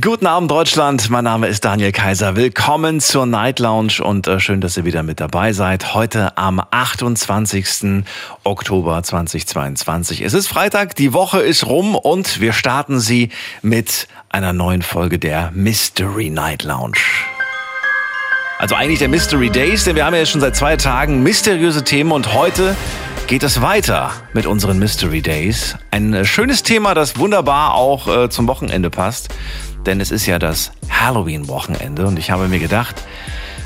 Guten Abend Deutschland, mein Name ist Daniel Kaiser. Willkommen zur Night Lounge und äh, schön, dass ihr wieder mit dabei seid. Heute am 28. Oktober 2022. Es ist Freitag, die Woche ist rum und wir starten sie mit einer neuen Folge der Mystery Night Lounge. Also eigentlich der Mystery Days, denn wir haben ja schon seit zwei Tagen mysteriöse Themen und heute geht es weiter mit unseren Mystery Days. Ein äh, schönes Thema, das wunderbar auch äh, zum Wochenende passt denn es ist ja das Halloween-Wochenende und ich habe mir gedacht,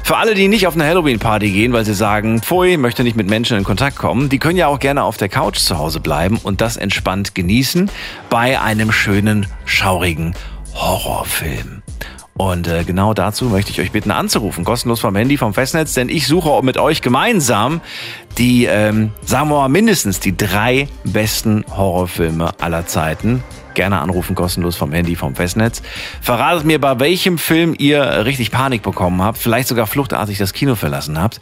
für alle, die nicht auf eine Halloween-Party gehen, weil sie sagen, pfui, möchte nicht mit Menschen in Kontakt kommen, die können ja auch gerne auf der Couch zu Hause bleiben und das entspannt genießen bei einem schönen, schaurigen Horrorfilm. Und äh, genau dazu möchte ich euch bitten anzurufen, kostenlos vom Handy, vom Festnetz, denn ich suche mit euch gemeinsam die, ähm, sagen wir mal, mindestens die drei besten Horrorfilme aller Zeiten gerne anrufen, kostenlos vom Handy, vom Festnetz. Verratet mir, bei welchem Film ihr richtig Panik bekommen habt, vielleicht sogar fluchtartig das Kino verlassen habt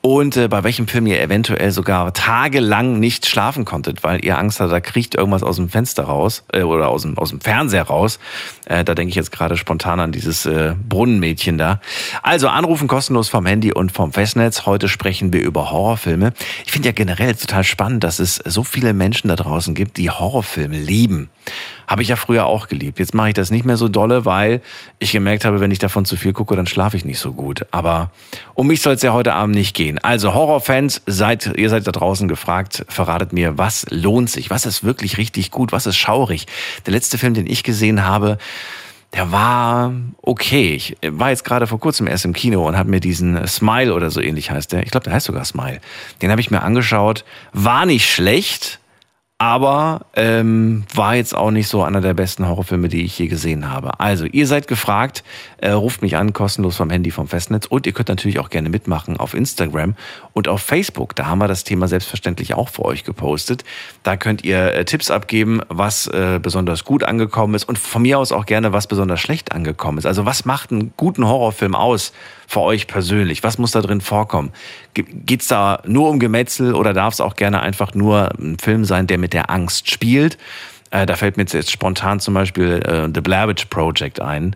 und äh, bei welchem Film ihr eventuell sogar tagelang nicht schlafen konntet, weil ihr Angst hattet, da kriecht irgendwas aus dem Fenster raus äh, oder aus dem, aus dem Fernseher raus. Äh, da denke ich jetzt gerade spontan an dieses äh, Brunnenmädchen da. Also anrufen kostenlos vom Handy und vom Festnetz. Heute sprechen wir über Horrorfilme. Ich finde ja generell total spannend, dass es so viele Menschen da draußen gibt, die Horrorfilme lieben. Habe ich ja früher auch geliebt. Jetzt mache ich das nicht mehr so dolle, weil ich gemerkt habe, wenn ich davon zu viel gucke, dann schlafe ich nicht so gut. Aber um mich soll es ja heute Abend nicht gehen. Also Horrorfans, seid, ihr seid da draußen gefragt, verratet mir, was lohnt sich? Was ist wirklich richtig gut? Was ist schaurig? Der letzte Film, den ich gesehen habe, der war okay. Ich war jetzt gerade vor kurzem erst im Kino und habe mir diesen Smile oder so ähnlich heißt der. Ich glaube, der heißt sogar Smile. Den habe ich mir angeschaut. War nicht schlecht, aber ähm, war jetzt auch nicht so einer der besten Horrorfilme, die ich je gesehen habe. Also, ihr seid gefragt, äh, ruft mich an, kostenlos vom Handy, vom Festnetz und ihr könnt natürlich auch gerne mitmachen auf Instagram und auf Facebook. Da haben wir das Thema selbstverständlich auch für euch gepostet. Da könnt ihr äh, Tipps abgeben, was äh, besonders gut angekommen ist und von mir aus auch gerne, was besonders schlecht angekommen ist. Also, was macht einen guten Horrorfilm aus? für euch persönlich? Was muss da drin vorkommen? Geht's da nur um Gemetzel oder darf es auch gerne einfach nur ein Film sein, der mit der Angst spielt? Äh, da fällt mir jetzt spontan zum Beispiel äh, The Witch Project ein.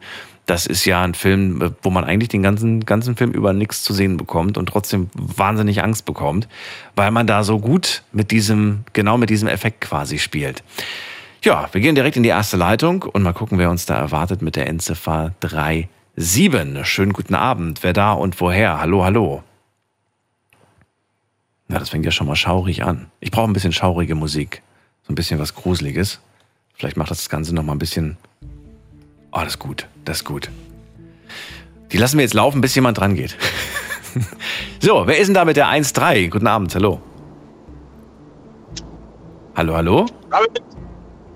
Das ist ja ein Film, äh, wo man eigentlich den ganzen, ganzen Film über nichts zu sehen bekommt und trotzdem wahnsinnig Angst bekommt, weil man da so gut mit diesem, genau mit diesem Effekt quasi spielt. Ja, wir gehen direkt in die erste Leitung und mal gucken, wer uns da erwartet mit der Endziffer 3 Sieben. Schönen guten Abend. Wer da und woher? Hallo, hallo. Na, das fängt ja schon mal schaurig an. Ich brauche ein bisschen schaurige Musik. So ein bisschen was Gruseliges. Vielleicht macht das Ganze noch mal ein bisschen. Oh, das ist gut. Das ist gut. Die lassen wir jetzt laufen, bis jemand dran geht. so, wer ist denn da mit der 1-3? Guten Abend, hallo. Hallo, hallo? David,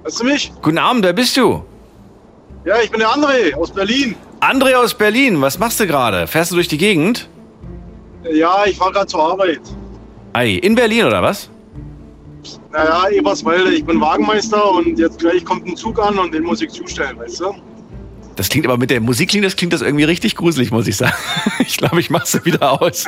hörst du mich? Guten Abend, wer bist du? Ja, ich bin der André aus Berlin. André aus Berlin, was machst du gerade? Fährst du durch die Gegend? Ja, ich fahre gerade zur Arbeit. Ei, in Berlin oder was? Naja, Eberswalde, ich bin Wagenmeister und jetzt gleich kommt ein Zug an und den muss ich zustellen, weißt du? Das klingt aber mit der Musiklinie, das klingt das irgendwie richtig gruselig, muss ich sagen. Ich glaube, ich mache es wieder aus.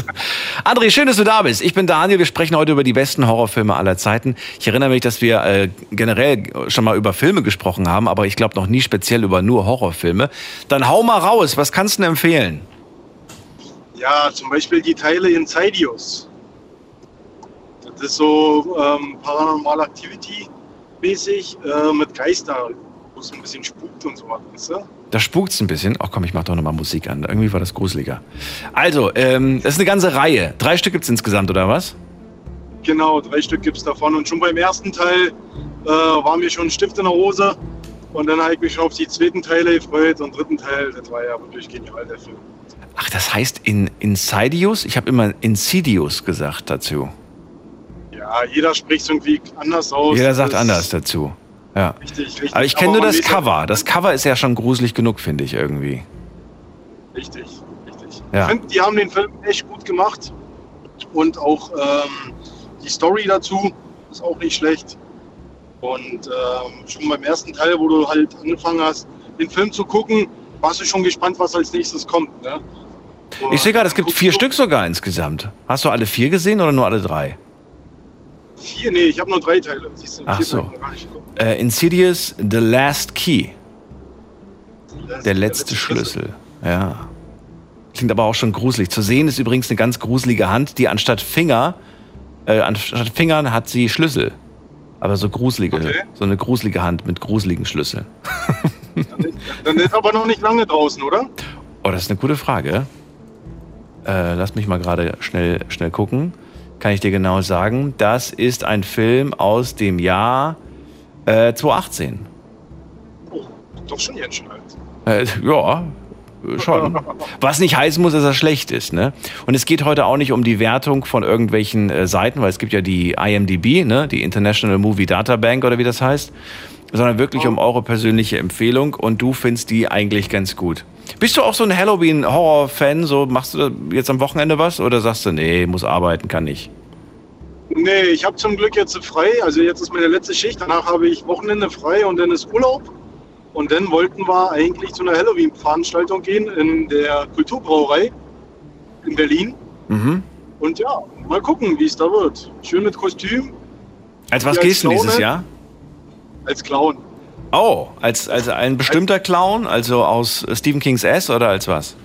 André, schön, dass du da bist. Ich bin Daniel. Wir sprechen heute über die besten Horrorfilme aller Zeiten. Ich erinnere mich, dass wir äh, generell schon mal über Filme gesprochen haben, aber ich glaube noch nie speziell über nur Horrorfilme. Dann hau mal raus. Was kannst du denn empfehlen? Ja, zum Beispiel die Teile Insidious. Das ist so ähm, Paranormal Activity mäßig äh, mit Geister, wo es ein bisschen spukt und so was, weißt du? Da spukt's ein bisschen. Ach komm, ich mach doch nochmal Musik an. Irgendwie war das gruseliger. Also, ähm, das ist eine ganze Reihe. Drei Stück gibt's insgesamt, oder was? Genau, drei Stück gibt's davon. Und schon beim ersten Teil äh, war mir schon ein Stift in der Hose. Und dann habe ich mich schon auf die zweiten Teile gefreut. Und dritten Teil, das war ja wirklich genial, der Film. Ach, das heißt in Insidious? Ich habe immer Insidious gesagt dazu. Ja, jeder spricht irgendwie anders aus. Jeder sagt Das- anders dazu. Ja. Richtig, richtig. Aber ich kenne nur das Cover. Das Cover ist ja schon gruselig genug, finde ich irgendwie. Richtig, richtig. Ja. Ich finde, die haben den Film echt gut gemacht. Und auch ähm, die Story dazu ist auch nicht schlecht. Und ähm, schon beim ersten Teil, wo du halt angefangen hast, den Film zu gucken, warst du schon gespannt, was als nächstes kommt. Ne? Ich sehe gerade, es gibt vier du- Stück sogar insgesamt. Hast du alle vier gesehen oder nur alle drei? Vier, nee, ich habe nur drei Teile. Siehst du, Ach vier so. Teile gar nicht geguckt. Äh, Insidious, The Last Key. Ist Der letzte Schlüssel. Ja. Klingt aber auch schon gruselig. Zu sehen ist übrigens eine ganz gruselige Hand, die anstatt Finger, äh, anstatt Fingern hat sie Schlüssel. Aber so gruselige, Okay. so eine gruselige Hand mit gruseligen Schlüsseln. Dann ist aber noch nicht lange draußen, oder? Oh, das ist eine gute Frage. Äh, lass mich mal gerade schnell, schnell gucken. Kann ich dir genau sagen. Das ist ein Film aus dem Jahr äh, 2018. Oh, doch schon jetzt schon alt. Äh, ja, schon. Was nicht heißen muss, dass er schlecht ist. Ne? Und es geht heute auch nicht um die Wertung von irgendwelchen äh, Seiten, weil es gibt ja die IMDb, ne? die International Movie Data Bank oder wie das heißt, sondern wirklich um eure persönliche Empfehlung und du findest die eigentlich ganz gut. Bist du auch so ein Halloween-Horror-Fan? So machst du jetzt am Wochenende was oder sagst du, nee, muss arbeiten, kann nicht? Nee, ich habe zum Glück jetzt frei. Also jetzt ist meine letzte Schicht. Danach habe ich Wochenende frei und dann ist Urlaub. Und dann wollten wir eigentlich zu einer Halloween-Veranstaltung gehen in der Kulturbrauerei in Berlin. Mhm. Und ja, mal gucken, wie es da wird. Schön mit Kostüm Als was gehst du dieses glaube- Jahr? als Clown. Oh, als, als ein bestimmter Clown, also aus Stephen Kings S oder als was?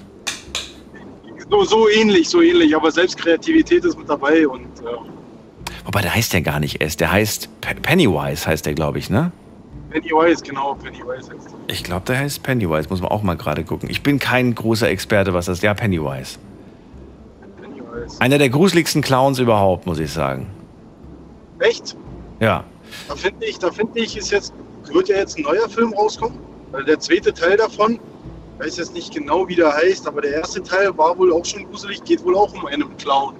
So, so ähnlich, so ähnlich. Aber selbst Kreativität ist mit dabei. Und ja, Wobei, der heißt ja gar nicht S, der heißt Pe- Pennywise, heißt der, glaube ich, ne? Pennywise, genau, Pennywise heißt er. Ich glaube, der heißt Pennywise, muss man auch mal gerade gucken. Ich bin kein großer Experte, was das ist. Ja, Pennywise. Pennywise. Einer der gruseligsten Clowns überhaupt, muss ich sagen. Echt? Ja. Da finde ich, da finde ich, ist jetzt, wird ja jetzt ein neuer Film rauskommen. Weil der zweite Teil davon, ich weiß jetzt nicht genau, wie der heißt, aber der erste Teil war wohl auch schon gruselig, geht wohl auch um einen Clown.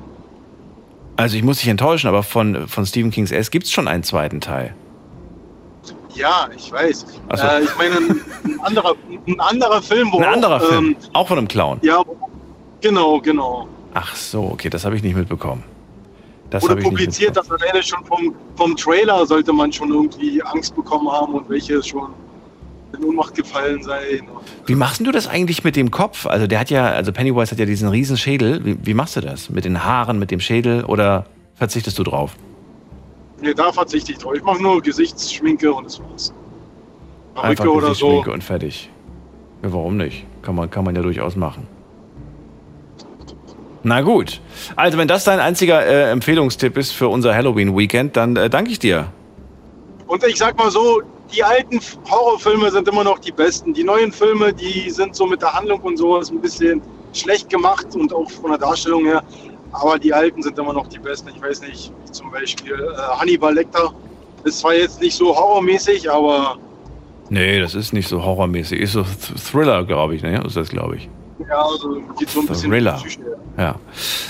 Also ich muss dich enttäuschen, aber von, von Stephen Kings S gibt es schon einen zweiten Teil. Ja, ich weiß. So. Äh, ich meine, ein, anderer, ein anderer Film, wo Ein auch, anderer Film, Ähm, auch von einem Clown. ja, genau, genau. Ach so, okay, das habe ich nicht mitbekommen. Das Wurde habe ich nicht publiziert, dass alleine schon vom, vom Trailer sollte man schon irgendwie Angst bekommen haben und welche schon in Ohnmacht gefallen seien. Wie machst du das eigentlich mit dem Kopf? Also der hat ja, also Pennywise hat ja diesen riesen Schädel. Wie, wie machst du das? Mit den Haaren, mit dem Schädel oder verzichtest du drauf? Nee, da verzichte ich drauf. Ich mache nur Gesichtsschminke und das war's. Einfach Perücke oder so. Gesichtsschminke und fertig. Ja, warum nicht? Kann man, kann man ja durchaus machen. Na gut. Also wenn das dein einziger äh, Empfehlungstipp ist für unser Halloween-Weekend, dann äh, danke ich dir. Und ich sag mal so, die alten Horrorfilme sind immer noch die besten. Die neuen Filme, die sind so mit der Handlung und sowas ein bisschen schlecht gemacht und auch von der Darstellung her. Aber die alten sind immer noch die besten. Ich weiß nicht, zum Beispiel äh, Hannibal Lecter. Ist zwar jetzt nicht so horrormäßig, aber Nee, das ist nicht so horrormäßig. Ist so Th- Thriller, glaube ich. Ne? Ist das, glaube ich. ja, also geht so ein bisschen Thriller. die Psyche. Ja.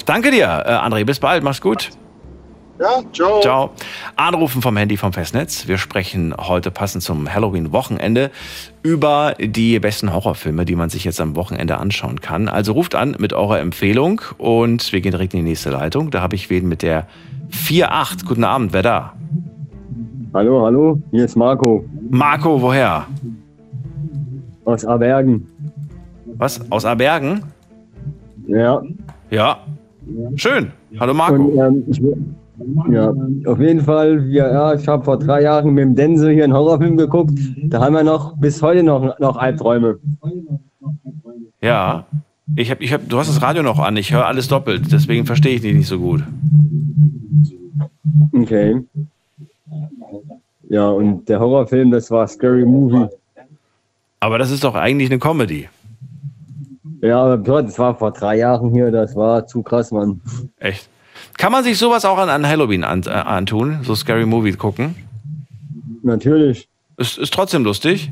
Danke dir, äh, André. Bis bald. Mach's gut. Ja, ciao. Ciao. Anrufen vom Handy vom Festnetz. Wir sprechen heute passend zum Halloween-Wochenende über die besten Horrorfilme, die man sich jetzt am Wochenende anschauen kann. Also ruft an mit eurer Empfehlung und wir gehen direkt in die nächste Leitung. Da habe ich wen mit der 48. Guten Abend, wer da? Hallo, hallo, hier ist Marco Marco, woher? aus Abergen. Was? Aus Abergen? Ja, Ja. Schön. Hallo Marco. und ähm, ja, auf jeden Fall, wir, ja, ich habe vor drei Jahren mit dem Denzel hier einen Horrorfilm geguckt. Da haben wir noch bis heute noch, noch Albträume. Ja. Ich hab, ich hab, du hast das Radio noch an. Ich höre alles doppelt. Deswegen verstehe ich dich nicht so gut. Okay. Ja, und der Horrorfilm, das war Scary Movie. Aber das ist doch eigentlich eine Comedy. Ja, aber das war vor drei Jahren hier, das war zu krass, Mann. Echt. Kann man sich sowas auch an, an Halloween an, äh, antun? So Scary Movie gucken? Natürlich. Ist, ist trotzdem lustig.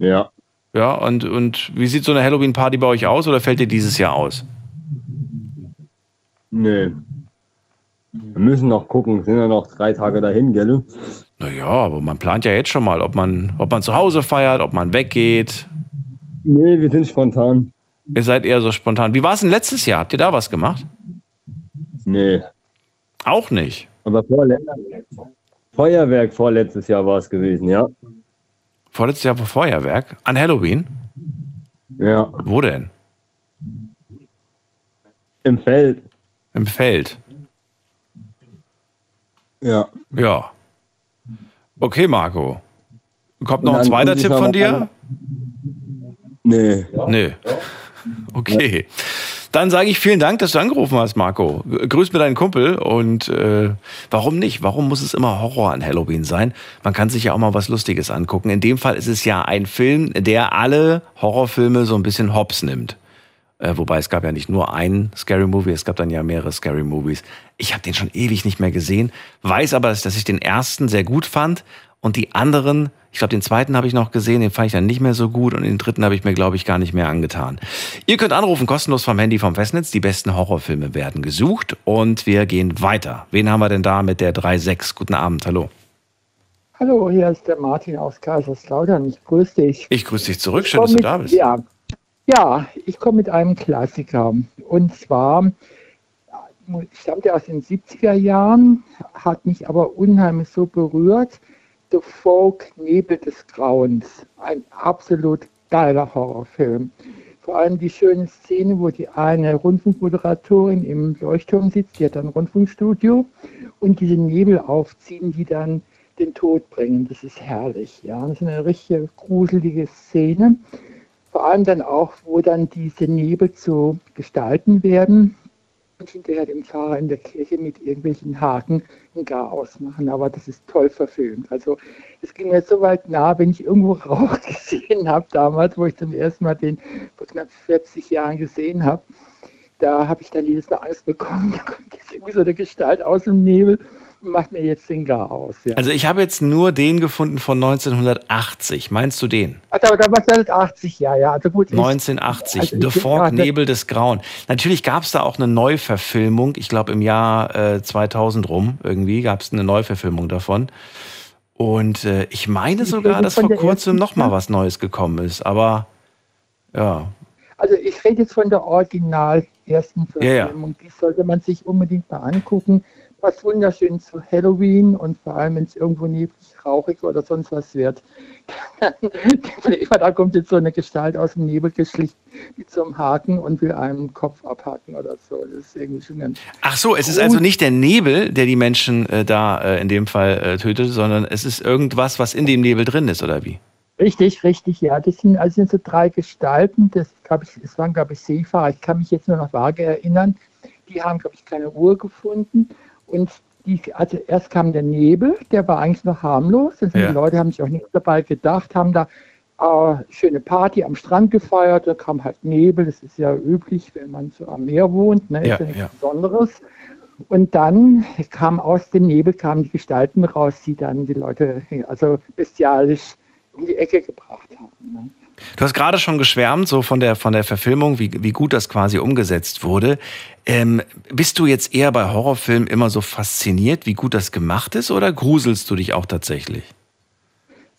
Ja. Ja, und, und wie sieht so eine Halloween-Party bei euch aus oder fällt dir dieses Jahr aus? Nee. Wir müssen noch gucken, sind ja noch drei Tage dahin, gell? Naja, aber man plant ja jetzt schon mal, ob man, ob man zu Hause feiert, ob man weggeht. Nee, wir sind spontan. Ihr seid eher so spontan. Wie war es denn letztes Jahr? Habt ihr da was gemacht? Nee. Auch nicht. Aber Feuerwerk vorletztes Jahr war es gewesen, ja. Vorletztes Jahr war Feuerwerk. An Halloween? Ja, Wo denn? im Feld. Im Feld. Ja. Ja. Okay, Marco. Kommt noch ein zweiter Tipp von dir? Nee. Nö. Okay. Dann sage ich vielen Dank, dass du angerufen hast, Marco. Grüß mir deinen Kumpel und äh, warum nicht? Warum muss es immer Horror an Halloween sein? Man kann sich ja auch mal was Lustiges angucken. In dem Fall ist es ja ein Film, der alle Horrorfilme so ein bisschen hops nimmt. Äh, wobei es gab ja nicht nur einen Scary Movie, es gab dann ja mehrere Scary Movies. Ich habe den schon ewig nicht mehr gesehen, weiß aber, dass ich den ersten sehr gut fand und die anderen, ich glaube, den zweiten habe ich noch gesehen, den fand ich dann nicht mehr so gut und den dritten habe ich mir, glaube ich, gar nicht mehr angetan. Ihr könnt anrufen, kostenlos vom Handy vom Festnetz. Die besten Horrorfilme werden gesucht und wir gehen weiter. Wen haben wir denn da mit der 3.6? Guten Abend, hallo. Hallo, hier ist der Martin aus Kaiserslautern. Ich grüße dich. Ich grüße dich zurück, schön, dass du mit, da bist. Ja, ja ich komme mit einem Klassiker. Und zwar stammt er aus den 70er Jahren, hat mich aber unheimlich so berührt. The Folk Nebel des Grauens. Ein absolut geiler Horrorfilm. Vor allem die schöne Szene, wo die eine Rundfunkmoderatorin im Leuchtturm sitzt, die hat ein Rundfunkstudio und diese Nebel aufziehen, die dann den Tod bringen. Das ist herrlich. Ja, das ist eine richtig gruselige Szene. Vor allem dann auch, wo dann diese Nebel zu Gestalten werden und hinterher dem Pfarrer in der Kirche mit irgendwelchen Haken ein Gar ausmachen. Aber das ist toll verfilmt. Also es ging mir so weit nah, wenn ich irgendwo Rauch gesehen habe damals, wo ich zum ersten Mal den vor knapp 40 Jahren gesehen habe. Da habe ich dann jedes Mal Angst bekommen. Da kommt jetzt irgendwie so eine Gestalt aus dem Nebel macht mir jetzt den Gar aus. Ja. Also ich habe jetzt nur den gefunden von 1980. Meinst du den? Also, aber da war es 80, ja, ja. Also gut, ich- 1980, also The ich- Fog, ja, Nebel des Grauen. Natürlich gab es da auch eine Neuverfilmung, ich glaube im Jahr äh, 2000 rum, irgendwie gab es eine Neuverfilmung davon. Und äh, ich meine Ich sogar, dass vor kurzem ersten, noch mal ja. was Neues gekommen ist. Aber ja, Also ich rede jetzt von der original ersten Ja, ja. Verfilmung. Die sollte man sich unbedingt mal angucken. Passt wunderschön zu Halloween und vor allem, wenn es irgendwo neblig, rauchig oder sonst was wird. Dann, da kommt jetzt so eine Gestalt aus dem Nebel geschlichen so einem Haken und will einem Kopf abhaken oder so. Das ist irgendwie schon ganz Ach so, es ist Gut. also nicht der Nebel, der die Menschen äh, da äh, in dem Fall äh, tötet, sondern es ist irgendwas, was in dem Nebel drin ist, oder wie? Richtig, richtig, ja. Das sind also sind so drei Gestalten. Das, glaub ich, das waren, glaube ich, Seefahrer. Ich kann mich jetzt nur noch vage erinnern. Die haben, glaube ich, keine Uhr gefunden. Und die, also erst kam der Nebel, der war eigentlich noch harmlos. Also Ja. Die Leute haben sich auch nichts dabei gedacht, haben da äh, schöne Party am Strand gefeiert. Da kam halt Nebel. Das ist ja üblich, wenn man so am Meer wohnt. Ne? Ja, ist ja nichts ja. Besonderes. Und dann kam aus dem Nebel kamen die Gestalten raus, die dann die Leute also bestialisch um die Ecke gebracht haben. Ne? Du hast gerade schon geschwärmt, so von der, von der Verfilmung, wie, wie gut das quasi umgesetzt wurde. Ähm, bist du jetzt eher bei Horrorfilmen immer so fasziniert, wie gut das gemacht ist, oder gruselst du dich auch tatsächlich?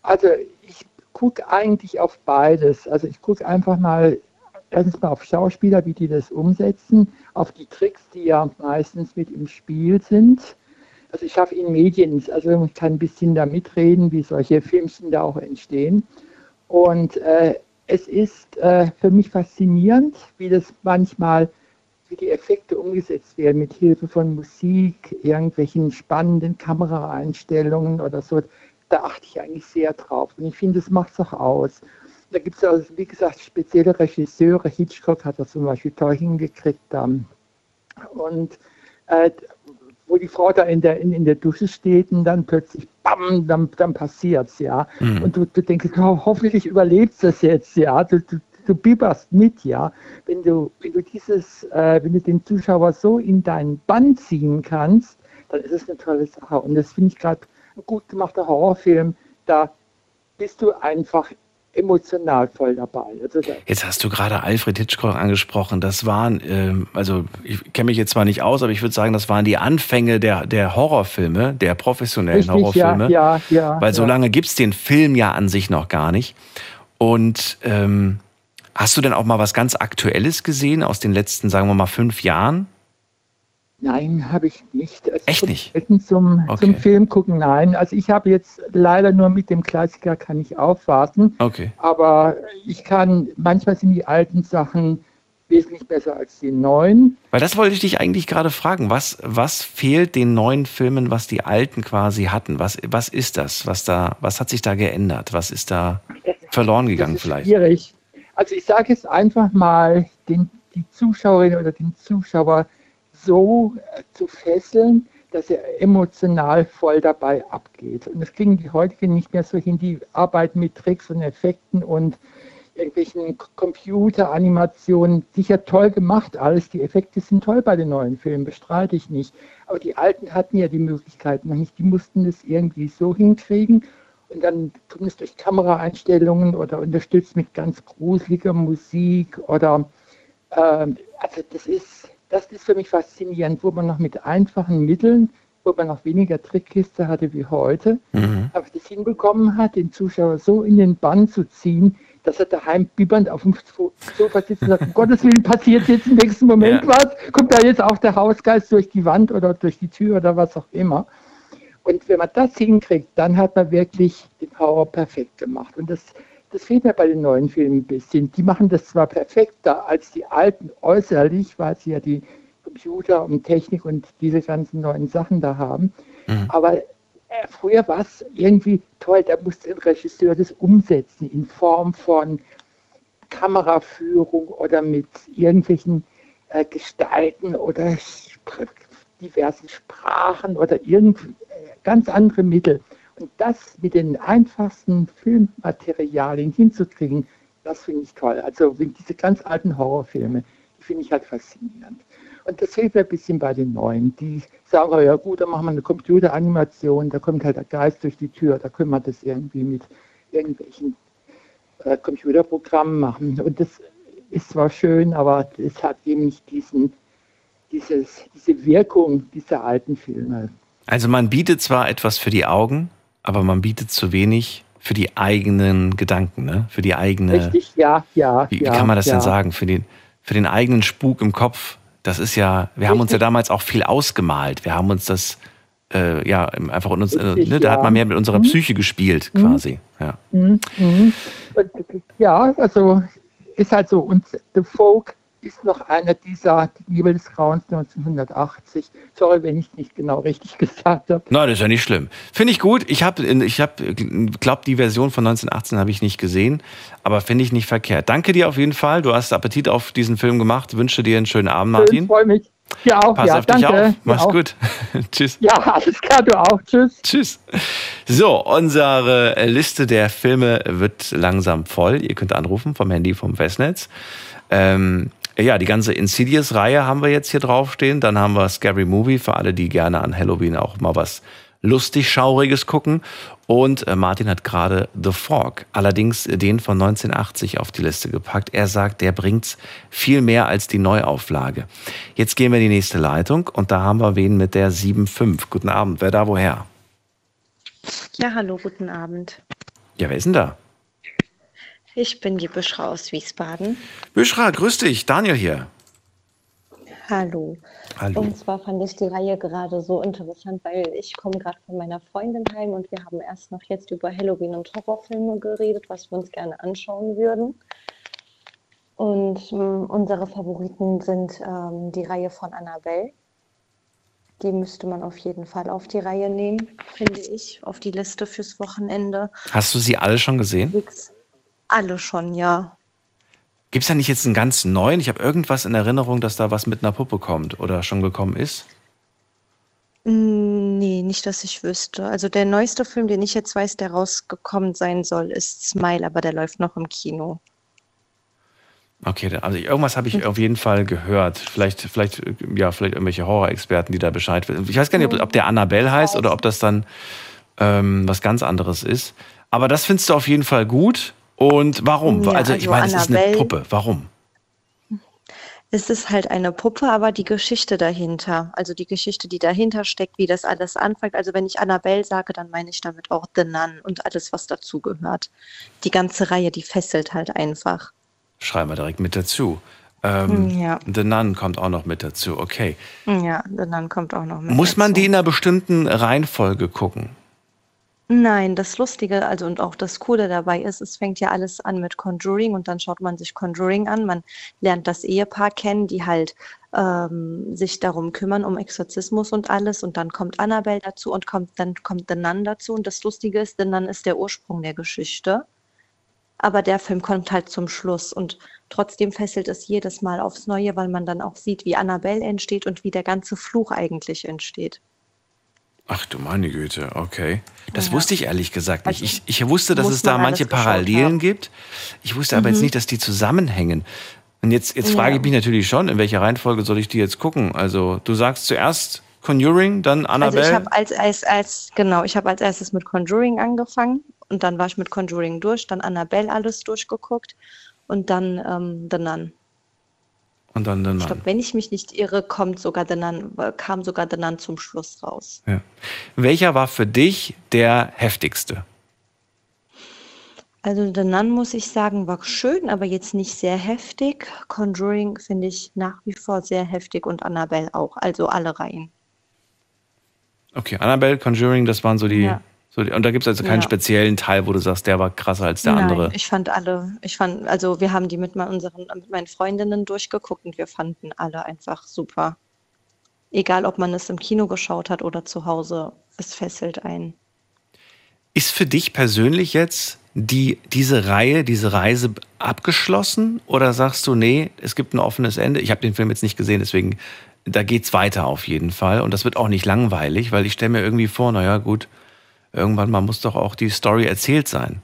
Also ich gucke eigentlich auf beides. Also ich gucke einfach mal erstens mal auf Schauspieler, wie die das umsetzen, auf die Tricks, die ja meistens mit im Spiel sind. Also ich schaffe in Medien, also ich kann ein bisschen da mitreden, wie solche Filmchen da auch entstehen. Und äh, es ist äh, für mich faszinierend, wie das manchmal, wie die Effekte umgesetzt werden, mit Hilfe von Musik, irgendwelchen spannenden Kameraeinstellungen oder so. Da achte ich eigentlich sehr drauf. Und ich finde, das macht es auch aus. Da gibt es also, wie gesagt, spezielle Regisseure. Hitchcock hat das zum Beispiel toll hingekriegt. Ähm, und äh, wo die Frau da in der, in, in der Dusche steht und dann plötzlich, bam, dann, dann passiert's, ja. Mhm. Und du, du denkst, oh, hoffentlich überlebst das jetzt, ja. Du, du, du bieberst mit, ja. Wenn du, wenn du dieses, äh, wenn du den Zuschauer so in deinen Bann ziehen kannst, dann ist es eine tolle Sache. Und das finde ich gerade ein gut gemachter Horrorfilm. Da bist du einfach emotional voll dabei. Also Jetzt hast du gerade Alfred Hitchcock angesprochen. Das waren, ähm, also ich kenne mich jetzt zwar nicht aus, aber ich würde sagen, das waren die Anfänge der, der Horrorfilme, der professionellen richtig, Horrorfilme. ja, ja, ja. Weil so ja. lange gibt's den Film ja an sich noch gar nicht. Und ähm, hast du denn auch mal was ganz Aktuelles gesehen aus den letzten, sagen wir mal, fünf Jahren? Nein, habe ich nicht. Also Echt ich nicht? Zum, Okay. zum Film gucken, nein. Also ich habe jetzt leider nur mit dem Klassiker kann ich aufwarten. Okay. Aber ich kann, manchmal sind die alten Sachen wesentlich besser als die neuen. Weil das wollte ich dich eigentlich gerade fragen. Was, was fehlt den neuen Filmen, was die alten quasi hatten? Was, was ist das? Was, da, was hat sich da geändert? Was ist da verloren gegangen das ist vielleicht? schwierig. Also ich sage jetzt einfach mal, den, die Zuschauerin oder den Zuschauer so äh, zu fesseln, dass er emotional voll dabei abgeht. Und das kriegen die heutigen nicht mehr so hin. Die arbeiten mit Tricks und Effekten und irgendwelchen Computeranimationen. Sicher toll gemacht alles. Die Effekte sind toll bei den neuen Filmen, bestreite ich nicht. Aber die alten hatten ja die Möglichkeiten noch nicht. Die mussten das irgendwie so hinkriegen. Und dann tun es durch Kameraeinstellungen oder unterstützt mit ganz gruseliger Musik oder ähm, also das ist, das ist für mich faszinierend, wo man noch mit einfachen Mitteln, wo man noch weniger Trickkiste hatte wie heute, Mhm. aber das hinbekommen hat, den Zuschauer so in den Bann zu ziehen, dass er daheim bibbernd auf dem Sofa sitzt und sagt, um Gottes Willen passiert jetzt im nächsten Moment Ja. was, kommt da jetzt auch der Hausgeist durch die Wand oder durch die Tür oder was auch immer. Und wenn man das hinkriegt, dann hat man wirklich den Horror perfekt gemacht. Und das, das fehlt mir bei den neuen Filmen ein bisschen. Die machen das zwar perfekter als die alten äußerlich, weil sie ja die Computer und Technik und diese ganzen neuen Sachen da haben. Aber äh, früher war es irgendwie toll, da musste ein Regisseur das umsetzen in Form von Kameraführung oder mit irgendwelchen äh, Gestalten oder diversen Sprachen oder irgend äh, ganz andere Mittel. Und das mit den einfachsten Filmmaterialien hinzukriegen, das finde ich toll. Also diese ganz alten Horrorfilme, die finde ich halt faszinierend. Und das mir ein bisschen bei den neuen. Die sagen, oh ja gut, dann machen wir eine Computeranimation, da kommt halt der Geist durch die Tür, da können wir das irgendwie mit irgendwelchen äh, Computerprogrammen machen. Und das ist zwar schön, aber es hat eben nicht diesen, dieses, diese Wirkung dieser alten Filme. Also man bietet zwar etwas für die Augen, aber man bietet zu wenig für die eigenen Gedanken, ne? für die eigene, Richtig, ja, ja. wie, wie ja, kann man das ja. denn sagen, für den, für den eigenen Spuk im Kopf. Das ist ja, wir haben uns ja Richtig. damals auch viel ausgemalt. Wir haben uns das äh, ja einfach in uns, äh, Richtig, ne, da hat ja. man mehr mit unserer Mhm. Psyche gespielt, quasi. Ja. Mhm, mhm. Und, Ja, also ist halt so. Und The Folk ist noch einer dieser die Liebe des Grauens 1980. Sorry, wenn ich nicht genau richtig gesagt habe. Nein, das ist ja nicht schlimm. Finde ich gut. Ich habe, ich hab, glaube, die Version von 1918 habe ich nicht gesehen, aber finde ich nicht verkehrt. Danke dir auf jeden Fall. Du hast Appetit auf diesen Film gemacht. Wünsche dir einen schönen Abend, Martin. freue mich. Ja, auch. Pass ja, auf dich danke. auf. Dir Mach's auch. gut. Tschüss. Ja, alles klar, du auch. Tschüss. Tschüss. So, unsere Liste der Filme wird langsam voll. Ihr könnt anrufen vom Handy vom Festnetz. Ähm, ja, die ganze Insidious-Reihe haben wir jetzt hier draufstehen. Dann haben wir Scary Movie für alle, die gerne an Halloween auch mal was lustig Schauriges gucken. Und äh, Martin hat gerade The Fork, allerdings äh, den von 1980 auf die Liste gepackt. Er sagt, der bringt's viel mehr als die Neuauflage. Jetzt gehen wir in die nächste Leitung und da haben wir wen mit der 7.5. Guten Abend, wer da woher? Ja, hallo, guten Abend. Ja, wer ist denn da? Ich bin die Büschra aus Wiesbaden. Büschra, grüß dich, Daniel hier. Hallo. Hallo. Und zwar fand ich die Reihe gerade so interessant, weil ich komme gerade von meiner Freundin heim und wir haben erst noch jetzt über Halloween und Horrorfilme geredet, was wir uns gerne anschauen würden. Und ähm, unsere Favoriten sind ähm, die Reihe von Annabelle. Die müsste man auf jeden Fall auf die Reihe nehmen, finde ich, auf die Liste fürs Wochenende. Hast du sie alle schon gesehen? Nix. Alle schon, ja. Gibt es da nicht jetzt einen ganz neuen? Ich habe irgendwas in Erinnerung, dass da was mit einer Puppe kommt oder schon gekommen ist. Mm, Nee, nicht, dass ich wüsste. Also der neueste Film, den ich jetzt weiß, der rausgekommen sein soll, ist Smile, aber der läuft noch im Kino. Okay, also irgendwas habe ich auf jeden Fall gehört. Vielleicht, vielleicht, ja, vielleicht irgendwelche Horrorexperten, die da Bescheid wissen. Ich weiß gar nicht, ob, ob der Annabelle heißt oder ob das dann ähm, was ganz anderes ist. Aber das findest du auf jeden Fall gut. Und warum? Ja, also, ich also meine, es ist eine Puppe. Warum? Es ist halt eine Puppe, aber die Geschichte dahinter, also die Geschichte, die dahinter steckt, wie das alles anfängt. Also wenn ich Annabelle sage, dann meine ich damit auch The Nun und alles, was dazugehört. Die ganze Reihe, die fesselt halt einfach. Schreiben wir direkt mit dazu. Ähm, Ja. The Nun kommt auch noch mit dazu. Okay. Ja, dann kommt auch noch mit Muss man dazu. die in einer bestimmten Reihenfolge gucken? Nein, das Lustige, also und auch das Coole dabei ist, es fängt ja alles an mit Conjuring und dann schaut man sich Conjuring an. Man lernt das Ehepaar kennen, die halt ähm, sich darum kümmern, um Exorzismus und alles. Und dann kommt Annabelle dazu und kommt, dann kommt The Nun dazu. Und das Lustige ist, The Nun ist der Ursprung der Geschichte. Aber der Film kommt halt zum Schluss und trotzdem fesselt es jedes Mal aufs Neue, weil man dann auch sieht, wie Annabelle entsteht und wie der ganze Fluch eigentlich entsteht. Ach du meine Güte, okay. Das Ja. wusste ich ehrlich gesagt nicht. Also, Ich, ich wusste, dass muss es da man manche Parallelen haben. Mhm. gibt. Ich wusste aber jetzt nicht, dass die zusammenhängen. Und jetzt, jetzt frage Ja. ich mich natürlich schon, in welcher Reihenfolge soll ich die jetzt gucken? Also du sagst zuerst Conjuring, dann Also Annabelle. ich habe als, als, als, genau, ich habe als erstes mit Conjuring angefangen und dann war ich mit Conjuring durch, dann Annabelle alles durchgeguckt und dann ähm, The Nun. Und dann The Ich glaube, wenn ich mich nicht irre, kommt sogar äh, kam sogar Nun zum Schluss raus. Ja. Welcher war für dich der heftigste? Also Nun, muss ich sagen, war schön, aber jetzt nicht sehr heftig. Conjuring finde ich nach wie vor sehr heftig und Annabelle auch, also alle Reihen. Okay, Annabelle, Conjuring, das waren so die. Ja. So und da gibt es also keinen Ja. speziellen Teil, wo du sagst, der war krasser als der andere. Nein, ich fand alle, ich fand, also wir haben die mit, unseren, mit meinen Freundinnen durchgeguckt und wir fanden alle einfach super. Egal, ob man es im Kino geschaut hat oder zu Hause, es fesselt einen. Ist für dich persönlich jetzt die, diese Reihe, diese Reise abgeschlossen? Oder sagst du, nee, es gibt ein offenes Ende? Ich habe den Film jetzt nicht gesehen, deswegen, da geht's weiter auf jeden Fall. Und das wird auch nicht langweilig, weil ich stelle mir irgendwie vor, naja, gut, irgendwann mal muss doch auch die Story erzählt sein.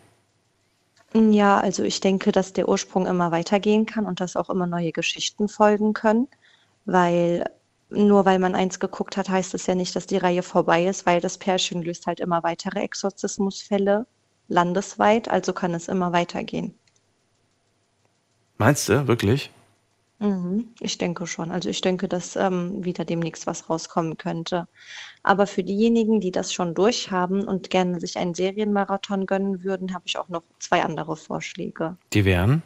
Ja, also ich denke, dass der Ursprung immer weitergehen kann und dass auch immer neue Geschichten folgen können, weil nur weil man eins geguckt hat, heißt es ja nicht, dass die Reihe vorbei ist, weil das Pärchen löst halt immer weitere Exorzismusfälle landesweit, also kann es immer weitergehen. Meinst du, wirklich? Mhm, ich denke schon. Also ich denke, dass ähm, wieder demnächst was rauskommen könnte. Aber für diejenigen, die das schon durchhaben und gerne sich einen Serienmarathon gönnen würden, habe ich auch noch zwei andere Vorschläge. Die wären?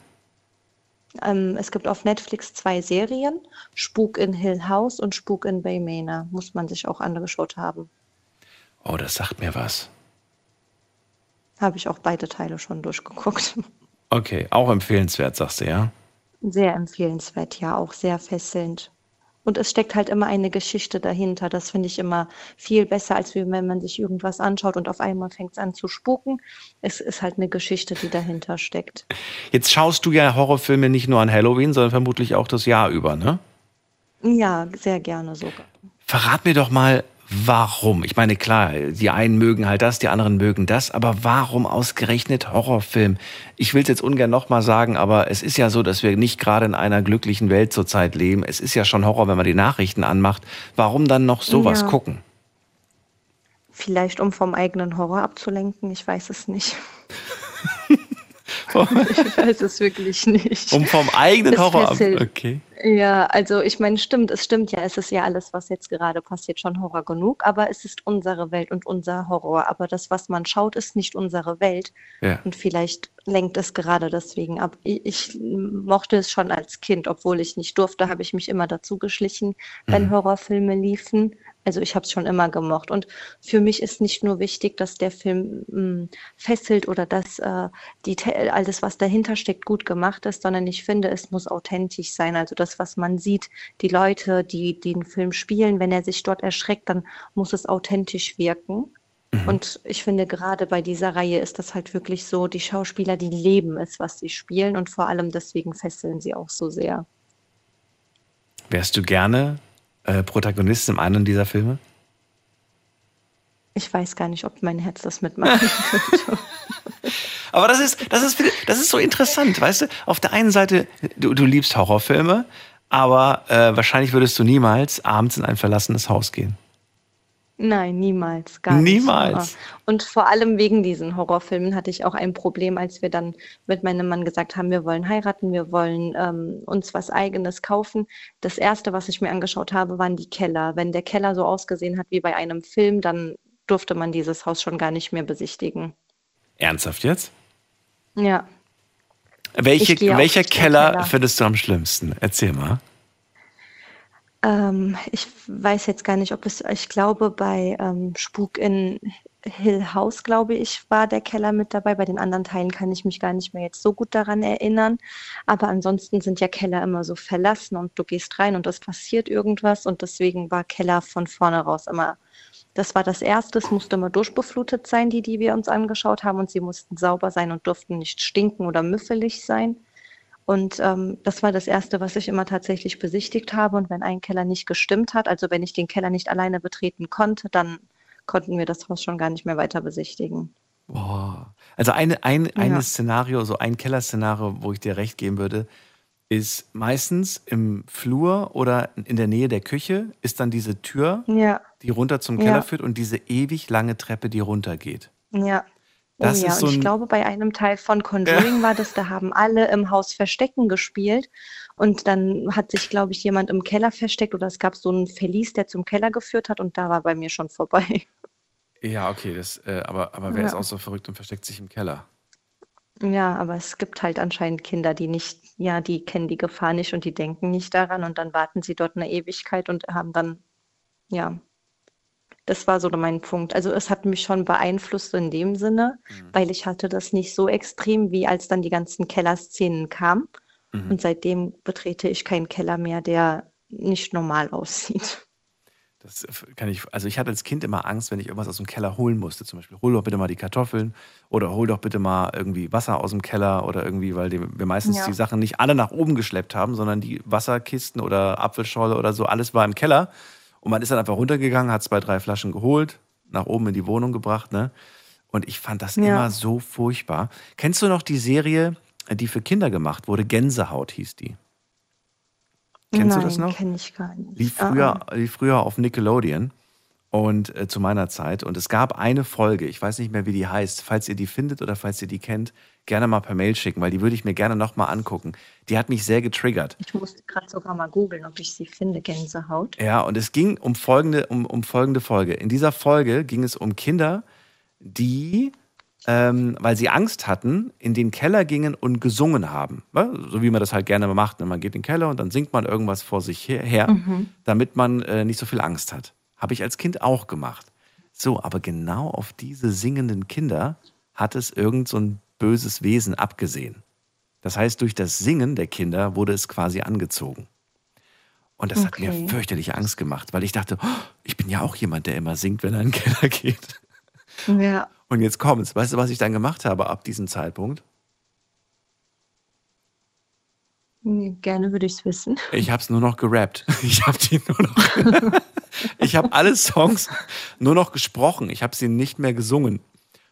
Ähm, es gibt auf Netflix zwei Serien, Spuk in Hill House und Spuk in Bay Manor. Muss man sich auch angeschaut haben. Oh, das sagt mir was. Habe ich auch beide Teile schon durchgeguckt. Okay, auch empfehlenswert, sagst du, ja? Sehr empfehlenswert, ja, auch sehr fesselnd. Und es steckt halt immer eine Geschichte dahinter. Das finde ich immer viel besser, als wenn man sich irgendwas anschaut und auf einmal fängt es an zu spuken. Es ist halt eine Geschichte, die dahinter steckt. Jetzt schaust du ja Horrorfilme nicht nur an Halloween, sondern vermutlich auch das Jahr über, ne? Ja, sehr gerne sogar. Verrat mir doch mal, warum. Ich meine, klar, die einen mögen halt das, die anderen mögen das, aber warum ausgerechnet Horrorfilm? Ich will es jetzt ungern nochmal sagen, aber es ist ja so, dass wir nicht gerade in einer glücklichen Welt zurzeit leben. Es ist ja schon Horror, wenn man die Nachrichten anmacht. Warum dann noch sowas Ja. gucken? Vielleicht um vom eigenen Horror abzulenken, ich weiß es nicht. ich weiß es wirklich nicht. Um vom eigenen Es Horror ab. fesselt. Okay. Ja, also ich meine, stimmt, es stimmt ja, es ist ja alles, was jetzt gerade passiert, schon Horror genug, aber es ist unsere Welt und unser Horror. Aber das, was man schaut, ist nicht unsere Welt. Ja. Und vielleicht lenkt es gerade deswegen ab. Ich, ich mochte es schon als Kind, obwohl ich nicht durfte, habe ich mich immer dazu geschlichen, wenn Horrorfilme liefen. Also ich habe es schon immer gemocht. Und für mich ist nicht nur wichtig, dass der Film mh, fesselt oder dass äh, die, alles, was dahinter steckt, gut gemacht ist, sondern ich finde, es muss authentisch sein. Also das, was man sieht, die Leute, die den Film spielen, wenn er sich dort erschreckt, dann muss es authentisch wirken. Und ich finde, gerade bei dieser Reihe ist das halt wirklich so, die Schauspieler, die leben es, was sie spielen und vor allem deswegen fesseln sie auch so sehr. Wärst du gerne äh, Protagonist in einem dieser Filme? Ich weiß gar nicht, ob mein Herz das mitmachen könnte. Aber das ist, das ist, das ist so interessant, weißt du? Auf der einen Seite, du, du liebst Horrorfilme, aber äh, wahrscheinlich würdest du niemals abends in ein verlassenes Haus gehen. Nein, niemals, gar nicht. Niemals. Und vor allem wegen diesen Horrorfilmen hatte ich auch ein Problem, als wir dann mit meinem Mann gesagt haben, wir wollen heiraten, wir wollen ähm, uns was Eigenes kaufen. Das Erste, was ich mir angeschaut habe, waren die Keller. Wenn der Keller so ausgesehen hat wie bei einem Film, dann durfte man dieses Haus schon gar nicht mehr besichtigen. Ernsthaft jetzt? Ja. Welche, welcher Keller, Keller. findest du am schlimmsten? Erzähl mal. Ähm, ich weiß jetzt gar nicht, ob es, ich glaube, bei ähm, Spuk in Hill House, glaube ich, war der Keller mit dabei. Bei den anderen Teilen kann ich mich gar nicht mehr jetzt so gut daran erinnern. Aber ansonsten sind ja Keller immer so verlassen und du gehst rein und es passiert irgendwas. Und deswegen war Keller von vorne raus immer, das war das Erste. Es musste immer durchbeflutet sein, die, die wir uns angeschaut haben. Und sie mussten sauber sein und durften nicht stinken oder müffelig sein. Und ähm, das war das Erste, was ich immer tatsächlich besichtigt habe. Und wenn ein Keller nicht gestimmt hat, also wenn ich den Keller nicht alleine betreten konnte, dann konnten wir das Haus schon gar nicht mehr weiter besichtigen. Boah. Also eine, ein, Ja. Szenario, so ein Kellerszenario, wo ich dir recht geben würde, ist meistens im Flur oder in der Nähe der Küche ist dann diese Tür, Ja, die runter zum Ja. Keller führt und diese ewig lange Treppe, die runtergeht. ja. Das oh ja, ist so und ich ein- glaube, bei einem Teil von Conjuring war das, da haben alle im Haus Verstecken gespielt. Und dann hat sich, glaube ich, jemand im Keller versteckt oder es gab so einen Verlies, der zum Keller geführt hat und da war bei mir schon vorbei. Ja, okay, das, äh, aber, aber wer Ja. ist auch so verrückt und versteckt sich im Keller? Ja, aber es gibt halt anscheinend Kinder, die nicht, ja, die kennen die Gefahr nicht und die denken nicht daran und dann warten sie dort eine Ewigkeit und haben dann, ja, das war so mein Punkt. Also es hat mich schon beeinflusst in dem Sinne, weil ich hatte das nicht so extrem, wie als dann die ganzen Kellerszenen kamen. Mhm. Und seitdem betrete ich keinen Keller mehr, der nicht normal aussieht. Das kann ich, also ich hatte als Kind immer Angst, wenn ich irgendwas aus dem Keller holen musste. Zum Beispiel, hol doch bitte mal die Kartoffeln oder hol doch bitte mal irgendwie Wasser aus dem Keller oder irgendwie, weil die, wir meistens Ja. die Sachen nicht alle nach oben geschleppt haben, sondern die Wasserkisten oder Apfelschorle oder so, alles war im Keller. Und man ist dann einfach runtergegangen, hat zwei, drei Flaschen geholt, nach oben in die Wohnung gebracht, ne? Und ich fand das Ja. immer so furchtbar. Kennst du noch die Serie, die für Kinder gemacht wurde? Gänsehaut hieß die. Kennst du das Nein, noch? kenne ich gar nicht. lief Ah, früher, lief früher auf Nickelodeon und äh, zu meiner Zeit. Und es gab eine Folge, ich weiß nicht mehr, wie die heißt. Falls ihr die findet oder falls ihr die kennt, gerne mal per Mail schicken, weil die würde ich mir gerne nochmal angucken. Die hat mich sehr getriggert. Ich musste gerade sogar mal googeln, ob ich sie finde, Gänsehaut. Ja, und es ging um folgende, um, um folgende Folge. In dieser Folge ging es um Kinder, die, ähm, weil sie Angst hatten, in den Keller gingen und gesungen haben. Ne? So wie man das halt gerne macht. Ne? Man geht in den Keller und dann singt man irgendwas vor sich her, her damit man äh, nicht so viel Angst hat. Habe ich als Kind auch gemacht. So, aber genau auf diese singenden Kinder hat es irgend so ein böses Wesen abgesehen. Das heißt, durch das Singen der Kinder wurde es quasi angezogen. Und das hat mir Okay. fürchterlich Angst gemacht, weil ich dachte, oh, ich bin ja auch jemand, der immer singt, wenn er in den Keller geht. Ja. Und jetzt kommt's. Weißt du, was ich dann gemacht habe ab diesem Zeitpunkt? Gerne würde ich es wissen. Ich habe es nur noch gerappt. Ich habe die nur noch. ich habe alle Songs nur noch gesprochen. Ich habe sie nicht mehr gesungen,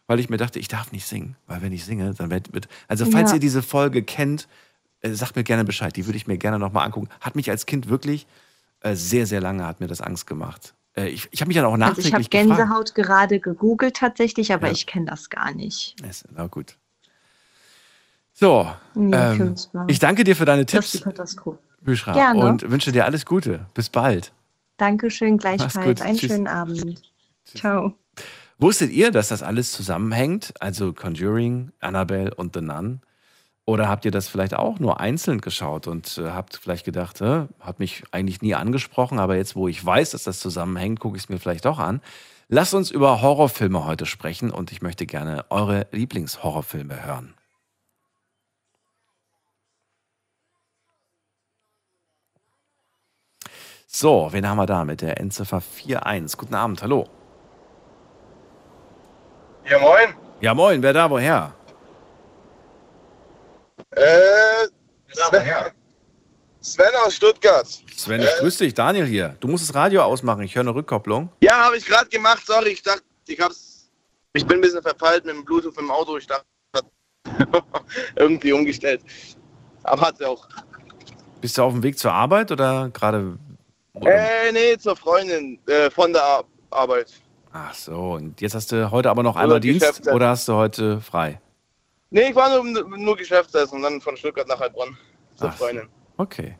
weil ich mir dachte, ich darf nicht singen, weil wenn ich singe, dann wird. wird also falls Ja. ihr diese Folge kennt, äh, sagt mir gerne Bescheid. Die würde ich mir gerne noch mal angucken. Hat mich als Kind wirklich äh, sehr sehr lange hat mir das Angst gemacht. Äh, ich ich habe mich dann auch Also nachträglich ich habe gefragt. Gänsehaut gerade gegoogelt tatsächlich, aber Ja. ich kenne das gar nicht. Na gut. So, Ja, ähm, ich danke dir für deine Tipps. Büschra, Gerne. und wünsche dir alles Gute. Bis bald. Dankeschön, gleichfalls. Einen Tschüss. schönen Abend. Ciao. Wusstet ihr, dass das alles zusammenhängt? Also Conjuring, Annabelle und The Nun? Oder habt ihr das vielleicht auch nur einzeln geschaut und äh, habt vielleicht gedacht, äh, hat mich eigentlich nie angesprochen, aber jetzt, wo ich weiß, dass das zusammenhängt, gucke ich es mir vielleicht doch an. Lasst uns über Horrorfilme heute sprechen und ich möchte gerne eure Lieblingshorrorfilme hören. So, wen haben wir da mit der Endziffer 41? Guten Abend, hallo. Ja, moin. Ja, moin, wer da, woher? Äh, Sven, Sven aus Stuttgart. Sven, ich grüße dich, Daniel hier. Du musst das Radio ausmachen, ich höre eine Rückkopplung. Ja, habe ich gerade gemacht. Sorry, ich dachte, ich hab's. Ich bin ein bisschen verpeilt mit dem Bluetooth im Auto. Ich dachte, irgendwie umgestellt. Aber hat sie auch. Bist du auf dem Weg zur Arbeit oder gerade. Oder- Äh, nee, zur Freundin äh, von der Ar Arbeit. Ach so, und jetzt hast du heute aber noch einmal Dienst oder hast du heute frei? Nee, ich war nur, nur Geschäftsessen und dann von Stuttgart nach Heilbronn zur Ach so. Freundin. Okay.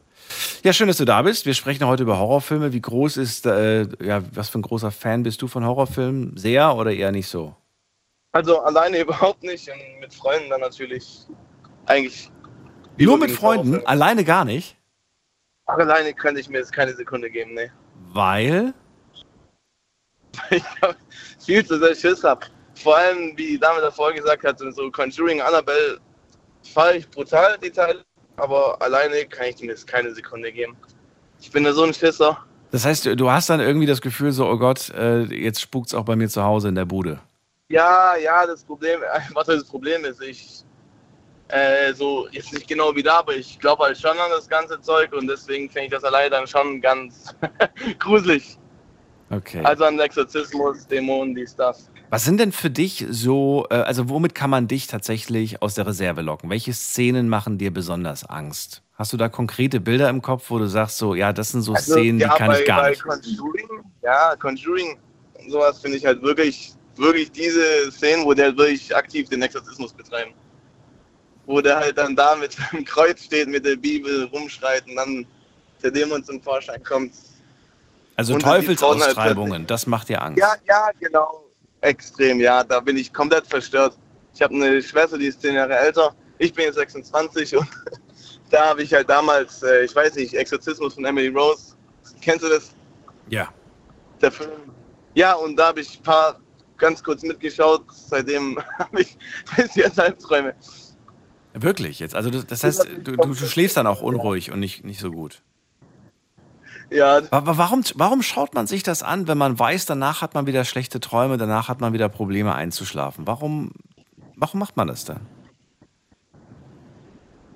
Ja, schön, dass du da bist. Wir sprechen heute über Horrorfilme. Wie groß ist, äh, ja, was für ein großer Fan bist du von Horrorfilmen? Sehr oder eher nicht so? Also alleine überhaupt nicht und mit Freunden dann natürlich eigentlich Nur mit Freunden? Alleine gar nicht? Alleine könnte ich mir jetzt keine Sekunde geben, ne. Weil? Ich hab viel zu sehr Schiss hab. Vor allem, wie die Dame davor gesagt hat, so Conjuring Annabelle fahre ich brutal die Teile, aber alleine kann ich mir jetzt keine Sekunde geben. Ich bin da so ein Schisser. Das heißt, du hast dann irgendwie das Gefühl so, oh Gott, äh, jetzt spukt's auch bei mir zu Hause in der Bude. Ja, ja, das Problem, was das Problem ist, ich, äh, so, jetzt nicht genau wie da, aber ich glaube halt schon an das ganze Zeug und deswegen finde ich das alleine dann schon ganz gruselig. Okay. Also an Exorzismus, Dämonen, dies, das. Was sind denn für dich so, äh, also womit kann man dich tatsächlich aus der Reserve locken? Welche Szenen machen dir besonders Angst? Hast du da konkrete Bilder im Kopf, wo du sagst, so, ja, das sind so Szenen, Also, ja, die kann bei, ich gar bei nicht. Conjuring, ja, Conjuring, sowas finde ich halt wirklich, wirklich diese Szenen, wo der wirklich aktiv den Exorzismus betreiben. Wo der halt dann da mit seinem Kreuz steht, mit der Bibel rumschreit und dann der Dämon zum Vorschein kommt. Also Frauen halt Teufelsaustreibungen, das macht dir Angst. Ja, ja, genau. Extrem, ja. Da bin ich komplett verstört. Ich habe eine Schwester, die ist zehn Jahre älter. Ich bin jetzt 26 und da habe ich halt damals, äh, ich weiß nicht, Exorzismus von Emily Rose. Kennst du das? Ja. Der Film. Ja, und da habe ich ein paar ganz kurz mitgeschaut. Seitdem habe ich bis jetzt Albträume. Wirklich jetzt. Also das, das heißt, du, du, du schläfst dann auch unruhig und nicht, nicht so gut. Ja, Aber warum, warum schaut man sich das an, wenn man weiß, danach hat man wieder schlechte Träume, danach hat man wieder Probleme einzuschlafen? Warum, warum macht man das dann?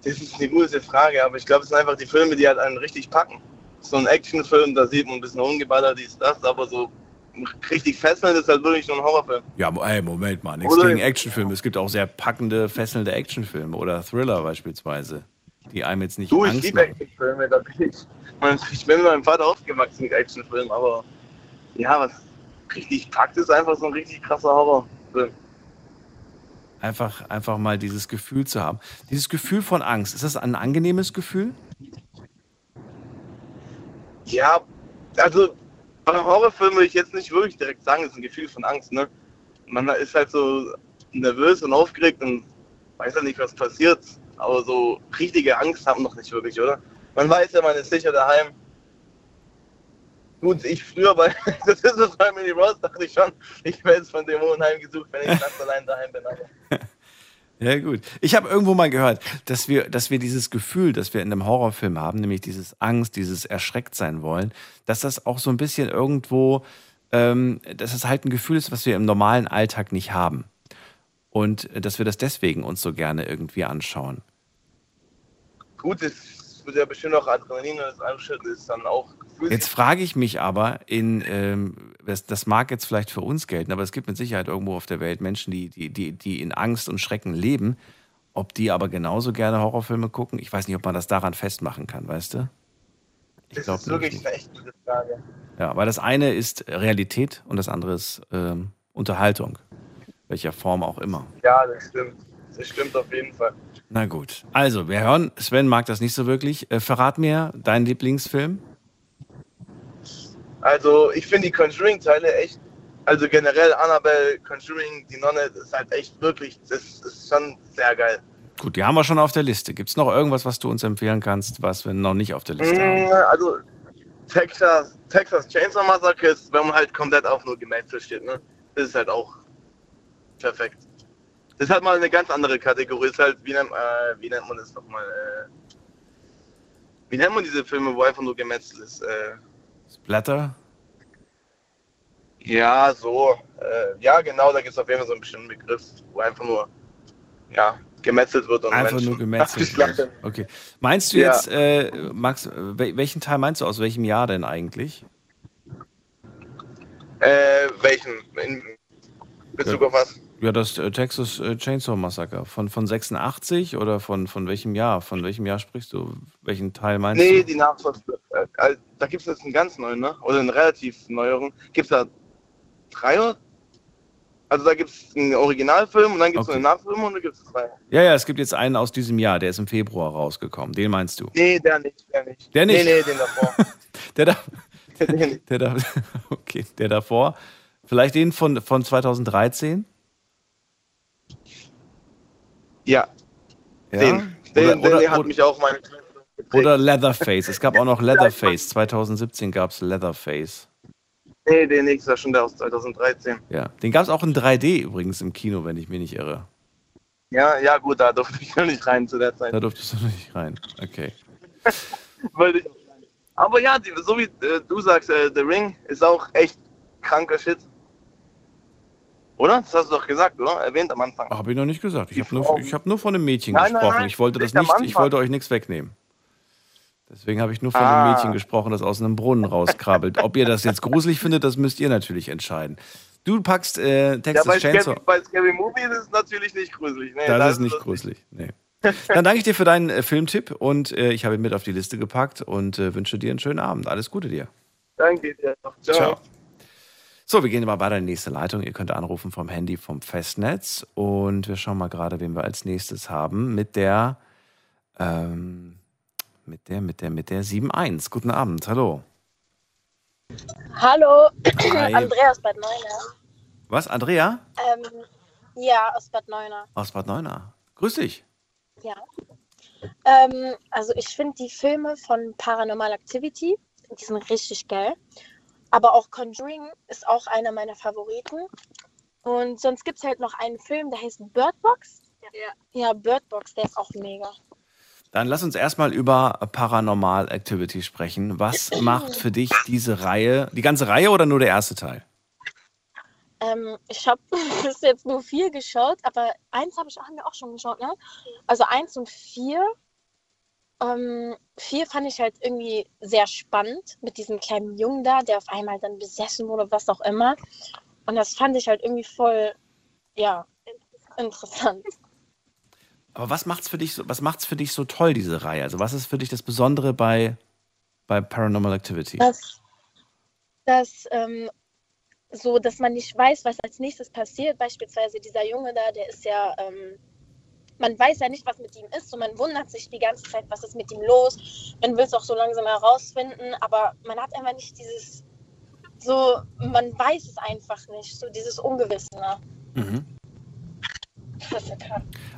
das ist eine gute Frage, aber ich glaube, es sind einfach die Filme, die halt einen richtig packen. So ein Actionfilm, da sieht man ein bisschen rumgeballert, dies, das, aber so richtig fesselnd ist halt wirklich nur ein Horrorfilm. Ja, ey, Moment mal, nichts Oder- gegen Actionfilme. Es gibt auch sehr packende, fesselnde Actionfilme oder Thriller beispielsweise, die einem jetzt nicht Du, ich Angst liebe machen. Actionfilme, da bin ich. Ich bin mit meinem Vater aufgewachsen mit Actionfilmen, aber ja, was richtig packt, ist einfach so ein richtig krasser Horrorfilm. Einfach, einfach mal dieses Gefühl zu haben. Dieses Gefühl von Angst, ist das ein angenehmes Gefühl? Ja, also bei Horrorfilmen würde ich jetzt nicht wirklich direkt sagen, es ist ein Gefühl von Angst, ne? Man ist halt so nervös und aufgeregt und weiß ja nicht, was passiert. Aber so richtige Angst haben noch nicht wirklich, oder? Man weiß ja, man ist sicher daheim. Gut, ich früher bei das ist es bei Mini Rose, dachte ich schon, ich werde jetzt von Dämonen heimgesucht, wenn ich ganz allein daheim bin. Aber Ja, gut. Ich habe irgendwo mal gehört, dass wir, dass wir dieses Gefühl, das wir in einem Horrorfilm haben, nämlich dieses Angst, dieses erschreckt sein wollen, dass das auch so ein bisschen irgendwo, ähm, dass es halt ein Gefühl ist, was wir im normalen Alltag nicht haben. Und äh, dass wir das deswegen uns so gerne irgendwie anschauen. gut, es wird ja bestimmt auch Adrenalin und das Anschütten ist dann auch gefühlt. Jetzt frage ich mich aber, in, ähm, das, das mag jetzt vielleicht für uns gelten, aber es gibt mit Sicherheit irgendwo auf der Welt Menschen, die, die, die, die in Angst und Schrecken leben. Ob die aber genauso gerne Horrorfilme gucken, ich weiß nicht, ob man das daran festmachen kann, weißt du? Ich das ist wirklich nicht. eine echt gute Frage. Ja, weil das eine ist Realität und das andere ist ähm, Unterhaltung. Welcher Form auch immer. Ja, das stimmt. Das stimmt auf jeden Fall. Na gut. Also, wir hören, Sven mag das nicht so wirklich. Äh, verrat mir deinen Lieblingsfilm. Also ich finde die Conjuring-Teile echt, also generell Annabelle, Conjuring, die Nonne, das ist halt echt wirklich, das ist schon sehr geil. Gut, die haben wir schon auf der Liste. Gibt es noch irgendwas, was du uns empfehlen kannst, was wir noch nicht auf der Liste haben? Mm, Also Texas, Texas Chainsaw Massacre ist, wenn man halt komplett auf nur Gemetzel steht, ne? Das ist halt auch perfekt. Das ist halt mal eine ganz andere Kategorie. Ist halt, wie nennt, äh, wie nennt man das nochmal? Äh, wie nennt man diese Filme, wo einfach nur Gemetzel ist? Äh, Splatter? Ja, so. Äh, ja, genau, da gibt es auf jeden Fall so einen bestimmten Begriff, wo einfach nur ja, gemetzelt wird und Einfach Menschen nur gemetzelt. wird. Okay. Meinst du Ja. jetzt, äh, Max, wel- welchen Teil meinst du aus welchem Jahr denn eigentlich? Äh, welchen? In Bezug Ja. auf was? Ja, das äh, Texas äh, Chainsaw Massacre. Von, von 86 oder von, von welchem Jahr? Von welchem Jahr sprichst du? Welchen Teil meinst Nee, du? die Nachfolge. Äh, äh, da gibt es jetzt einen ganz neuen, ne? Oder einen relativ neueren. Gibt es da drei oder? Also da gibt es einen Originalfilm und dann gibt es Okay. eine Nachfilm und dann gibt es zwei. Ja, ja, es gibt jetzt einen aus diesem Jahr, der ist im Februar rausgekommen. Den meinst du? Nee, der nicht, der nicht. Der nicht? Nee, nee, den davor. Der da, nicht. der da, okay, der davor. Vielleicht den von, von 2013? Ja, Ja? den. Den, Oder- den, oder- hat oder- mich auch meine. Oder Leatherface. Es gab auch noch Leatherface. 2017 gab es Leatherface. Nee, der nächste war schon der aus 2013. Ja. Den gab es auch in 3D übrigens im Kino, wenn ich mich nicht irre. Ja, ja, gut, da durfte ich noch nicht rein zu der Zeit. Da durftest du noch nicht rein. Okay. Aber ja, so wie äh, du sagst, äh, The Ring ist auch echt kranker Shit. Oder? Das hast du doch gesagt, oder? Erwähnt am Anfang. Habe ich noch nicht gesagt. Ich habe nur, ich hab nur von einem Mädchen Nein, nein, gesprochen. nein, ich wollte das nicht ich wollte euch nichts wegnehmen. Deswegen habe ich nur von Ah. einem Mädchen gesprochen, das aus einem Brunnen rauskrabbelt. Ob ihr das jetzt gruselig findet, das müsst ihr natürlich entscheiden. Du packst äh, ja, Texas bei Chainsaw. Scary, bei Scary Movie ist es natürlich nicht gruselig. Nee, Das da ist nicht das gruselig. Nee. Dann danke ich dir für deinen äh, Filmtipp und äh, ich habe ihn mit auf die Liste gepackt und äh, wünsche dir einen schönen Abend. Alles Gute dir. Danke dir. Ciao. Ciao. So, wir gehen mal weiter in die nächste Leitung. Ihr könnt anrufen vom Handy vom Festnetz und wir schauen mal gerade, wen wir als nächstes haben mit der ähm, mit der mit der mit der 71. Guten Abend. Hallo. Hallo, Hi. Andreas Bad Neuner. Was? Andrea Ähm, ja, aus Bad Neuner. aus Bad Neuenahr. Grüß dich. Ja. Ähm, also ich finde die Filme von Paranormal Activity, die sind richtig geil. Aber auch Conjuring ist auch einer meiner Favoriten. Und sonst gibt es halt noch einen Film, der heißt Bird Box. Ja. ja, Bird Box, der ist auch mega. Dann lass uns erstmal über Paranormal Activity sprechen. Was macht für dich diese Reihe, die ganze Reihe oder nur der erste Teil? Ähm, ich habe bis jetzt nur vier geschaut, aber eins habe ich haben wir auch schon geschaut, ne? Also eins und vier. Ähm, vier fand ich halt irgendwie sehr spannend mit diesem kleinen Jungen da, der auf einmal dann besessen wurde, was auch immer. Und das fand ich halt irgendwie voll, ja, interessant. Aber was macht's für dich so, was macht's für dich so toll, diese Reihe? Also was ist für dich das Besondere bei, bei Paranormal Activity? dass, dass ähm, so, dass man nicht weiß, was als nächstes passiert. Beispielsweise dieser Junge da, der ist ja, ähm, man weiß ja nicht, was mit ihm ist und man wundert sich die ganze Zeit, was ist mit ihm los. Man will es auch so langsam herausfinden, aber man hat einfach nicht dieses, so, man weiß es einfach nicht, so dieses Ungewisse. Ne? Mhm.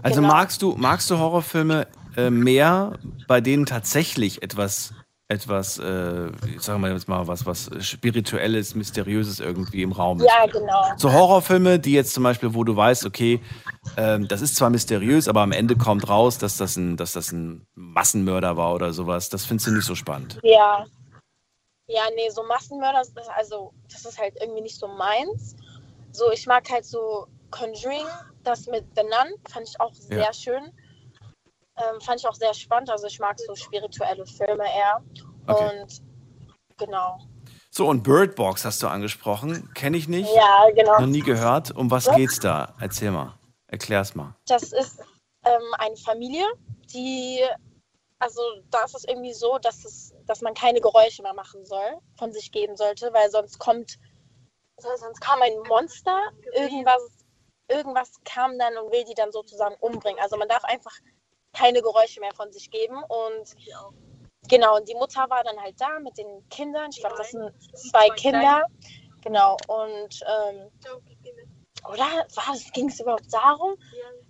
Also Genau. magst du, magst du Horrorfilme äh, mehr, bei denen tatsächlich etwas, etwas, äh, sagen wir jetzt mal, was, was Spirituelles, Mysteriöses irgendwie im Raum ist? Ja, genau. So Horrorfilme, die jetzt zum Beispiel, wo du weißt, okay, ähm, das ist zwar mysteriös, aber am Ende kommt raus, dass das ein, dass das ein Massenmörder war oder sowas. Das findest du nicht so spannend. Ja. Ja, nee, so Massenmörder, das- also das ist halt irgendwie nicht so meins. So, ich mag halt so Conjuring, das mit The Nun, fand ich auch sehr Ja. schön. Ähm, fand ich auch sehr spannend. Also ich mag so spirituelle Filme eher. Okay. Und genau. So, und Bird Box hast du angesprochen. Kenne ich nicht. Ja, genau. Noch nie gehört. Um was Ja. geht's da? Erzähl mal. Erklär's mal. Das ist ähm, eine Familie, die, also da ist es irgendwie so, dass, es, dass man keine Geräusche mehr machen soll, von sich geben sollte, weil sonst kommt, sonst kam ein Monster, irgendwas, irgendwas kam dann und will die dann sozusagen umbringen. Also man darf einfach keine Geräusche mehr von sich geben und genau, und die Mutter war dann halt da mit den Kindern, ich glaube, das sind zwei Kinder, genau, und ähm, oder war das, ging es überhaupt darum?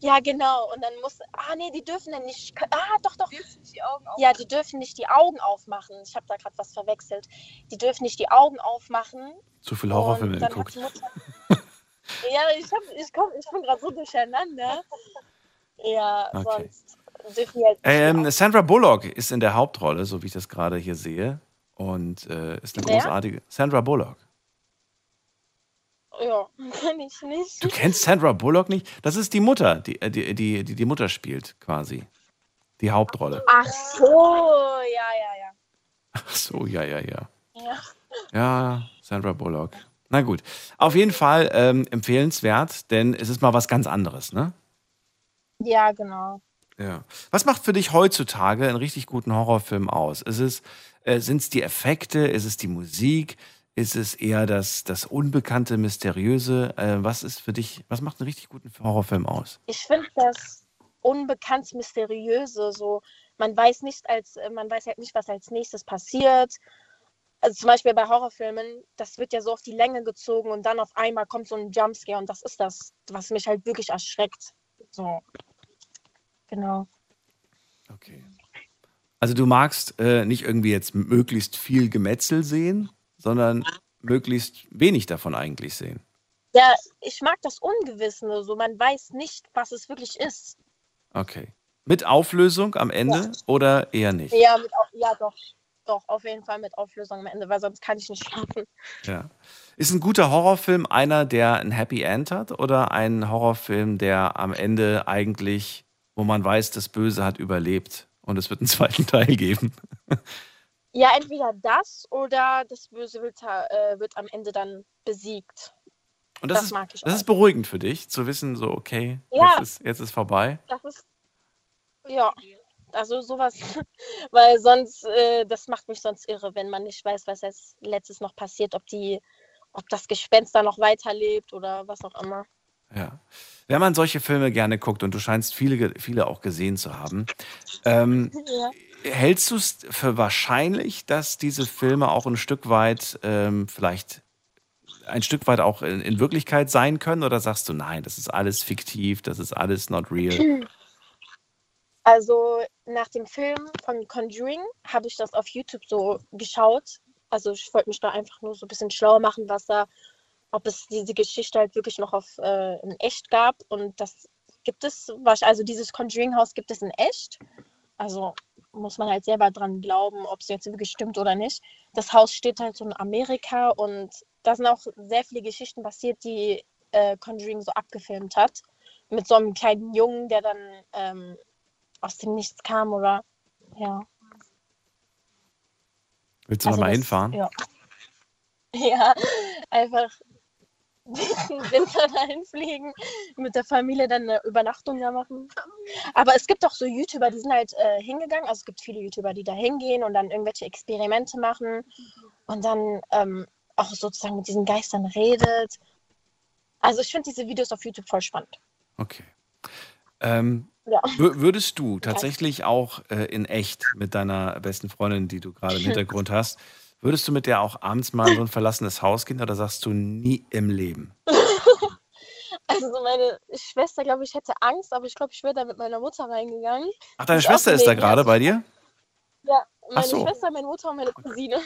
Ja, genau. Und dann muss, ah nee, die dürfen dann nicht, ah doch, doch. Ja, die dürfen nicht die Augen aufmachen. Ich habe da gerade was verwechselt. Die dürfen nicht die Augen aufmachen. Zu viele Horrorfilme geguckt. die Mutter- ja, ich, hab, ich, komm, ich bin gerade so durcheinander. Ja, Okay. sonst dürfen Ähm, Sandra Bullock ist in der Hauptrolle, so wie ich das gerade hier sehe. Und äh, ist eine Wer? großartige. Sandra Bullock. Ja, kenn ich nicht. Du kennst Sandra Bullock nicht? Das ist die Mutter, die äh, die, die, die, die Mutter spielt, quasi. Die Hauptrolle. Ach so, ja, ja, ja. Ach so, ja, ja, ja. Ja, Ja, Sandra Bullock. Na gut. Auf jeden Fall ähm, empfehlenswert, denn es ist mal was ganz anderes, ne? ja genau. Ja. Was macht für dich heutzutage einen richtig guten Horrorfilm aus? Ist es, äh, sind es die Effekte? Ist es die Musik? Ist es eher das, das Unbekannte, Mysteriöse? Äh, was ist für dich, was macht einen richtig guten Horrorfilm aus? Ich finde das unbekannt mysteriöse, so man weiß nicht als äh, man weiß halt nicht, was als nächstes passiert. Also zum Beispiel bei Horrorfilmen, das wird ja so auf die Länge gezogen und dann auf einmal kommt so ein Jumpscare und das ist das, was mich halt wirklich erschreckt. So. Genau. Okay. Also du magst äh, nicht irgendwie jetzt möglichst viel Gemetzel sehen, sondern möglichst wenig davon eigentlich sehen. Ja, ich mag das Ungewisse, so man weiß nicht, was es wirklich ist. Okay. Mit Auflösung am Ende oder eher nicht? Ja, mit, ja doch, doch, auf jeden Fall mit Auflösung am Ende, weil sonst kann ich nicht schlafen. Ja. Ist ein guter Horrorfilm einer, der ein Happy End hat oder ein Horrorfilm, der am Ende eigentlich, wo man weiß, das Böse hat überlebt und es wird einen zweiten Teil geben? Ja, entweder das oder das Böse wird, äh, wird am Ende dann besiegt. Und das, Das ist, mag ich das auch. ist beruhigend für dich, zu wissen, so, okay, Ja. jetzt, ist, jetzt ist vorbei. Das ist, ja, also sowas, weil sonst, äh, das macht mich sonst irre, wenn man nicht weiß, was als letztes noch passiert, ob die, ob das Gespenst da noch weiterlebt oder was auch immer. Ja. Wenn man solche Filme gerne guckt und du scheinst viele, viele auch gesehen zu haben, ähm, Ja. hältst du es für wahrscheinlich, dass diese Filme auch ein Stück weit ähm, vielleicht ein Stück weit auch in, in Wirklichkeit sein können? Oder sagst du, nein, das ist alles fiktiv, das ist alles not real? Also nach dem Film von Conjuring habe ich das auf YouTube so geschaut. Also ich wollte mich da einfach nur so ein bisschen schlau machen, was da, ob es diese Geschichte halt wirklich noch auf äh, in echt gab. Und das gibt es, also dieses Conjuring-Haus gibt es in echt. Also muss man halt selber dran glauben, ob es jetzt wirklich stimmt oder nicht. Das Haus steht halt so in Amerika und da sind auch sehr viele Geschichten passiert, die äh, Conjuring so abgefilmt hat. Mit so einem kleinen Jungen, der dann ähm, aus dem Nichts kam oder ja. Willst du Also mal das- hinfahren? Ja. ja, einfach Winter dahin fliegen, mit der Familie dann eine Übernachtung da machen. Aber es gibt auch so YouTuber, die sind halt äh, hingegangen. Also es gibt viele YouTuber, die da hingehen und dann irgendwelche Experimente machen und dann ähm, auch sozusagen mit diesen Geistern redet. Also ich finde diese Videos auf YouTube voll spannend. Okay. Ähm, Ja. wür- würdest du tatsächlich auch äh, in echt mit deiner besten Freundin, die du gerade im Hintergrund hast, würdest du mit der auch abends mal in so ein verlassenes Haus gehen oder sagst du nie im Leben? Also meine Schwester, glaube ich, hätte Angst, aber ich glaube, ich wäre da mit meiner Mutter reingegangen. Ach, deine Schwester ist da gerade bei dir? Ja, meine so. Schwester, meine Mutter und meine Cousine.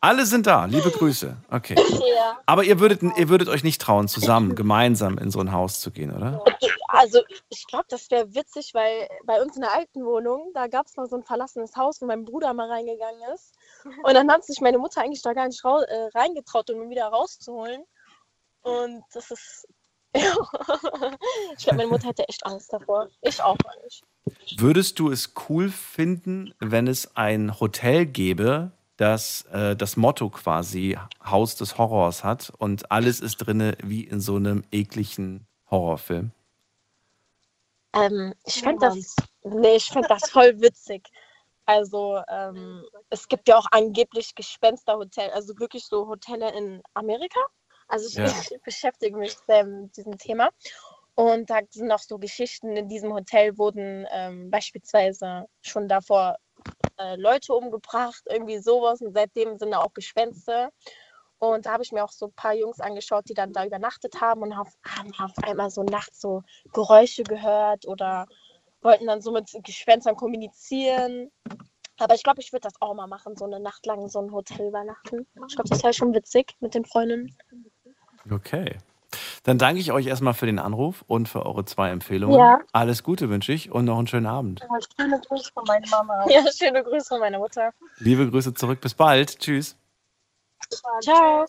Alle sind da. Liebe Grüße. Okay. ja. Aber ihr würdet, ihr würdet euch nicht trauen, zusammen, gemeinsam in so ein Haus zu gehen, oder? Also ich glaube, das wäre witzig, weil bei uns in der alten Wohnung, da gab es mal so ein verlassenes Haus, wo mein Bruder mal reingegangen ist. Und dann hat sich meine Mutter eigentlich da gar nicht äh, reingetraut, um ihn wieder rauszuholen. Und das ist. Ja. ich glaube, meine Mutter hätte echt Angst davor. Ich auch eigentlich. Würdest du es cool finden, wenn es ein Hotel gäbe, das äh, das Motto quasi Haus des Horrors hat und alles ist drinne wie in so einem ekligen Horrorfilm? Ähm, ich fände das, nee, ich find das voll witzig. Also ähm, es gibt ja auch angeblich Gespensterhotel, also wirklich so Hotelle in Amerika. Also ich, Ja. ich beschäftige mich sehr mit diesem Thema. Und da sind auch so Geschichten, in diesem Hotel wurden ähm, beispielsweise schon davor äh, Leute umgebracht, irgendwie sowas. Und seitdem sind da auch Gespenster. Und da habe ich mir auch so ein paar Jungs angeschaut, die dann da übernachtet haben und auf, haben auf einmal so nachts so Geräusche gehört oder wollten dann so mit Gespenstern kommunizieren. Aber ich glaube, ich würde das auch mal machen, so eine Nacht lang in so ein Hotel übernachten. Ich glaube, das wäre schon witzig mit den Freundinnen. Okay. Dann danke ich euch erstmal für den Anruf und für eure zwei Empfehlungen. Ja. Alles Gute wünsche ich und noch einen schönen Abend. Schöne Grüße von meiner Mama. Ja, schöne Grüße von meiner Mutter. Liebe Grüße zurück. Bis bald. Tschüss. Ciao.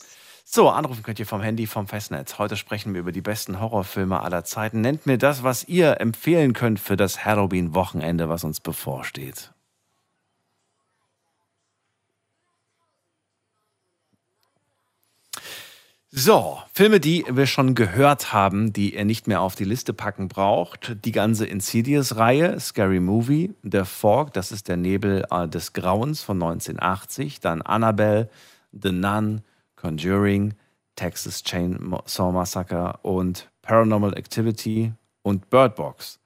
So, anrufen könnt ihr vom Handy, vom Festnetz. Heute sprechen wir über die besten Horrorfilme aller Zeiten. Nennt mir das, was ihr empfehlen könnt für das Halloween-Wochenende, was uns bevorsteht. So, Filme, die wir schon gehört haben, die ihr nicht mehr auf die Liste packen braucht. Die ganze Insidious-Reihe, Scary Movie, The Fog, das ist der Nebel äh, des Grauens von 1980. Dann Annabelle, The Nun, Conjuring, Texas Chainsaw Massacre und Paranormal Activity und Bird Box.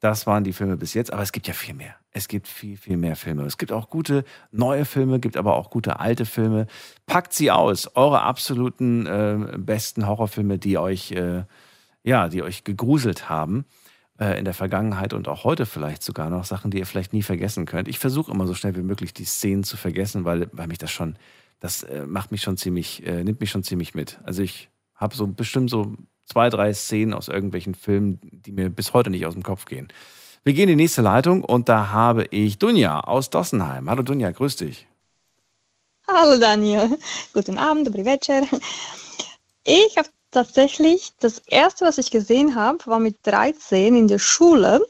Das waren die Filme bis jetzt, aber es gibt ja viel mehr. Es gibt viel, viel mehr Filme. Es gibt auch gute neue Filme, gibt aber auch gute alte Filme. Packt sie aus, eure absoluten äh, besten Horrorfilme, die euch, äh, ja, die euch gegruselt haben. äh, in der Vergangenheit und auch heute vielleicht sogar noch Sachen, die ihr vielleicht nie vergessen könnt. Ich versuche immer so schnell wie möglich die Szenen zu vergessen, weil, weil mich das schon, das äh, macht mich schon ziemlich, äh, nimmt mich schon ziemlich mit. Also ich habe so bestimmt so zwei, drei Szenen aus irgendwelchen Filmen, die mir bis heute nicht aus dem Kopf gehen. Wir gehen in die nächste Leitung und da habe ich Dunja aus Dossenheim. Hallo Dunja, grüß dich. Hallo Daniel, guten Abend, dobry večer. Ich habe tatsächlich, das erste, was ich gesehen habe, war mit 13 in der Schule.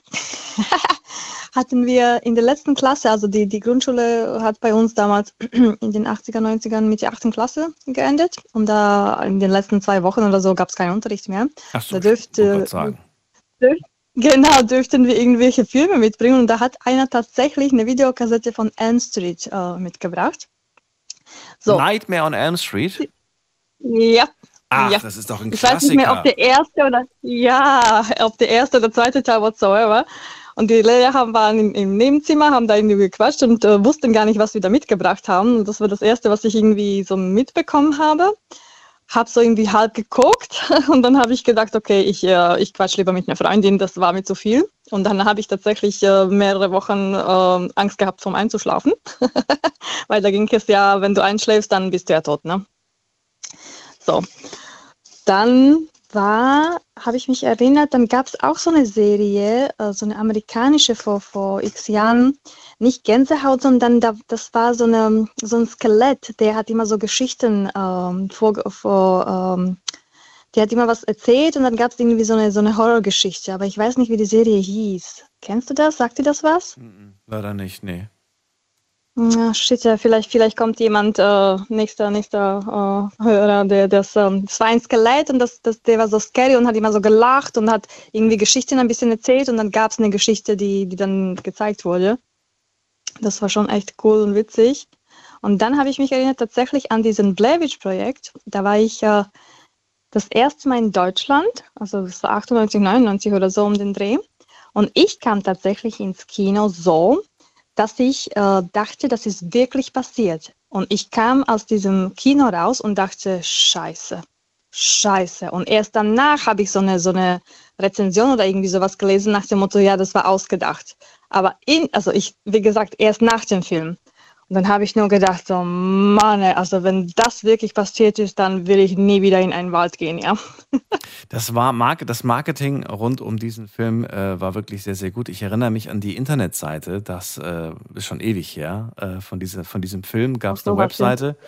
Hatten wir in der letzten Klasse, also die, die Grundschule hat bei uns damals in den 80er, 90ern mit der 8. Klasse geendet. Und da in den letzten zwei Wochen oder so gab es keinen Unterricht mehr. Ach so, da dürfte, sagen. genau, dürften wir irgendwelche Filme mitbringen. Und da hat einer tatsächlich eine Videokassette von Elm Street äh, mitgebracht. So. Nightmare on Elm Street? Ja. Ach, ja. das ist doch ein Ich weiß nicht mehr, ob Klassiker. der erste oder ja, ob der erste oder zweite Teil whatsoever. Und die Lehrer haben, waren im, im Nebenzimmer, haben da irgendwie gequatscht und äh, wussten gar nicht, was wir da mitgebracht haben. Und das war das erste, was ich irgendwie so mitbekommen habe. Hab so irgendwie halb geguckt und dann habe ich gedacht, okay, ich, äh, ich quatsch lieber mit einer Freundin, das war mir zu viel. Und dann habe ich tatsächlich äh, mehrere Wochen äh, Angst gehabt, vom Einzuschlafen. Weil da ging es ja, wenn du einschläfst, dann bist du ja tot, ne? So, dann war, habe ich mich erinnert, dann gab es auch so eine Serie, äh, so eine amerikanische vor, vor x Jahren, nicht Gänsehaut, sondern da, das war so, eine, so ein Skelett, der hat immer so Geschichten ähm, vor, vor ähm, der hat immer was erzählt und dann gab es irgendwie so eine, so eine Horrorgeschichte, aber ich weiß nicht, wie die Serie hieß. Kennst du das? Sagt dir das was? Leider nicht, nee. Ja, shit, ja, vielleicht, vielleicht kommt jemand, äh, nächster, nächster äh, Hörer, der das, ähm, das war ein Skelett und das, das, der war so scary und hat immer so gelacht und hat irgendwie Geschichten ein bisschen erzählt und dann gab es eine Geschichte, die, die dann gezeigt wurde. Das war schon echt cool und witzig. Und dann habe ich mich erinnert tatsächlich an diesen Blair Witch Projekt. Da war ich äh, das erste Mal in Deutschland, also das war 98, 99 oder so um den Dreh. Und ich kam tatsächlich ins Kino so, dass ich äh, dachte, das ist wirklich passiert. Und ich kam aus diesem Kino raus und dachte, scheiße, scheiße. Und erst danach habe ich so eine, so eine Rezension oder irgendwie sowas gelesen nach dem Motto, ja, das war ausgedacht. Aber in, also ich, wie gesagt, erst nach dem Film. Und dann habe ich nur gedacht, so, Mann, also wenn das wirklich passiert ist, dann will ich nie wieder in einen Wald gehen, ja. Das war Marke, das Marketing rund um diesen Film äh, war wirklich sehr, sehr gut. Ich erinnere mich an die Internetseite, das äh, ist schon ewig her, äh, von, diese, von diesem Film gab es so, eine? Webseite.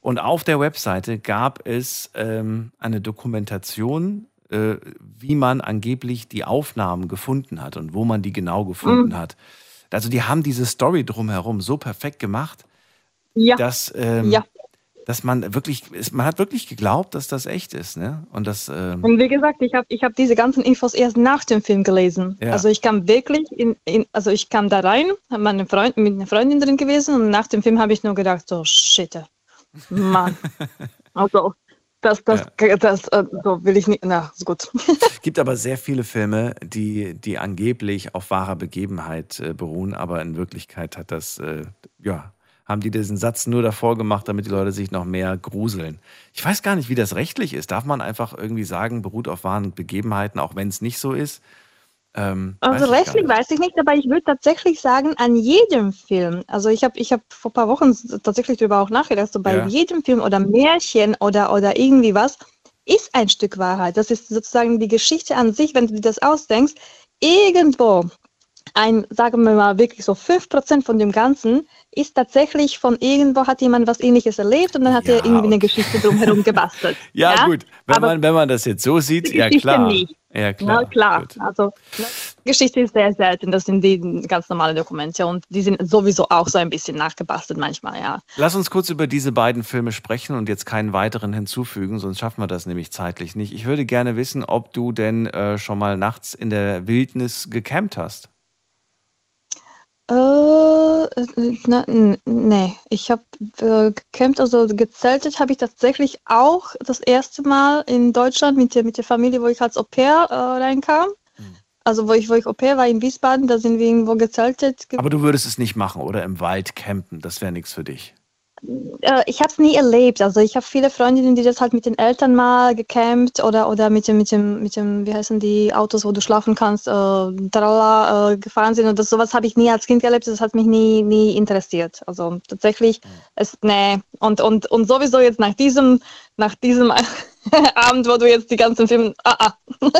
Und auf der Webseite gab es ähm, eine Dokumentation, äh, wie man angeblich die Aufnahmen gefunden hat und wo man die genau gefunden Mhm. hat. Also die haben diese Story drumherum so perfekt gemacht, Ja. dass, ähm, Ja. dass man wirklich, man hat wirklich geglaubt, dass das echt ist. Ne? Und das, ähm, Und wie gesagt, ich habe ich hab diese ganzen Infos erst nach dem Film gelesen. Ja. Also ich kam wirklich in, in, also ich kam da rein, meine Freund, mit einer Freundin drin gewesen und nach dem Film habe ich nur gedacht, so shit, Mann. also das, das, das, äh, so will ich nicht, na, ist gut. Es gibt aber sehr viele Filme, die, die angeblich auf wahrer Begebenheit äh, beruhen, aber in Wirklichkeit hat das, äh, ja, haben die diesen Satz nur davor gemacht, damit die Leute sich noch mehr gruseln. Ich weiß gar nicht, wie das rechtlich ist. Darf man einfach irgendwie sagen, beruht auf wahren Begebenheiten, auch wenn es nicht so ist? Ähm, Also nicht. weiß ich nicht, aber ich würde tatsächlich sagen, an jedem Film, also ich habe ich hab vor ein paar Wochen tatsächlich darüber auch nachgedacht, so bei Ja. jedem Film oder Märchen oder, oder irgendwie was, ist ein Stück Wahrheit. Das ist sozusagen die Geschichte an sich, wenn du dir das ausdenkst, irgendwo ein, sagen wir mal, wirklich so 5% von dem Ganzen ist tatsächlich von irgendwo hat jemand was ähnliches erlebt und dann hat er irgendwie eine Geschichte drumherum gebastelt. Ja, gut, wenn Aber man, wenn man das jetzt so sieht, ja klar. nicht. Ja, klar. Na klar, also ne, Geschichte ist sehr selten, das sind die ganz normale Dokumente und die sind sowieso auch so ein bisschen nachgebastelt manchmal, ja. Lass uns kurz über diese beiden Filme sprechen und jetzt keinen weiteren hinzufügen, sonst schaffen wir das nämlich zeitlich nicht. Ich würde gerne wissen, ob du denn äh, schon mal nachts in der Wildnis gecampt hast. Äh, na, nee, ich habe äh, gecampt, also gezeltet habe ich tatsächlich auch das erste Mal in Deutschland mit der, mit der Familie, wo ich als Au pair äh, reinkam. Also wo ich, wo ich Au pair war in Wiesbaden, da sind wir irgendwo gezeltet. ge- Aber du würdest es nicht machen oder im Wald campen, das wäre nichts für dich. Äh, ich habe es nie erlebt. Also ich habe viele Freundinnen, die das halt mit den Eltern mal gecampt oder, oder mit dem, mit dem, mit dem, wie heißen die Autos, wo du schlafen kannst, äh, tralala, äh, gefahren sind. Und das sowas habe ich nie als Kind erlebt. Das hat mich nie, nie interessiert. Also tatsächlich, es, nee. Und, und, und sowieso jetzt nach diesem, nach diesem Abend, wo du jetzt die ganzen Filme, ah, ah.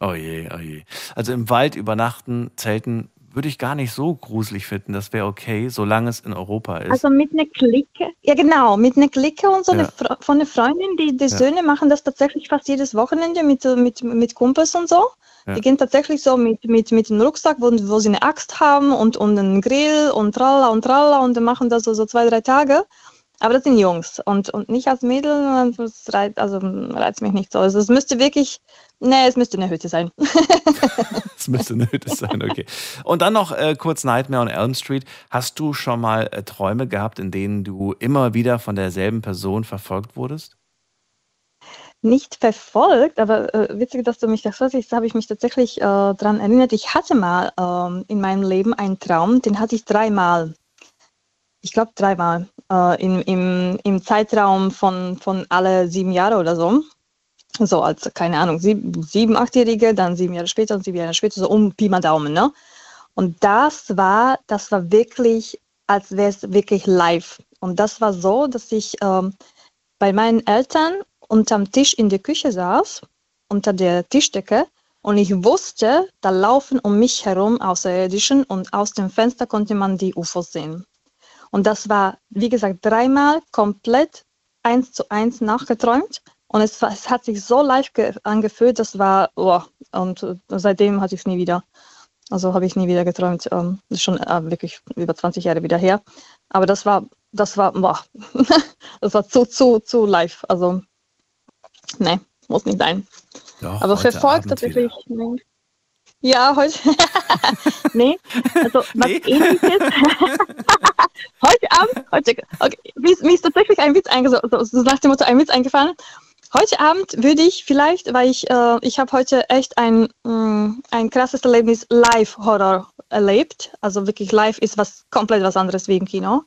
oh je, oh je. Also im Wald übernachten, zelten, würde ich gar nicht so gruselig finden. Das wäre okay, solange es in Europa ist. Also mit einer Clique, ja genau, mit einer Clique und so ja. eine, von einer Freundin, die, die ja. Söhne machen das tatsächlich fast jedes Wochenende mit, mit, mit Kumpels und so. Ja. Die gehen tatsächlich so mit, mit, mit einem Rucksack, wo, wo sie eine Axt haben und, und einen Grill und tralla und tralla und machen das so, so zwei, drei Tage. Aber das sind Jungs und, und nicht als Mädel, das reizt, also reizt mich nicht so. Also es müsste wirklich, nee, es müsste eine Hütte sein. es müsste eine Hütte sein, okay. Und dann noch äh, kurz Nightmare on Elm Street. Hast du schon mal äh, Träume gehabt, in denen du immer wieder von derselben Person verfolgt wurdest? Nicht verfolgt, aber äh, witzig, dass du mich das fragst, habe ich mich tatsächlich äh, daran erinnert. Ich hatte mal ähm, in meinem Leben einen Traum, den hatte ich dreimal ich glaube dreimal äh, im, im, im Zeitraum von, von alle sieben Jahre oder so. So als, keine Ahnung, sieben, sieben achtjährige, dann sieben Jahre später und sieben Jahre später, so um Pi mal Daumen, ne? Und das war, das war wirklich, als wäre es wirklich live. Und das war so, dass ich ähm, bei meinen Eltern unterm Tisch in der Küche saß, unter der Tischdecke, und ich wusste, da laufen um mich herum Außerirdischen und aus dem Fenster konnte man die UFOs sehen. Und das war, wie gesagt, dreimal komplett eins zu eins nachgeträumt. Und es, es hat sich so live angefühlt, das war, oh, und seitdem hatte ich es nie wieder. Also habe ich nie wieder geträumt. Ähm, das ist schon äh, wirklich über 20 Jahre wieder her. Aber das war, das war, boah, das war zu, zu, zu live. Also, nee, muss nicht sein. Doch, Aber verfolgt tatsächlich. Nee. Ja, heute. nee, also was nee. ähnliches. heute Abend, heute, okay, mir, mir ist tatsächlich ein Witz eingefallen, so, nach dem Motto ein Witz eingefallen. Heute Abend würde ich vielleicht, weil ich, äh, ich habe heute echt ein, mh, mm, ein krasses Erlebnis Live-Horror erlebt. Also wirklich live ist was komplett was anderes wie im Kino.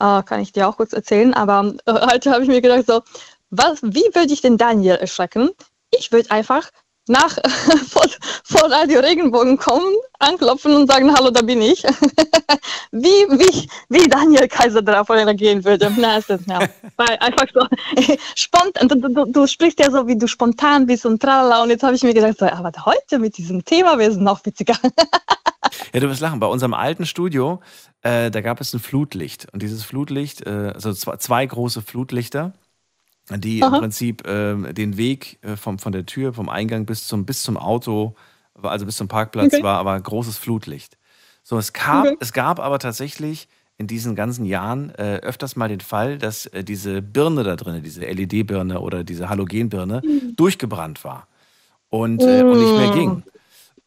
Äh, kann ich dir auch kurz erzählen. Aber äh, heute habe ich mir gedacht, so, was, wie würde ich den Daniel erschrecken? Ich würde einfach nach vor, vor Radio Regenbogen kommen, anklopfen und sagen, hallo, da bin ich. wie, wie, wie Daniel Kaiser darauf reagieren würde. Na, ist das, ja. Weil einfach so spontan, du, du, du, sprichst ja so, wie du spontan bist und tralala. Und jetzt habe ich mir gedacht, so, aber heute mit diesem Thema wäre es noch witziger. ja, du wirst lachen. Bei unserem alten Studio, äh, da gab es ein Flutlicht. Und dieses Flutlicht, äh, also zwei, zwei große Flutlichter die Aha. im Prinzip äh, den Weg äh, vom, von der Tür, vom Eingang bis zum, bis zum Auto, also bis zum Parkplatz okay. war, aber großes Flutlicht. So, es gab, okay. es gab aber tatsächlich in diesen ganzen Jahren äh, öfters mal den Fall, dass äh, diese Birne da drin, diese LED-Birne oder diese Halogenbirne, mhm. durchgebrannt war und, mhm. und nicht mehr mm. ging.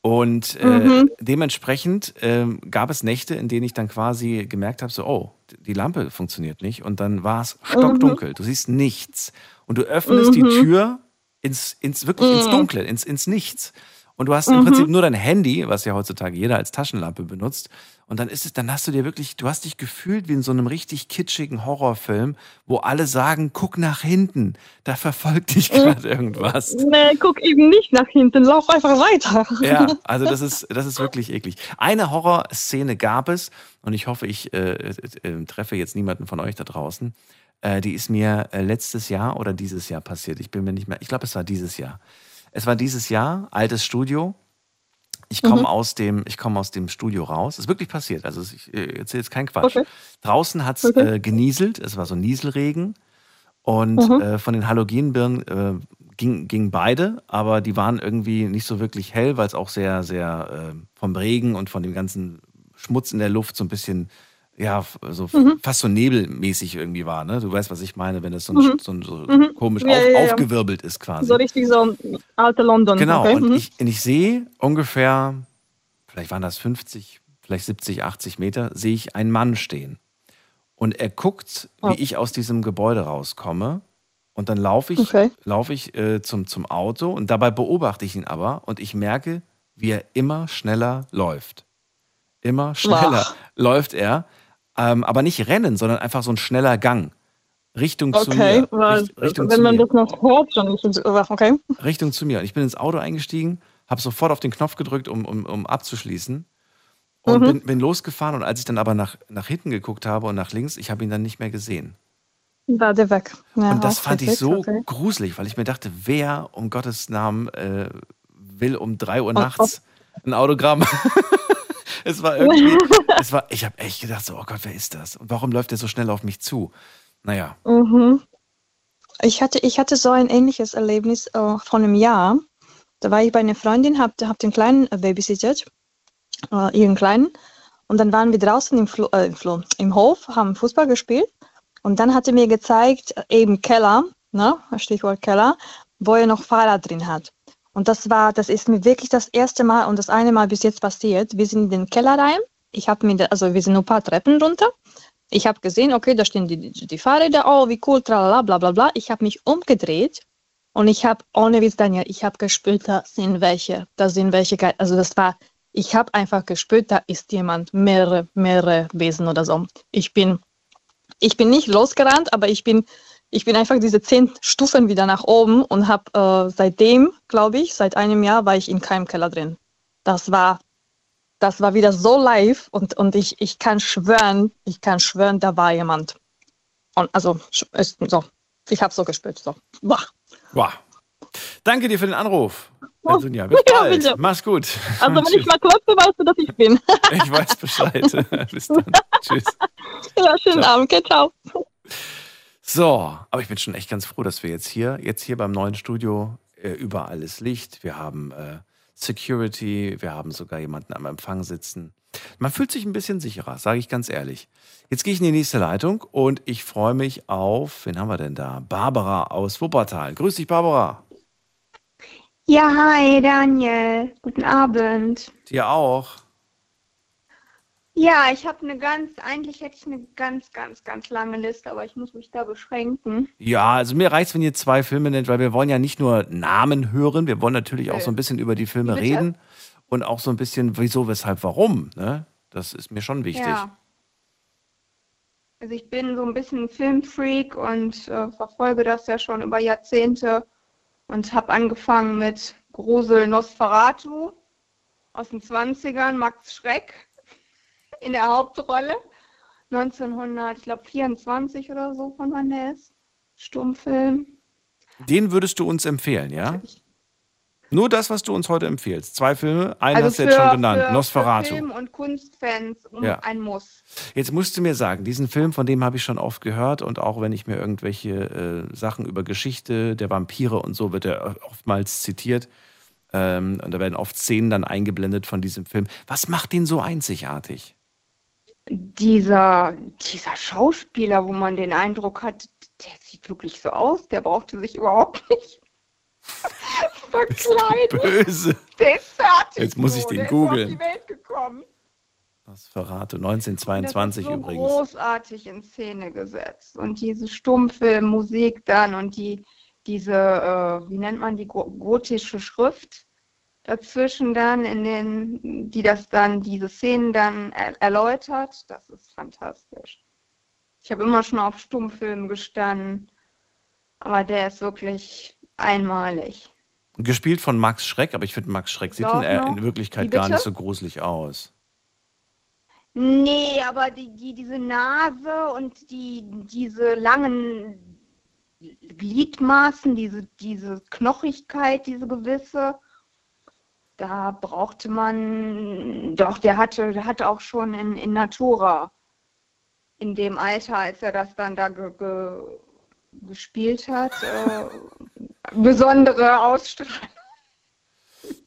Und äh, mhm. dementsprechend ähm, gab es Nächte, in denen ich dann quasi gemerkt habe, so, oh, die Lampe funktioniert nicht. Und dann war es stockdunkel. Mhm. Du siehst nichts. Und du öffnest mhm. die Tür ins, ins wirklich ins mhm. Dunkle, ins, ins Nichts. Und du hast im Prinzip mhm. nur dein Handy, was ja heutzutage jeder als Taschenlampe benutzt. Und dann ist es, dann hast du dir wirklich, du hast dich gefühlt wie in so einem richtig kitschigen Horrorfilm, wo alle sagen, guck nach hinten, da verfolgt dich gerade irgendwas. Nee, guck eben nicht nach hinten, lauf einfach weiter. Ja, also das ist, das ist wirklich eklig. Eine Horrorszene gab es, und ich hoffe, ich äh, äh, äh treffe jetzt niemanden von euch da draußen. Äh, die ist mir äh, letztes Jahr oder dieses Jahr passiert. Ich bin mir nicht mehr, ich glaube, es war dieses Jahr. Es war dieses Jahr, altes Studio. Ich komme mhm. aus dem, ich komme aus dem Studio raus. Das ist wirklich passiert. Also ich äh, erzähle jetzt keinen Quatsch. Okay. Draußen hat es okay. äh, genieselt. Es war so Nieselregen. Und mhm. äh, von den Halogenbirnen äh, ging, gingen beide, aber die waren irgendwie nicht so wirklich hell, weil es auch sehr, sehr äh, vom Regen und von dem ganzen Schmutz in der Luft so ein bisschen ja, so mhm. fast so nebelmäßig irgendwie war, ne? Du weißt, was ich meine, wenn das so, ein, mhm. so, so mhm. komisch ja, auf, ja, ja. aufgewirbelt ist quasi. So richtig so alte London. Genau, okay. und, mhm. ich, und ich sehe ungefähr, vielleicht waren das 50, vielleicht 70, 80 Meter, sehe ich einen Mann stehen. Und er guckt, oh. wie ich aus diesem Gebäude rauskomme. Und dann laufe ich, okay. lauf ich äh, zum, zum Auto und dabei beobachte ich ihn aber und ich merke, wie er immer schneller läuft. Immer schneller Boah. läuft er Ähm, aber nicht rennen, sondern einfach so ein schneller Gang. Richtung zu Okay, mir. weil, Richt- Richtung wenn zu man das noch hört, dann ist es, okay. Richtung zu mir. Und ich bin ins Auto eingestiegen, habe sofort auf den Knopf gedrückt, um, um, um abzuschließen. Und Mhm. bin, bin losgefahren. Und als ich dann aber nach, nach hinten geguckt habe und nach links, ich habe ihn dann nicht mehr gesehen. War der weg. Ja, und das fand ich so okay. gruselig, weil ich mir dachte, wer um Gottes Namen äh, will um 3 Uhr nachts ein Autogramm? es war irgendwie, es war, ich habe echt gedacht, so, oh Gott, wer ist das? Und warum läuft der so schnell auf mich zu? Naja, Mhm. Ich hatte, ich hatte so ein ähnliches Erlebnis äh, vor einem Jahr. Da war ich bei einer Freundin, hab, hab den Kleinen äh, babysittet, äh, ihren Kleinen. Und dann waren wir draußen im, Flo, äh, im, Flo, im Hof, haben Fußball gespielt. Und dann hat er mir gezeigt, äh, eben Keller, ne, Stichwort Keller, wo er noch Fahrrad drin hat. Und das war, das ist mir wirklich das erste Mal und das eine Mal bis jetzt passiert. Wir sind in den Keller rein. Ich habe mir, also wir sind nur ein paar Treppen runter. Ich habe gesehen, okay, da stehen die, die, die Fahrräder, oh, wie cool, tralala, bla bla bla. Ich habe mich umgedreht und ich habe, ohne Witz, Daniel, ich habe gespürt, da sind welche, da sind welche, also das war, ich habe einfach gespürt, da ist jemand, mehrere, mehrere Wesen oder so. Ich bin, ich bin nicht losgerannt, aber ich bin, ich bin einfach diese zehn Stufen wieder nach oben und habe äh, seitdem, glaube ich, seit einem Jahr war ich in keinem Keller drin. Das war, das war wieder so live und, und ich, ich kann schwören, ich kann schwören, da war jemand. Und also, ist so, ich habe so gespürt, so. Boah. wow. Danke dir für den Anruf. Sonja, bis Oh. Ja, bald. bitte. Mach's gut. Also wenn ich mal klopfe, weißt du, dass ich bin. Ich weiß Bescheid. bis dann. Tschüss. ja, schönen Ciao. Abend, okay, ciao. So, aber ich bin schon echt ganz froh, dass wir jetzt hier, jetzt hier beim neuen Studio äh, überall ist Licht. Wir haben äh, Security, wir haben sogar jemanden am Empfang sitzen. Man fühlt sich ein bisschen sicherer, sage ich ganz ehrlich. Jetzt gehe ich in die nächste Leitung und ich freue mich auf, wen haben wir denn da? Barbara aus Wuppertal. Grüß dich, Barbara. Ja, hi Daniel. Guten Abend. Dir auch. Ja, ich habe eine ganz, eigentlich hätte ich eine ganz, ganz, ganz lange Liste, aber ich muss mich da beschränken. Ja, also mir reicht wenn ihr zwei Filme nennt, weil wir wollen ja nicht nur Namen hören, wir wollen natürlich auch so ein bisschen über die Filme bitte? reden und auch so ein bisschen wieso, weshalb, warum. Ne? Das ist mir schon wichtig. Ja. Also ich bin so ein bisschen Filmfreak und äh, verfolge das ja schon über Jahrzehnte und habe angefangen mit Grusel Nosferatu aus den 20ern, Max Schreck in der Hauptrolle. 1924 oder so, von wann der ist. Stummfilm. Den würdest du uns empfehlen, ja? Nur das, was du uns heute empfiehlst. Zwei Filme, einen also hast du jetzt für- schon genannt, für, Für Nosferatu. Film- und Kunstfans um Ja. ein Muss. Jetzt musst du mir sagen, diesen Film, von dem habe ich schon oft gehört und auch wenn ich mir irgendwelche äh, Sachen über Geschichte der Vampire und so wird er oftmals zitiert. Ähm, und da werden oft Szenen dann eingeblendet von diesem Film. Was macht den so einzigartig? Dieser, dieser Schauspieler, wo man den Eindruck hat, der sieht wirklich so aus, der brauchte sich überhaupt nicht verkleiden. Böse. Der ist fertig. Jetzt muss ich den der Ist auf googeln. die Welt gekommen. Nosferatu, Das 1922 ist so übrigens. großartig in Szene gesetzt. Und diese Stummfilmmusik dann und die, diese, äh, wie nennt man die go- gotische Schrift dazwischen dann, in den, die das dann, diese Szenen dann er erläutert, das ist fantastisch. Ich habe immer schon auf Stummfilmen gestanden, aber der ist wirklich einmalig. Gespielt von Max Schreck, aber ich finde, Max Schreck sieht in, äh, in Wirklichkeit gar nicht so gruselig aus. Nee, aber die, die, diese Nase und die, diese langen Gliedmaßen, diese, diese Knochigkeit, diese gewisse, da brauchte man, doch, der hatte, der hatte auch schon in, in Natura, in dem Alter, als er das dann da ge, ge, gespielt hat, äh, besondere Ausstrahlung.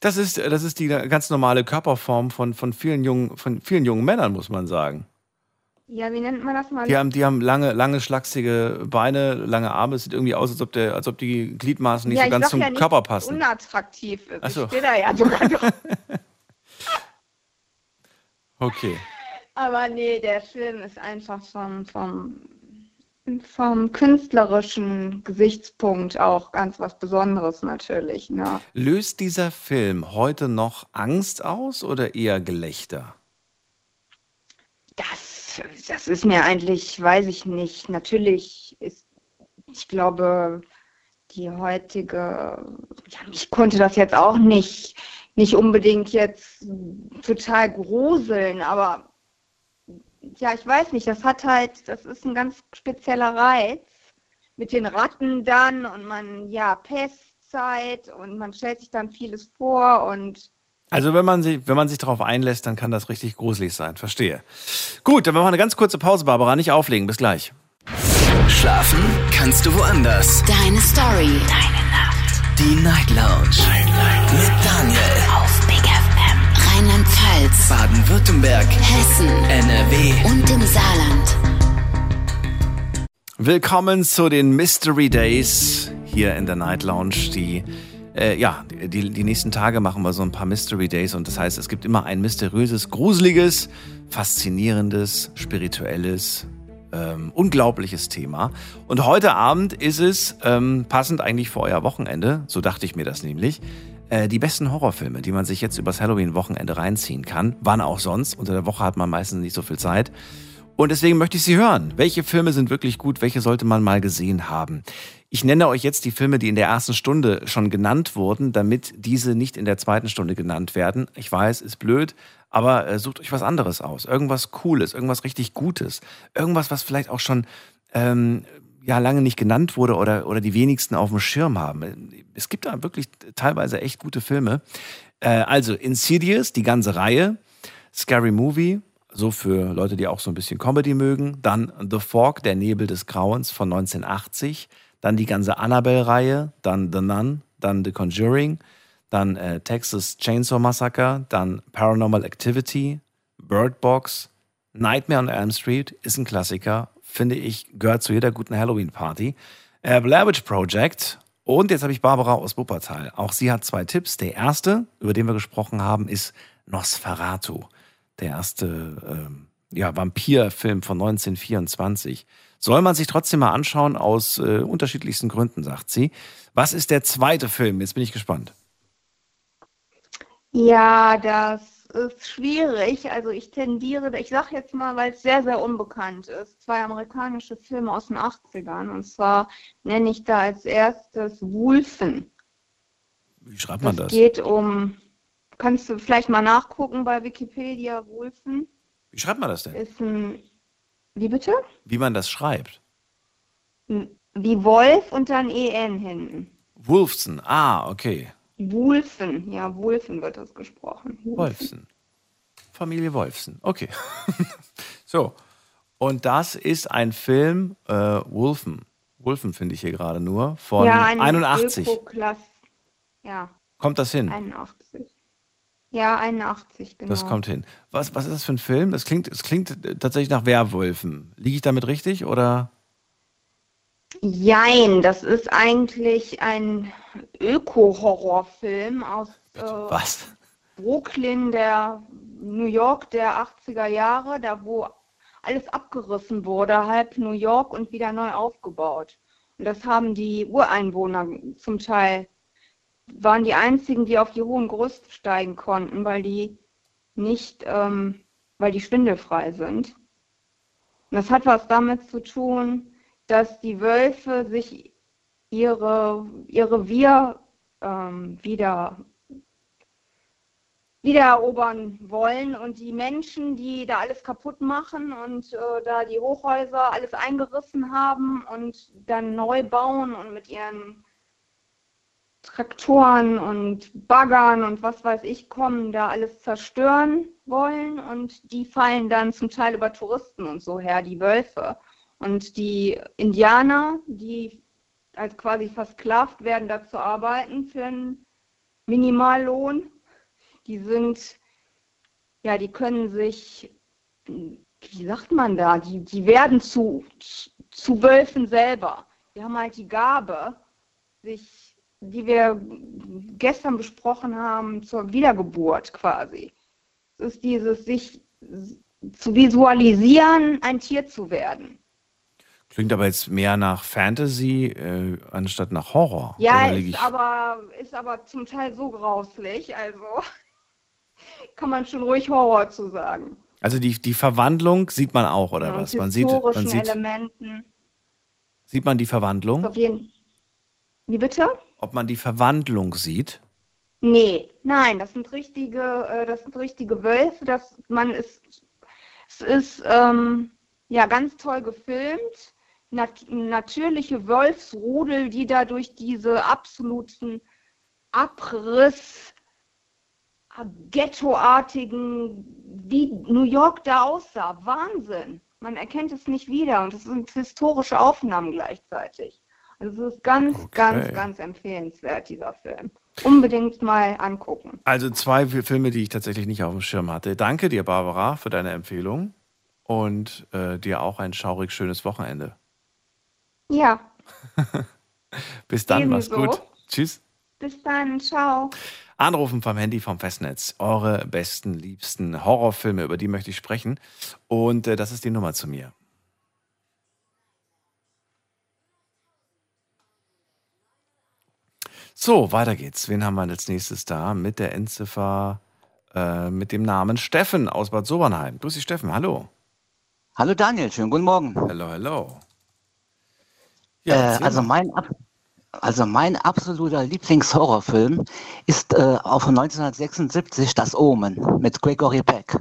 Das ist, das ist die ganz normale Körperform von, von, vielen jungen, von vielen jungen Männern, muss man sagen. Ja, wie nennt man das mal? Die haben, die haben lange, lange, schlachsige Beine, lange Arme. Es sieht irgendwie aus, als ob, der, als ob die Gliedmaßen nicht ja, so ganz zum ja nicht, Körper passen. unattraktiv ist. Ach so. Ich stehe da ja sogar. Okay. Aber nee, der Film ist einfach vom, vom, vom künstlerischen Gesichtspunkt auch ganz was Besonderes natürlich. Ne? Löst dieser Film heute noch Angst aus oder eher Gelächter? Das das ist mir eigentlich, weiß ich nicht. Natürlich ist, ich glaube, die heutige, ja, ich konnte das jetzt auch nicht, nicht unbedingt jetzt total gruseln, aber ja, ich weiß nicht, das hat halt, das ist ein ganz spezieller Reiz mit den Ratten dann und man, ja, Pestzeit und man stellt sich dann vieles vor und Also wenn man sich, wenn man sich darauf einlässt, dann kann das richtig gruselig sein. Verstehe. Gut, dann machen wir eine ganz kurze Pause, Barbara. Nicht auflegen. Bis gleich. Schlafen kannst du woanders. Deine Story. Deine Nacht. Die Night Lounge. Mit Daniel. Auf Big FM. Rheinland-Pfalz. Baden-Württemberg. Hessen. NRW. Und im Saarland. Willkommen zu den Mystery Days hier in der Night Lounge. Die, äh, ja, die, die nächsten Tage machen wir so ein paar Mystery Days und das heißt, es gibt immer ein mysteriöses, gruseliges, faszinierendes, spirituelles, ähm, unglaubliches Thema. Und heute Abend ist es ähm, passend eigentlich für euer Wochenende, so dachte ich mir das nämlich, äh, die besten Horrorfilme, die man sich jetzt übers Halloween-Wochenende reinziehen kann. Wann auch sonst. Unter der Woche hat man meistens nicht so viel Zeit. Und deswegen möchte ich Sie hören. Welche Filme sind wirklich gut? Welche sollte man mal gesehen haben? Ich nenne euch jetzt die Filme, die in der ersten Stunde schon genannt wurden, damit diese nicht in der zweiten Stunde genannt werden. Ich weiß, ist blöd, aber äh, sucht euch was anderes aus. Irgendwas Cooles, irgendwas richtig Gutes. Irgendwas, was vielleicht auch schon ähm, ja lange nicht genannt wurde oder, oder die wenigsten auf dem Schirm haben. Es gibt da wirklich teilweise echt gute Filme. Äh, also Insidious, die ganze Reihe. Scary Movie, so für Leute, die auch so ein bisschen Comedy mögen. Dann The Fog, der Nebel des Grauens von 1980. Dann die ganze Annabelle-Reihe. Dann The Nun. Dann The Conjuring. Dann äh, Texas Chainsaw Massacre. Dann Paranormal Activity. Bird Box. Nightmare on Elm Street ist ein Klassiker. Finde ich, gehört zu jeder guten Halloween-Party. Äh, Blair Witch Project. Und jetzt habe ich Barbara aus Wuppertal. Auch sie hat zwei Tipps. Der erste, über den wir gesprochen haben, ist Nosferatu der erste ähm, ja, Vampirfilm von 1924. Soll man sich trotzdem mal anschauen aus äh, unterschiedlichsten Gründen, sagt sie. Was ist der zweite Film? Jetzt bin ich gespannt. Ja, das ist schwierig. Also ich tendiere, ich sage jetzt mal, weil es sehr, sehr unbekannt ist, zwei amerikanische Filme aus den 80ern. Und zwar nenne ich da als erstes Wolfen. Wie schreibt man Es das? geht um, kannst du vielleicht mal nachgucken bei Wikipedia, Wolfen Wie schreibt man das denn? ist ein, wie bitte? Wie man das schreibt? Wie Wolf und dann EN hinten. Wolfson. Ah, okay. Wolfen, ja, Wolfen wird das gesprochen. Wolfson. Familie Wolfson. Okay. so. Und das ist ein Film, äh, Wolfen. Wolfen finde ich hier gerade nur, von ja, ein 81. Ökoklass. Ja, Kommt das hin? 81. Ja, 81, genau. Das kommt hin. Was, was ist das für ein Film? Das klingt, es klingt tatsächlich nach Werwölfen. Liege ich damit richtig oder? Jein, das ist eigentlich ein Öko-Horrorfilm aus äh? Brooklyn, der New York der 80er Jahre, da wo alles abgerissen wurde, halb New York und wieder neu aufgebaut. Und das haben die Ureinwohner zum Teil, waren die einzigen, die auf die hohen Gerüste steigen konnten, weil die nicht, ähm, weil die schwindelfrei sind. Und das hat was damit zu tun, dass die Wölfe sich ihre, ihr Revier ähm, wieder wiedererobern wollen und die Menschen, die da alles kaputt machen und äh, da die Hochhäuser alles eingerissen haben und dann neu bauen und mit ihren Traktoren und Baggern und was weiß ich kommen, da alles zerstören wollen und die fallen dann zum Teil über Touristen und so her, die Wölfe. Und die Indianer, die als quasi versklavt werden, da zu arbeiten für einen Minimallohn, die sind, ja, die können sich, wie sagt man da, die, die werden zu, zu Wölfen selber. Die haben halt die Gabe, sich, die wir gestern besprochen haben, zur Wiedergeburt quasi. Es ist dieses, sich zu visualisieren, ein Tier zu werden. Klingt aber jetzt mehr nach Fantasy äh, anstatt nach Horror. Ja, ist aber, ist aber zum Teil so grauslich, also kann man schon ruhig Horror zu sagen. Also die, die Verwandlung sieht man auch, oder Ja, was? Man sieht, man sieht, Elementen. sieht man die Verwandlung? Auf jeden Wie bitte? Ob man die Verwandlung sieht? Nee, nein, das sind richtige, äh, das sind richtige Wölfe. Das, man ist, es ist ähm, ja ganz toll gefilmt. Nat natürliche Wolfsrudel, die da durch diese absoluten Abriss, äh, ghettoartigen, wie New York da aussah. Wahnsinn. Man erkennt es nicht wieder und es sind historische Aufnahmen gleichzeitig. Also es ist ganz, ganz, ganz empfehlenswert, dieser Film. Unbedingt mal angucken. Also zwei Fi- Filme, die ich tatsächlich nicht auf dem Schirm hatte. Danke dir, Barbara, für deine Empfehlung und äh, dir auch ein schaurig schönes Wochenende. Ja, Bis dann, mach's Ebenso. gut. Tschüss. bis dann, ciao. Anrufen vom Handy vom Festnetz. Eure besten, liebsten Horrorfilme, über die möchte ich sprechen. Und äh, das ist die Nummer zu mir. So, weiter geht's. Wen haben wir als nächstes da? Mit der Endziffer, äh, mit dem Namen Steffen aus Bad Sobernheim. Grüß dich, Steffen. Hallo. Hallo Daniel, schönen guten Morgen. Hallo, hallo. äh, erzähl also, mein, also mein absoluter Lieblingshorrorfilm ist äh, auch von 1976 Das Omen mit Gregory Peck.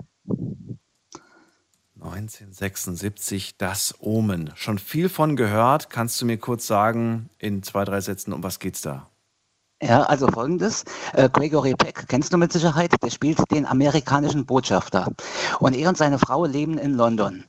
1976, das Omen. Schon viel von gehört. Kannst du mir kurz sagen, in zwei, drei Sätzen, um was geht's da? Ja, also folgendes. Äh, Gregory Peck, kennst du mit Sicherheit, der spielt den amerikanischen Botschafter. Und er und seine Frau leben in London.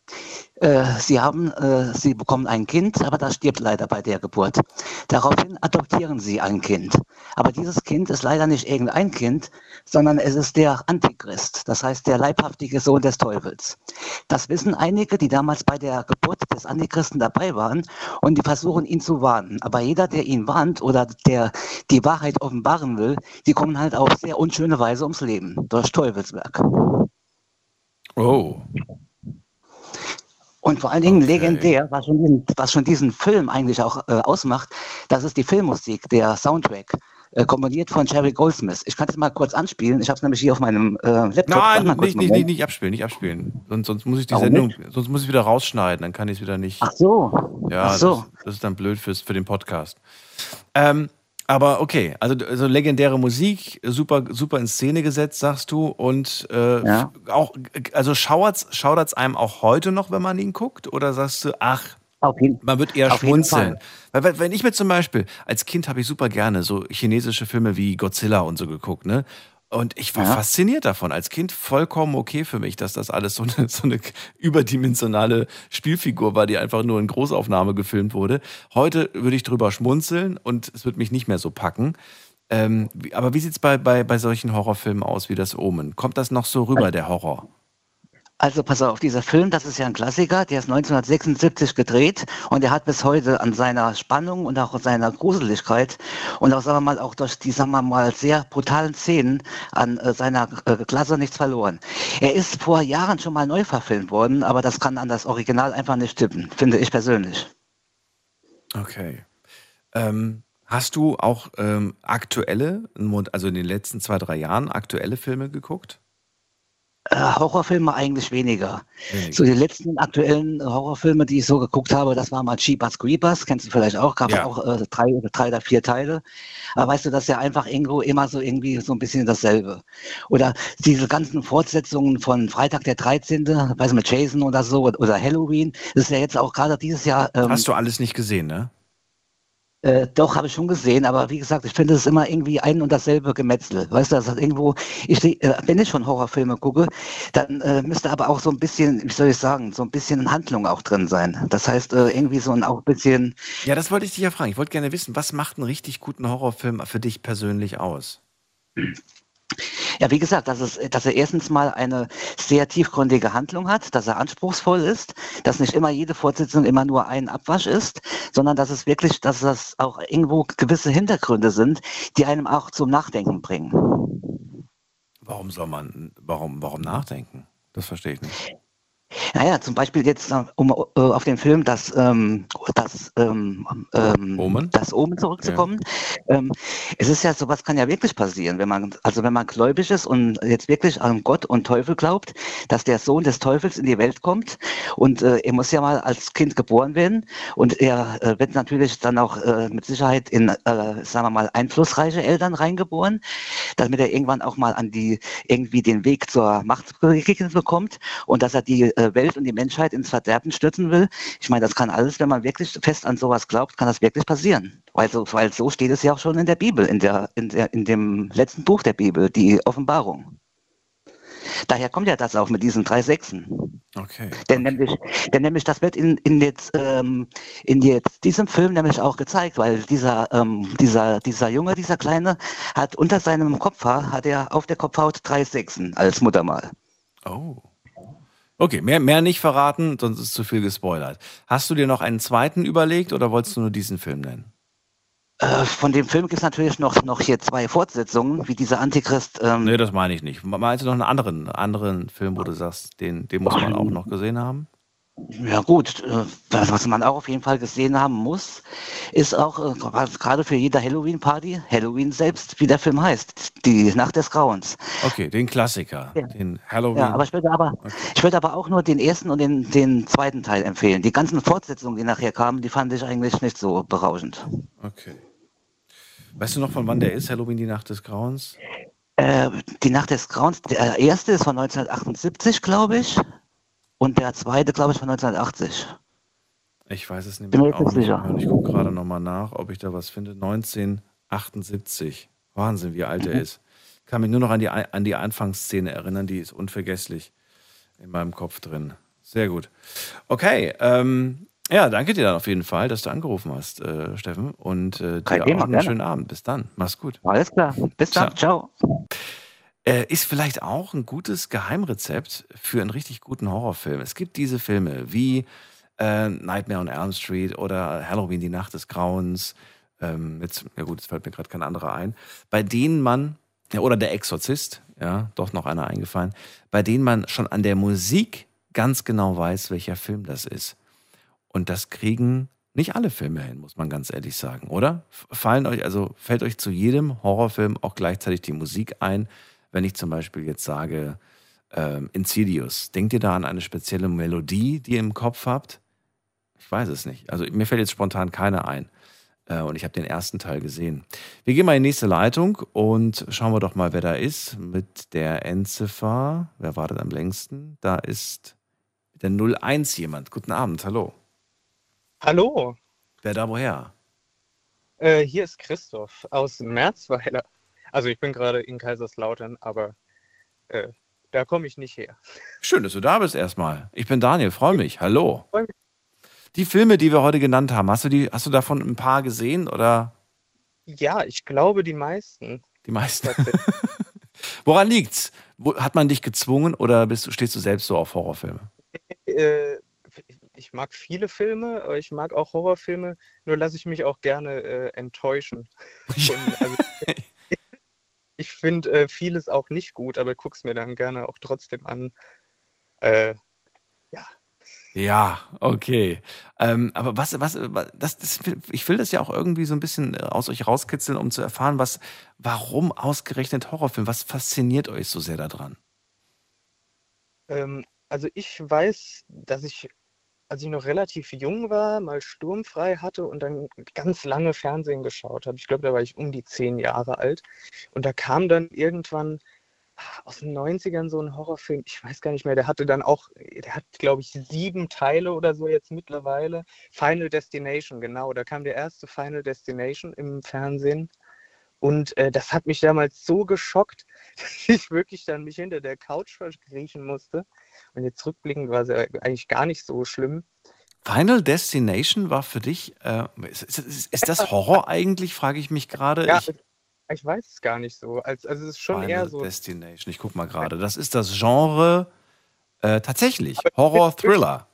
Äh, sie haben, äh, sie bekommen ein Kind, aber das stirbt leider bei der Geburt. Daraufhin adoptieren sie ein Kind. Aber dieses Kind ist leider nicht irgendein Kind, sondern es ist der Antichrist, das heißt der leibhaftige Sohn des Teufels. Das wissen einige, die damals bei der Geburt des Antichristen dabei waren und die versuchen ihn zu warnen. Aber jeder, der ihn warnt oder der die Wahrheit offenbaren will, die kommen halt auf sehr unschöne Weise ums Leben, durch Teufelswerk. Oh. Und vor allen Dingen legendär, was schon, diesen, was schon diesen Film eigentlich auch äh, ausmacht, das ist die Filmmusik, der Soundtrack, äh, komponiert von Jerry Goldsmith. Ich kann es mal kurz anspielen. Ich habe es nämlich hier auf meinem äh, Laptop. Nein, nicht, nicht, nicht, nicht abspielen, nicht abspielen. Sonst, sonst muss ich die Warum Sendung, nicht? sonst muss ich wieder rausschneiden, dann kann ich es wieder nicht. Ach so. Ja, Ach so. Das, das ist dann blöd fürs, für den Podcast. Ähm, aber okay, also, also legendäre Musik, super, super in Szene gesetzt, sagst du. Und äh, Ja. auch, also schaudert's, schaudert's einem auch heute noch, wenn man ihn guckt? Oder sagst du, ach, man wird eher jeden schmunzeln? Weil, wenn ich mir zum Beispiel, als Kind habe ich super gerne so chinesische Filme wie Godzilla und so geguckt, ne? Und ich war Ja. fasziniert davon. Als Kind vollkommen okay für mich, dass das alles so eine, so eine überdimensionale Spielfigur war, die einfach nur in Großaufnahme gefilmt wurde. Heute würde ich drüber schmunzeln und es wird mich nicht mehr so packen. Ähm, aber wie sieht's bei, bei, bei solchen Horrorfilmen aus wie das Omen? Kommt das noch so rüber, der Horror? Also pass auf, dieser Film, das ist ja ein Klassiker, der ist 1976 gedreht und der hat bis heute an seiner Spannung und auch an seiner Gruseligkeit und auch, sagen wir mal, auch durch die, sagen wir mal, sehr brutalen Szenen an äh, seiner äh, Klasse nichts verloren. Er ist vor Jahren schon mal neu verfilmt worden, aber das kann an das Original einfach nicht stimmen, finde ich persönlich. Okay. Ähm, hast du auch ähm, aktuelle, also in den letzten zwei, drei Jahren, aktuelle Filme geguckt? Äh, Horrorfilme eigentlich weniger. So die letzten aktuellen Horrorfilme, die ich so geguckt habe, das war mal Jeepers Creepers, kennst du vielleicht auch, gab Ja. auch äh, drei, drei oder vier Teile. Aber weißt du, das ist ja einfach irgendwo immer so irgendwie so ein bisschen dasselbe. Oder diese ganzen Fortsetzungen von Freitag der 13., weiß mit Jason oder so, oder Halloween, das ist ja jetzt auch gerade dieses Jahr. Ähm, Hast du alles nicht gesehen, ne? Äh, doch, habe ich schon gesehen, aber wie gesagt, ich finde es immer irgendwie ein und dasselbe Gemetzel. Weißt du, das ist irgendwo, ich, äh, wenn ich schon Horrorfilme gucke, dann äh, müsste aber auch so ein bisschen, wie soll ich sagen, so ein bisschen Handlung auch drin sein. Das heißt, äh, irgendwie so ein auch ein bisschen, Ja, das wollte ich dich ja fragen. Ich wollte gerne wissen, was macht einen richtig guten Horrorfilm für dich persönlich aus? Ja, wie gesagt, dass, es, dass er erstens mal eine sehr tiefgründige Handlung hat, dass er anspruchsvoll ist, dass nicht immer jede Fortsetzung immer nur ein Abwasch ist, sondern dass es wirklich, dass das auch irgendwo gewisse Hintergründe sind, die einem auch zum Nachdenken bringen. Warum soll man, warum, warum nachdenken? Das verstehe ich nicht. Naja, zum Beispiel jetzt, äh, um äh, auf den Film das, ähm, das, ähm, ähm, Omen? das Omen zurückzukommen. Ähm, es ist ja, sowas kann ja wirklich passieren, wenn man, also wenn man gläubig ist und jetzt wirklich an Gott und Teufel glaubt, dass der Sohn des Teufels in die Welt kommt und äh, er muss ja mal als Kind geboren werden und er äh, wird natürlich dann auch äh, mit Sicherheit in, äh, sagen wir mal, einflussreiche Eltern reingeboren, damit er irgendwann auch mal an die, irgendwie den Weg zur Macht bekommt und dass er die Welt und die Menschheit ins Verderben stürzen will. Ich meine, das kann alles, wenn man wirklich fest an sowas glaubt, kann das wirklich passieren. Weil so, weil so steht es ja auch schon in der Bibel, in, der, in, der, in dem letzten Buch der Bibel, die Offenbarung. Daher kommt ja das auch mit diesen drei Sechsen. Okay. Denn nämlich, denn nämlich das wird in, in, jetzt, ähm, in jetzt diesem Film nämlich auch gezeigt, weil dieser, ähm, dieser, dieser Junge, dieser Kleine, hat unter seinem Kopfhaar, hat er auf der Kopfhaut drei Sechsen als Muttermal. Oh. Okay, mehr, mehr nicht verraten, sonst ist zu viel gespoilert. Hast du dir noch einen zweiten überlegt oder wolltest du nur diesen Film nennen? Äh, von dem Film gibt es natürlich noch, noch hier zwei Fortsetzungen, wie dieser Antichrist. Ähm, Nee, das meine ich nicht. Meinst du noch einen anderen, anderen Film, wo du sagst, den, den muss man auch noch gesehen haben? Ja gut, äh, was man auch auf jeden Fall gesehen haben muss, ist auch äh, gerade für jede Halloween-Party, Halloween selbst, wie der Film heißt, die Nacht des Grauens. Okay, den Klassiker, Ja. den Halloween. Ja, aber ich würde aber, ich würde aber auch nur den ersten und den, den zweiten Teil empfehlen. Die ganzen Fortsetzungen, die nachher kamen, die fand ich eigentlich nicht so berauschend. Okay. Weißt du noch, von wann der ist, Halloween, die Nacht des Grauens? Äh, die Nacht des Grauens, der erste ist von 1978, glaube ich, und der zweite, glaube ich, von 1980. Ich weiß es nicht Bin mehr. nicht auch nicht sicher. Ich gucke gerade nochmal nach, ob ich da was finde. 1978. Wahnsinn, wie alt er Mhm. ist. Kann mich nur noch an die, an die Anfangsszene erinnern, die ist unvergesslich in meinem Kopf drin. Sehr gut. Okay, ähm, ja, danke dir dann auf jeden Fall, dass du angerufen hast, äh, Steffen. Und äh, Kein dir Thema, auch einen gerne. schönen Abend. Bis dann. Mach's gut. Alles klar. Bis dann. Ciao. Äh, ist vielleicht auch ein gutes Geheimrezept für einen richtig guten Horrorfilm. Es gibt diese Filme wie äh, Nightmare on Elm Street oder Halloween, die Nacht des Grauens. Ähm, jetzt, ja gut, jetzt fällt mir gerade kein anderer ein, bei denen man, ja, oder der Exorzist, ja, doch noch einer eingefallen, bei denen man schon an der Musik ganz genau weiß, welcher Film das ist. Und das kriegen nicht alle Filme hin, muss man ganz ehrlich sagen, oder? Fallen euch, also fällt euch zu jedem Horrorfilm auch gleichzeitig die Musik ein, wenn ich zum Beispiel jetzt sage, ähm, Insidious, denkt ihr da an eine spezielle Melodie, die ihr im Kopf habt? Ich weiß es nicht. Also mir fällt jetzt spontan keine ein. Äh, und ich habe den ersten Teil gesehen. Wir gehen mal in die nächste Leitung und schauen wir doch mal, wer da ist mit der Endziffer. Wer wartet am längsten? Da ist mit der 01 jemand. Guten Abend, hallo. Hallo, Wer da woher? äh, hier ist Christoph aus Merzweiler. Also ich bin gerade in Kaiserslautern, aber äh, da komme ich nicht her. Schön, dass du da bist erstmal. Ich bin Daniel, freue mich. Hallo. Freu mich. Die Filme, die wir heute genannt haben, hast du, die, hast du davon ein paar gesehen oder Ja, ich glaube die meisten. die meisten? Woran liegt's? Hat man dich gezwungen oder bist du, stehst du selbst so auf Horrorfilme? Äh, ich mag viele Filme, ich mag auch Horrorfilme, nur lasse ich mich auch gerne äh, enttäuschen. Und, also, ich finde äh, vieles auch nicht gut, aber guck's mir dann gerne auch trotzdem an. Äh, Ja, okay. Ähm, aber was, was, was- das, das, ich will das ja auch irgendwie so ein bisschen äh, aus euch rauskitzeln, um zu erfahren, was, warum ausgerechnet Horrorfilm? Was fasziniert euch so sehr daran? Ähm, also ich weiß, dass ich, als ich noch relativ jung war, mal sturmfrei hatte und dann ganz lange Fernsehen geschaut habe. Ich glaube, da war ich um die zehn Jahre alt. Und da kam dann irgendwann aus den 90ern so ein Horrorfilm, ich weiß gar nicht mehr, der hatte dann auch, der hat, glaube ich, sieben Teile oder so jetzt mittlerweile. Final Destination, genau, da kam der erste Final Destination im Fernsehen. Und äh, das hat mich damals so geschockt, dass ich wirklich dann mich hinter der Couch verkriechen musste. Und jetzt rückblickend war es ja eigentlich gar nicht so schlimm. Final Destination war für dich, äh, ist, ist, ist das Horror eigentlich, frage ich mich gerade. Ja, ich, ich weiß es gar nicht so. Als, also es ist schon Final eher so. Destination, ich guck mal gerade. Das ist das Genre äh, tatsächlich. Horror-Thriller.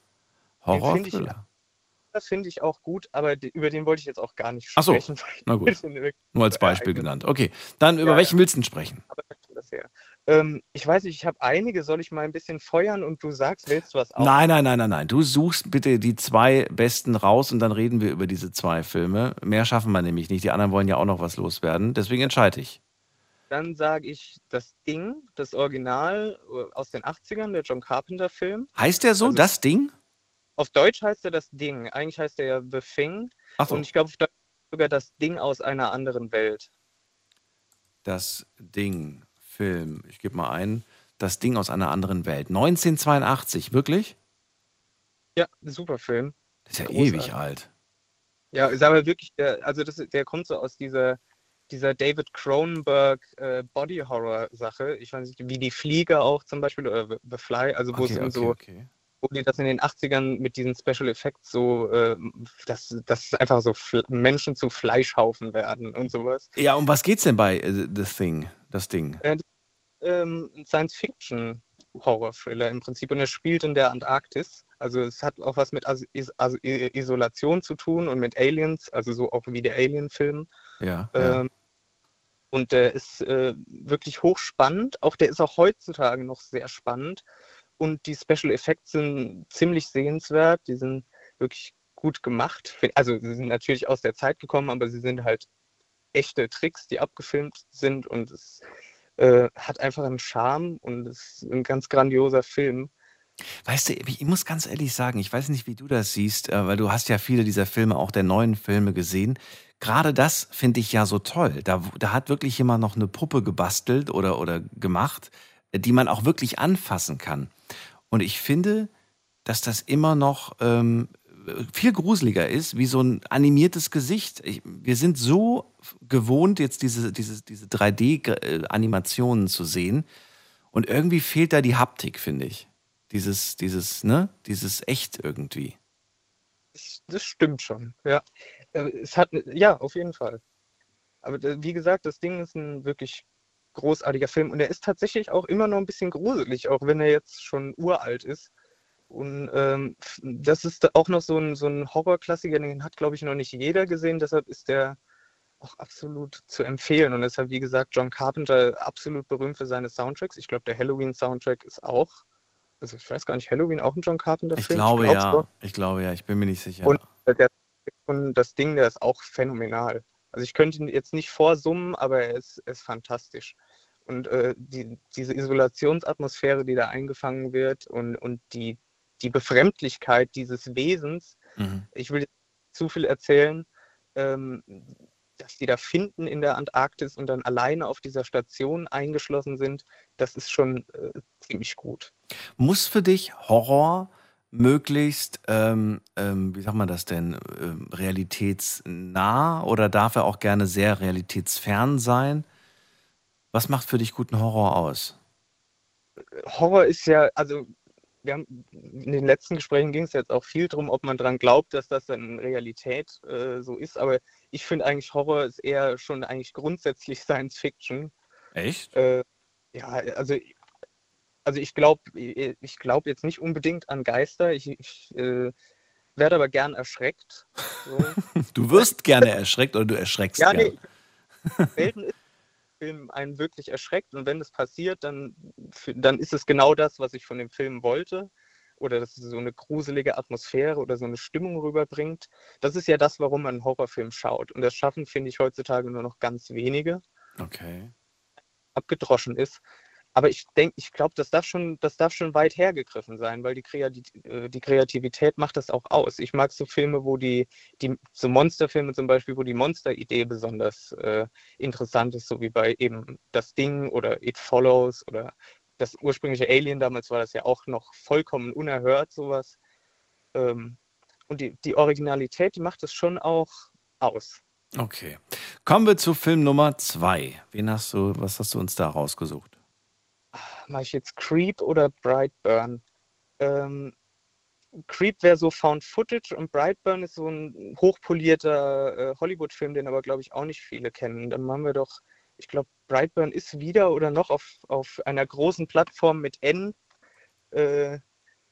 Horror-Thriller. Das finde ich auch gut, aber die, über den wollte ich jetzt auch gar nicht Ach so, sprechen. na gut. Nur als Beispiel ereignet- genannt. Okay, dann über Ja, welchen willst du denn sprechen? Aber das her. Ähm, ich weiß nicht, ich habe einige. Soll ich mal ein bisschen feuern und du sagst, wählst du was aus? Nein, nein, nein, nein, nein. Du suchst bitte die zwei besten raus und dann reden wir über diese zwei Filme. Mehr schaffen wir nämlich nicht. Die anderen wollen ja auch noch was loswerden. Deswegen entscheide ich. Dann sage ich das Ding, das Original äh, aus den 80ern, der John Carpenter-Film. Heißt der so, Also- das Ding? Auf Deutsch heißt er das Ding. Eigentlich heißt er ja The Thing. Ach so. Und ich glaube, auf Deutsch sogar das Ding aus einer anderen Welt. Das Ding, Film. Ich gebe mal ein. Das Ding aus einer anderen Welt. 1982, wirklich? Ja, super Film. Das ist ja Großartig. ewig alt. Ja, ist aber wirklich, der, also das, der kommt so aus dieser, dieser David Cronenberg äh, Body Horror Sache. Ich weiß nicht, wie die Fliege auch zum Beispiel oder The- The Fly, also wo Okay, es um okay, so, okay. Wo die das in den 80ern mit diesen Special Effects so, äh, dass, dass einfach so Menschen zu Fleischhaufen werden und sowas. Ja, um was geht's denn bei äh, The Thing? Das Ding. Äh, ähm, ein Science-Fiction-Horror-Thriller im Prinzip und er spielt in der Antarktis. Also es hat auch was mit As Is As Isolation zu tun und mit Aliens, also so auch wie der Alien-Film. Ja. ja. Ähm, und der ist äh, wirklich hochspannend. Auch der ist auch heutzutage noch sehr spannend. Und die Special Effects sind ziemlich sehenswert. Die sind wirklich gut gemacht. Also sie sind natürlich aus der Zeit gekommen, aber sie sind halt echte Tricks, die abgefilmt sind. Und es äh, hat einfach einen Charme und es ist ein ganz grandioser Film. Weißt du, ich muss ganz ehrlich sagen, ich weiß nicht, wie du das siehst, äh, weil du hast ja viele dieser Filme, auch der neuen Filme gesehen. Gerade das finde ich ja so toll. Da, da hat wirklich jemand noch eine Puppe gebastelt oder, oder gemacht, die man auch wirklich anfassen kann. Und ich finde, dass das immer noch ähm, viel gruseliger ist, wie so ein animiertes Gesicht. Ich, wir sind so gewohnt, jetzt diese, diese, diese 3D-Animationen zu sehen. Und irgendwie fehlt da die Haptik, finde ich. Dieses, dieses, ne, dieses echt irgendwie. Das, stimmt schon, ja. Äh, Es hat, ja, auf jeden Fall. Aber äh, wie gesagt, das Ding ist ein wirklich großartiger Film und er ist tatsächlich auch immer noch ein bisschen gruselig, auch wenn er jetzt schon uralt ist. Und ähm, das ist auch noch so ein, so ein Horrorklassiker, den hat, glaube ich, noch nicht jeder gesehen, deshalb ist der auch absolut zu empfehlen. Und deshalb, wie gesagt, John Carpenter absolut berühmt für seine Soundtracks. Ich glaube, der Halloween-Soundtrack ist auch, also ich weiß gar nicht, Halloween auch ein John Carpenter-Film? Ich glaube glaub's ja. Ich glaube ja. Ich bin mir nicht sicher. Und der, und das Ding, der ist auch phänomenal. Also ich könnte ihn jetzt nicht vorsummen, aber er ist, ist fantastisch. Und äh, die, diese Isolationsatmosphäre, die da eingefangen wird und, und die, die Befremdlichkeit dieses Wesens, Mhm. ich will zu viel erzählen, ähm, dass die da finden in der Antarktis und dann alleine auf dieser Station eingeschlossen sind, das ist schon äh, ziemlich gut. Muss für dich Horror möglichst, ähm, ähm, wie sagt man das denn, ähm, realitätsnah oder darf er auch gerne sehr realitätsfern sein? Was macht für dich guten Horror aus? Horror ist ja, also wir haben in den letzten Gesprächen ging es jetzt auch viel darum, ob man daran glaubt, dass das dann in Realität äh, so ist. Aber ich finde eigentlich Horror ist eher schon eigentlich grundsätzlich Science Fiction. Echt? Äh, ja, also, also ich glaube ich glaub jetzt nicht unbedingt an Geister. Ich, ich äh, werde aber gern erschreckt. So. Du wirst gerne erschreckt oder du erschreckst Ja, gerne? nee. Selten ist der Film einen wirklich erschreckt und wenn das passiert, dann, dann ist es genau das, was ich von dem Film wollte. Oder dass es so eine gruselige Atmosphäre oder so eine Stimmung rüberbringt. Das ist ja das, warum man einen Horrorfilm schaut. Und das schaffen, finde ich, heutzutage nur noch ganz wenige. Okay. Abgedroschen ist. Aber ich denke, ich glaube, das darf schon, das darf schon weit hergegriffen sein, weil die, Kreati äh, die Kreativität macht das auch aus. Ich mag so Filme, wo die, die so Monsterfilme zum Beispiel, wo die Monsteridee besonders äh, interessant ist, so wie bei eben Das Ding oder It Follows oder das ursprüngliche Alien, damals war das ja auch noch vollkommen unerhört, sowas. Ähm, und die, die Originalität, die macht es schon auch aus. Okay. Kommen wir zu Film Nummer zwei. Wen hast du, was hast du uns da rausgesucht? Mache ich jetzt Creep oder Brightburn? Ähm, Creep wäre so Found Footage und Brightburn ist so ein hochpolierter äh, Hollywood-Film, den aber, glaube ich, auch nicht viele kennen. Dann machen wir doch, ich glaube, Brightburn ist wieder oder noch auf, auf einer großen Plattform mit N, äh,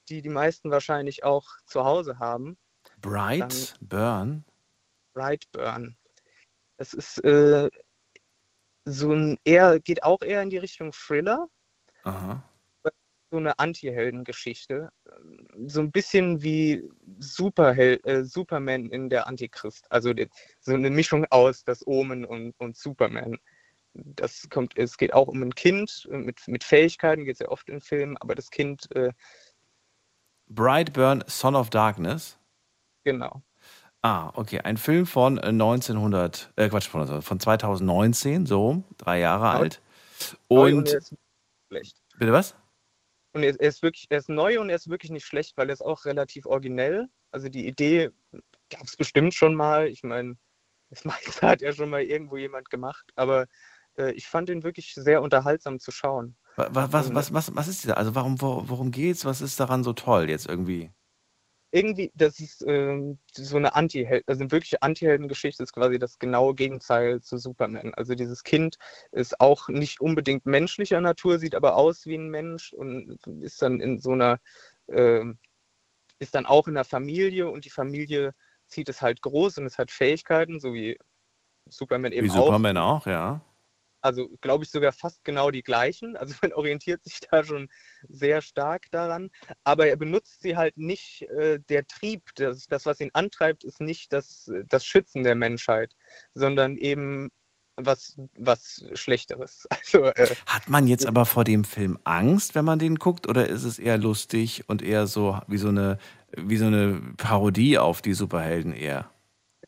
die die meisten wahrscheinlich auch zu Hause haben. Bright Burn? Brightburn. Das ist äh, so ein eher, geht auch eher in die Richtung Thriller. Aha. so eine Anti-Helden-Geschichte. So ein bisschen wie Superhel äh, Superman in der Antichrist. Also die, so eine Mischung aus das Omen und, und Superman. Das kommt, es geht auch um ein Kind mit, mit Fähigkeiten, geht es ja oft in Filmen, aber das Kind, äh, Brightburn, Son of Darkness. genau. Ah, okay. Ein Film von äh, 1900, äh, Quatsch, von, von 2019, so drei Jahre alt. Neu Und, schlecht. bitte was? Und er, er ist wirklich, er ist neu und er ist wirklich nicht schlecht, weil er ist auch relativ originell. Also die Idee gab es bestimmt schon mal. Ich meine, das meiste hat ja schon mal irgendwo jemand gemacht, aber äh, ich fand ihn wirklich sehr unterhaltsam zu schauen. Wa- wa- Was, was, was, was ist dieser? Also warum, wo- worum geht's? Was ist daran so toll jetzt irgendwie? Irgendwie, das ist ähm, so eine Anti-Held, also eine wirkliche Anti-Helden-Geschichte ist quasi das genaue Gegenteil zu Superman. Also dieses Kind ist auch nicht unbedingt menschlicher Natur, sieht aber aus wie ein Mensch und ist dann in so einer, ähm, ist dann auch in einer Familie und die Familie zieht es halt groß und es hat Fähigkeiten, so wie Superman eben Wie auch. Superman auch, ja. Also glaube ich sogar fast genau die gleichen. Also man orientiert sich da schon sehr stark daran. Aber er benutzt sie halt nicht, äh, der Trieb, das, das, was ihn antreibt, ist nicht das, das Schützen der Menschheit, sondern eben was, was Schlechteres. Also äh, Hat man jetzt aber vor dem Film Angst, wenn man den guckt, oder ist es eher lustig und eher so wie so eine, wie so eine Parodie auf die Superhelden eher?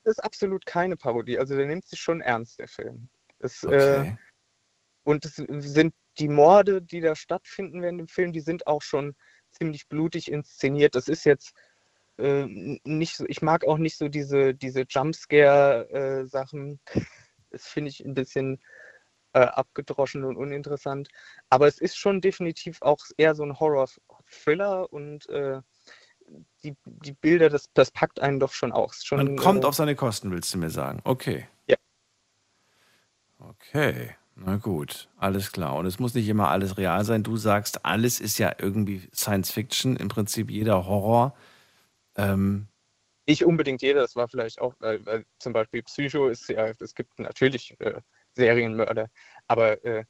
es ist absolut keine Parodie. Also der nimmt sich schon ernst, der Film. Es, äh, Okay. Und es sind die Morde, die da stattfinden während dem Film, die sind auch schon ziemlich blutig inszeniert. Das ist jetzt äh, nicht so, ich mag auch nicht so diese, diese Jumpscare-Sachen. das finde ich ein bisschen äh, abgedroschen und uninteressant. Aber es ist schon definitiv auch eher so ein Horror-Thriller und äh, die, die Bilder, das, das packt einen doch schon auch. Ist Schon, Man kommt äh, auf seine Kosten, willst du mir sagen? Okay. Ja. Okay, na gut, alles klar. Und es muss nicht immer alles real sein. Du sagst, alles ist ja irgendwie Science Fiction, im Prinzip jeder Horror. Ähm, Nicht unbedingt jeder, das war vielleicht auch, weil, weil zum Beispiel Psycho ist ja, es gibt natürlich äh, Serienmörder, aber äh,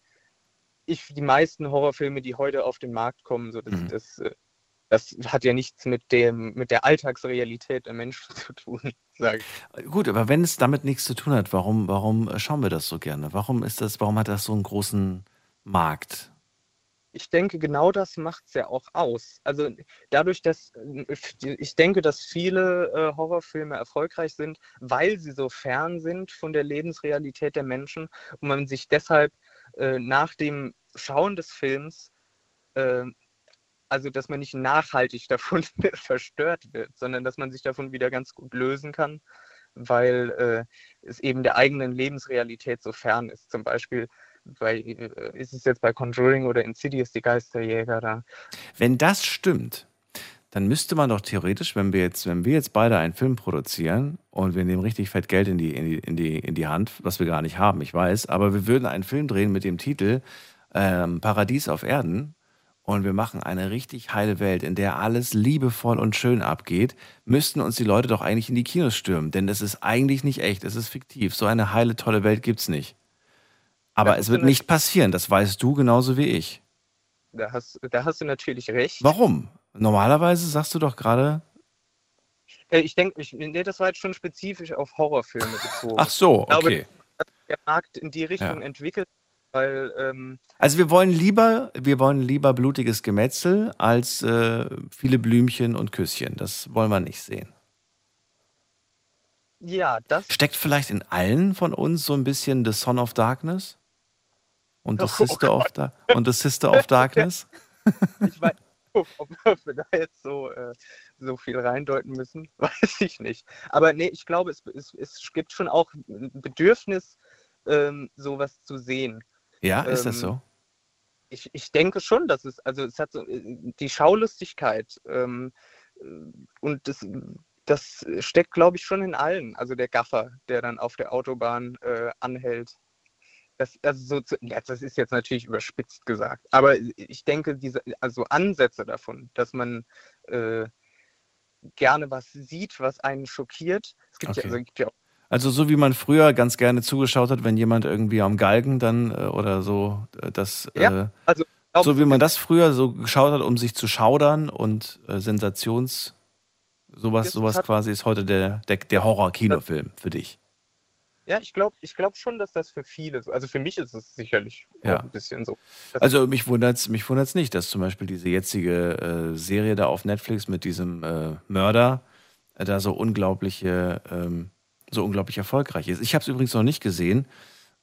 ich, die meisten Horrorfilme, die heute auf den Markt kommen, so das, Mhm. das, das hat ja nichts mit dem, mit der Alltagsrealität der Menschen zu tun, sage ich. gut, aber wenn es damit nichts zu tun hat, warum, warum schauen wir das so gerne? Warum ist das, warum hat das so einen großen Markt? Ich denke, genau das macht es ja auch aus. Also dadurch, dass ich denke, dass viele äh, Horrorfilme erfolgreich sind, weil sie so fern sind von der Lebensrealität der Menschen und man sich deshalb äh, nach dem Schauen des Films, äh, also dass man nicht nachhaltig davon verstört wird, sondern dass man sich davon wieder ganz gut lösen kann, weil äh, es eben der eigenen Lebensrealität so fern ist. Zum Beispiel bei, äh, ist es jetzt bei Conjuring oder Insidious die Geisterjäger da. Wenn das stimmt, dann müsste man doch theoretisch, wenn wir jetzt, wenn wir jetzt beide einen Film produzieren und wir nehmen richtig fett Geld in die, in die, in die, in die Hand, was wir gar nicht haben, ich weiß, aber wir würden einen Film drehen mit dem Titel ähm, Paradies auf Erden und wir machen eine richtig heile Welt, in der alles liebevoll und schön abgeht, müssten uns die Leute doch eigentlich in die Kinos stürmen, denn es ist eigentlich nicht echt, es ist fiktiv. So eine heile, tolle Welt gibt's nicht. Aber Da es wird nicht passieren, das weißt du genauso wie ich. Da hast, da hast du natürlich recht. Warum? Normalerweise sagst du doch gerade, Äh, Ich denke, ich, nee, das war jetzt schon spezifisch auf Horrorfilme bezogen. Ach so, Ich glaube, okay. dass der Markt in die Richtung Ja. entwickelt, weil ähm, Also wir wollen lieber, wir wollen lieber blutiges Gemetzel als äh, viele Blümchen und Küsschen. Das wollen wir nicht sehen. ja, das Steckt vielleicht in allen von uns so ein bisschen The Son of Darkness und The Oh Sister of da und The Sister of Darkness? ich weiß nicht, ob ob wir da jetzt so, äh, so viel reindeuten müssen, weiß ich nicht. Aber nee, ich glaube, es, es, es gibt schon auch ein Bedürfnis, ähm, sowas zu sehen. Ja, ist das Ähm, so? Ich, ich denke schon, dass es, also es hat so äh, die Schaulustigkeit ähm, äh, und das, das steckt, glaube ich, schon in allen. Also der Gaffer, der dann auf der Autobahn äh, anhält. Das, also so zu, ja, das ist jetzt natürlich überspitzt gesagt, aber ich denke, diese also Ansätze davon, dass man äh, gerne was sieht, was einen schockiert. Es gibt, ja, Okay. also, es gibt ja auch Also so wie man früher ganz gerne zugeschaut hat, wenn jemand irgendwie am Galgen dann äh, oder so äh, das Ja, äh, also So wie man das früher so geschaut hat, um sich zu schaudern und Sensations. Sowas, sowas quasi ist heute der, der, der Horror-Kinofilm für dich. Ja, ich glaube ich glaub schon, dass das für viele, so- also für mich ist es sicherlich Ja. ein bisschen so. Also mich wundert es mich wundert's nicht, dass zum Beispiel diese jetzige äh, Serie da auf Netflix mit diesem äh, Mörder äh, da so unglaubliche, ähm, so unglaublich erfolgreich ist. Ich habe es übrigens noch nicht gesehen.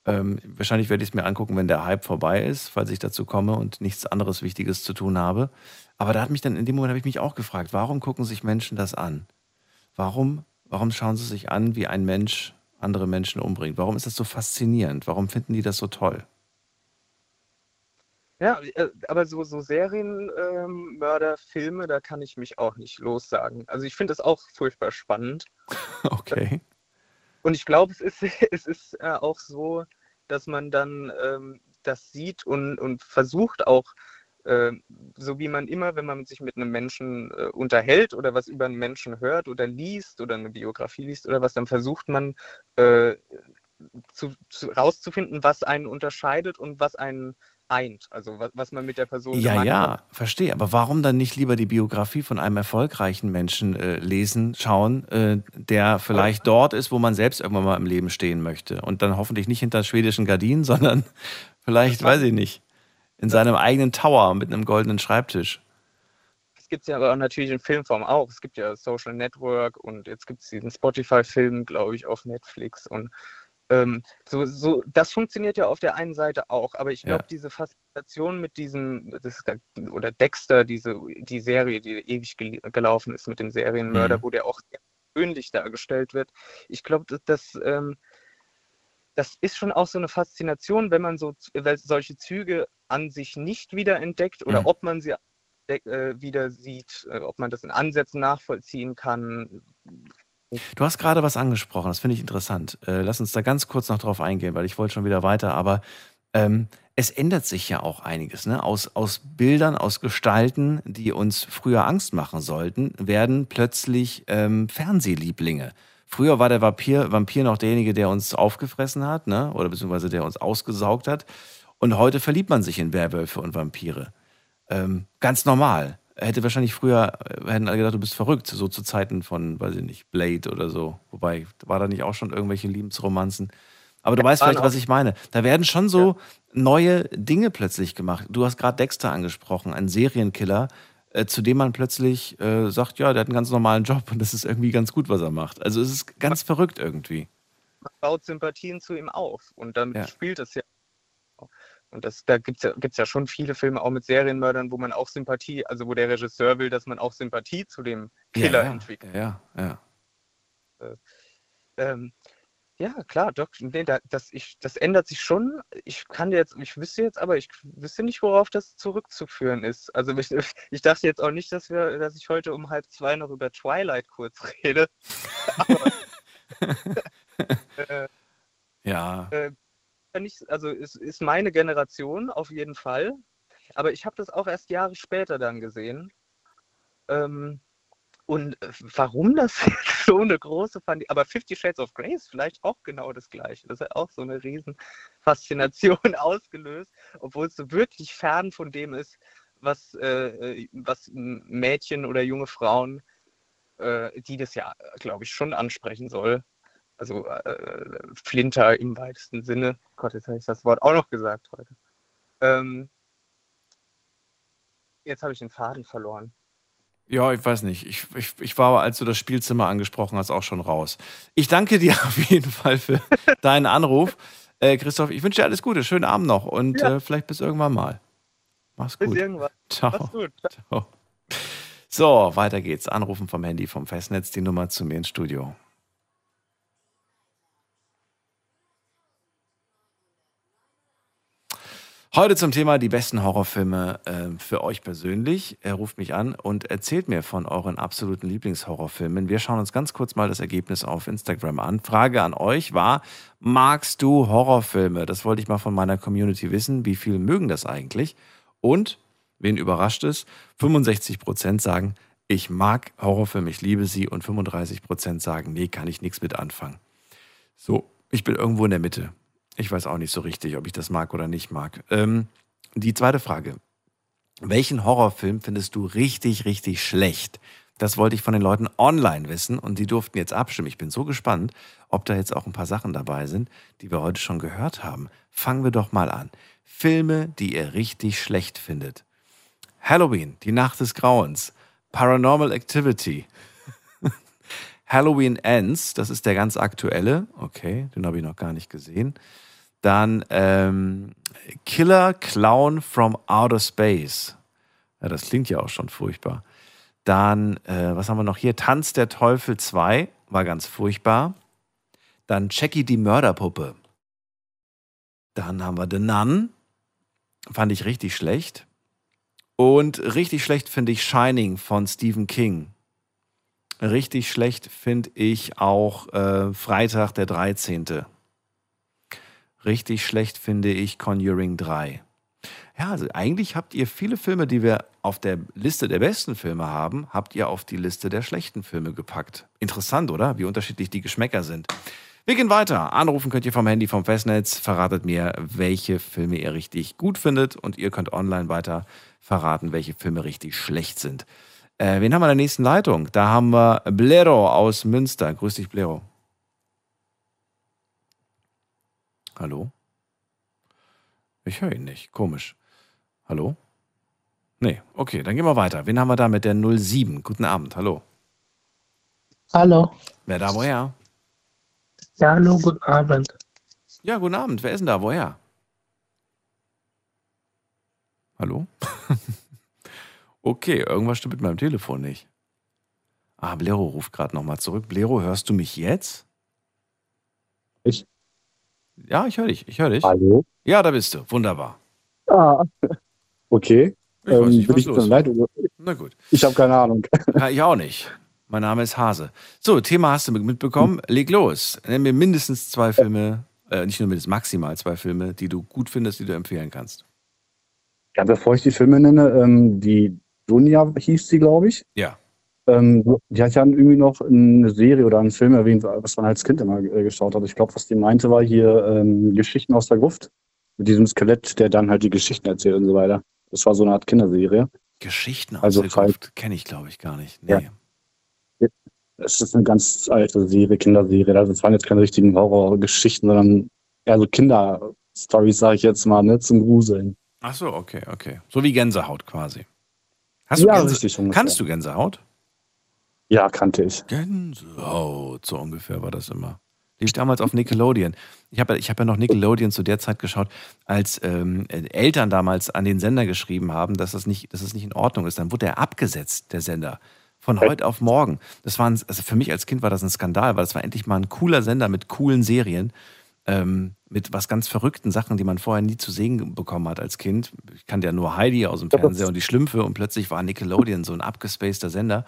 Ähm, wahrscheinlich werde ich es mir angucken, wenn der Hype vorbei ist, falls ich dazu komme und nichts anderes Wichtiges zu tun habe. Aber da hat mich dann in dem Moment habe ich mich auch gefragt, warum gucken sich Menschen das an? Warum, warum schauen sie sich an, wie ein Mensch andere Menschen umbringt? Warum ist das so faszinierend? Warum finden die das so toll? Ja, äh, aber so, so Serienmörderfilme, da kann ich mich auch nicht lossagen. Also ich finde das auch furchtbar spannend. Okay. Und ich glaube, es ist, es ist äh, auch so, dass man dann ähm, das sieht und, und versucht auch, äh, so wie man immer, wenn man sich mit einem Menschen äh, unterhält oder was über einen Menschen hört oder liest oder eine Biografie liest oder was, dann versucht man äh, zu, zu, rauszufinden, was einen unterscheidet und was einen eint. Also was, was man mit der Person Ja, ja, hat. verstehe. Aber warum dann nicht lieber die Biografie von einem erfolgreichen Menschen äh, lesen, schauen, äh, der vielleicht dort ist, wo man selbst irgendwann mal im Leben stehen möchte? Und dann hoffentlich nicht hinter schwedischen Gardinen, sondern vielleicht, weiß ich nicht, in seinem eigenen Tower mit einem goldenen Schreibtisch. Es gibt ja aber auch natürlich in Filmform auch. Es gibt ja Social Network und jetzt gibt es diesen Spotify-Film, glaube ich, auf Netflix. Und ähm, so, so, das funktioniert ja auf der einen Seite auch, aber ich glaube, Ja. diese Faszination mit diesem, das oder Dexter, diese, die Serie, die ewig gel gelaufen ist mit dem Serienmörder, Mhm. wo der auch sehr persönlich dargestellt wird. Ich glaube, das, das, ähm, das ist schon auch so eine Faszination, wenn man so solche Züge an sich nicht wiederentdeckt oder Mhm. ob man sie äh, wieder sieht, äh, ob man das in Ansätzen nachvollziehen kann. Du hast gerade was angesprochen, das finde ich interessant. Äh, lass uns da ganz kurz noch drauf eingehen, weil ich wollte schon wieder weiter, aber ähm, es ändert sich ja auch einiges. Ne? Aus, aus Bildern, aus Gestalten, die uns früher Angst machen sollten, werden plötzlich ähm, Fernsehlieblinge. Früher war der Vampir, Vampir noch derjenige, der uns aufgefressen hat, ne? oder beziehungsweise der uns ausgesaugt hat. Und heute verliebt man sich in Werwölfe und Vampire. Ähm, ganz normal. Hätte wahrscheinlich früher, äh, hätten alle gedacht, du bist verrückt, so zu Zeiten von, weiß ich nicht, Blade oder so. Wobei, war da nicht auch schon irgendwelche Liebensromanzen? Aber du weißt waren vielleicht, was auch- ich meine. Da werden schon so neue Dinge plötzlich gemacht. Du hast gerade Dexter angesprochen, ein Serienkiller, äh, zu dem man plötzlich äh, sagt, ja, der hat einen ganz normalen Job und das ist irgendwie ganz gut, was er macht. Also es ist ganz verrückt irgendwie. Man baut Sympathien zu ihm auf und dann Ja. spielt es ja. Und das, da gibt es ja, gibt's ja schon viele Filme, auch mit Serienmördern, wo man auch Sympathie, also wo der Regisseur will, dass man auch Sympathie zu dem Killer ja, entwickelt. Ja, ja. Ähm, ja, klar, doch, nee, da, das, ich, das ändert sich schon. Ich kann jetzt, ich wüsste jetzt, aber ich wüsste nicht, worauf das zurückzuführen ist. Also ich, ich dachte jetzt auch nicht, dass wir, dass ich heute um halb zwei noch über Twilight kurz rede. aber, äh, Ja. äh, ja nicht, also es ist meine Generation auf jeden Fall. Aber ich habe das auch erst Jahre später dann gesehen. Ähm, und äh, warum das so eine große Fan aber Fifty Shades of Grey ist vielleicht auch genau das Gleiche. Das hat auch so eine riesen Faszination ausgelöst, obwohl es so wirklich fern von dem ist, was, äh, was Mädchen oder junge Frauen, äh, die das ja, glaube ich, schon ansprechen soll. Also äh, Flinter im weitesten Sinne. Gott, jetzt habe ich das Wort auch noch gesagt heute. Ähm, jetzt habe ich den Faden verloren. Ja, ich weiß nicht. Ich, ich, ich war, als du das Spielzimmer angesprochen hast, auch schon raus. Ich danke dir auf jeden Fall für deinen Anruf. Äh, Christoph, ich wünsche dir alles Gute. Schönen Abend noch und Ja. äh, vielleicht bis irgendwann mal. Mach's Bis gut. irgendwann. Ciao. Mach's gut. Ciao. So, weiter geht's. Anrufen vom Handy, vom Festnetz, die Nummer zu mir ins Studio. Heute zum Thema die besten Horrorfilme äh, für euch persönlich. Er ruft mich an und erzählt mir von euren absoluten Lieblingshorrorfilmen. Wir schauen uns ganz kurz mal das Ergebnis auf Instagram an. Frage an euch war, magst du Horrorfilme? Das wollte ich mal von meiner Community wissen. Wie viel mögen das eigentlich? Und, wen überrascht es, 65% sagen, ich mag Horrorfilme, ich liebe sie und 35% sagen, nee, kann ich nichts mit anfangen. So, ich bin irgendwo in der Mitte. Ich weiß auch nicht so richtig, ob ich das mag oder nicht mag. Ähm, die zweite Frage. welchen Horrorfilm findest du richtig, richtig schlecht? Das wollte ich von den Leuten online wissen und die durften jetzt abstimmen. Ich bin so gespannt, ob da jetzt auch ein paar Sachen dabei sind, die wir heute schon gehört haben. Fangen wir doch mal an. Filme, die ihr richtig schlecht findet. Halloween, die Nacht des Grauens. Paranormal Activity. Halloween Ends, das ist der ganz aktuelle. Okay, den habe ich noch gar nicht gesehen. Dann ähm, Killer Clown from Outer Space. Ja, das klingt ja auch schon furchtbar. Dann, äh, was haben wir noch hier? Tanz der Teufel 2 war ganz furchtbar. Dann Jackie die Mörderpuppe. Dann haben wir The Nun. Fand ich richtig schlecht. Und richtig schlecht finde ich Shining von Stephen King. Richtig schlecht finde ich auch äh, Freitag der 13. Richtig schlecht finde ich Conjuring 3. Ja, also eigentlich habt ihr viele Filme, die wir auf der Liste der besten Filme haben, habt ihr auf die Liste der schlechten Filme gepackt. Interessant, oder? Wie unterschiedlich die Geschmäcker sind. Wir gehen weiter. Anrufen könnt ihr vom Handy, vom Festnetz. Verratet mir, welche Filme ihr richtig gut findet. Und ihr könnt online weiter verraten, welche Filme richtig schlecht sind. Äh, wen haben wir in der nächsten Leitung? Da haben wir Blero aus Münster. Grüß dich, Blero. Hallo? Ich höre ihn nicht. Komisch. Hallo? Nee, okay, dann gehen wir weiter. Wen haben wir da mit der 07? Guten Abend, hallo. Hallo. Wer da woher? Ja, hallo, guten Abend. Ja, guten Abend. Wer ist denn da? Woher? Hallo? okay, irgendwas stimmt mit meinem Telefon nicht. Ah, Blero ruft gerade nochmal zurück. Blero, hörst du mich jetzt? Ich? Ja, ich höre dich. Ich höre dich. Hallo? Ja, da bist du. Wunderbar. Ah, okay. Ich weiß nicht, bin was ich los leid? Na gut. Ich habe keine Ahnung. Ja, ich auch nicht. Mein Name ist Hase. So, Thema hast du mitbekommen. Leg los. Nenn mir mindestens zwei Filme, äh, nicht nur mindestens, maximal zwei Filme, die du gut findest, die du empfehlen kannst. Ja, bevor ich die Filme nenne, ähm, die Dunja hieß sie, glaube ich. Ja. Ähm, die hat ja irgendwie noch eine Serie oder einen Film erwähnt, was man als Kind immer äh, geschaut hat. Ich glaube, was die meinte, war hier ähm, Geschichten aus der Gruft. Mit diesem Skelett, der dann halt die Geschichten erzählt und so weiter. Das war so eine Art Kinderserie. Geschichten aus Also der Gruft kenne ich, glaube ich, gar nicht. Nee. Ja. Es ist eine ganz alte Serie, Kinderserie. Also es waren jetzt keine richtigen Horrorgeschichten, sondern eher so Kinderstories, sage ich jetzt mal, ne, zum Gruseln. Ach so, okay, okay. So wie Gänsehaut quasi. Hast du Ja, Gänse richtig. Kannst du Gänsehaut? Ja, kannte ich. Gänsehaut, so ungefähr war das immer. Lief damals auf Nickelodeon. Ich habe ich hab ja noch Nickelodeon zu der Zeit geschaut, als ähm, Eltern damals an den Sender geschrieben haben, dass das, nicht, dass das nicht in Ordnung ist. Dann wurde er abgesetzt, der Sender. Von heute auf morgen. Das war ein, also für mich als Kind war das ein Skandal, weil das war endlich mal ein cooler Sender mit coolen Serien, ähm, mit was ganz verrückten Sachen, die man vorher nie zu sehen bekommen hat als Kind. Ich kannte ja nur Heidi aus dem Fernseher und die Schlümpfe und plötzlich war Nickelodeon so ein abgespaceder Sender.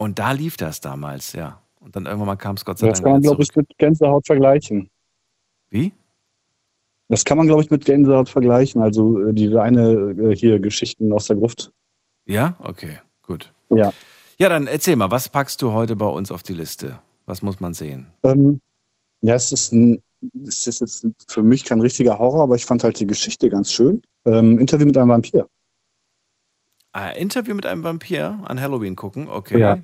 Und da lief das damals, ja. Und dann irgendwann mal kam es Gott sei Das Dank kann man, glaube ich, mit Gänsehaut vergleichen. Wie? Das kann man, glaube ich, mit Gänsehaut vergleichen. Also äh, diese eine äh, hier Geschichten aus der Gruft. Ja? Okay, gut. Ja. Ja, dann erzähl mal, was packst du heute bei uns auf die Liste? Was muss man sehen? Ähm, ja, es ist, ein, es ist jetzt für mich kein richtiger Horror, aber ich fand halt die Geschichte ganz schön. Ähm, Interview mit einem Vampir. Ah, Interview mit einem Vampir an Halloween gucken, okay. Ja.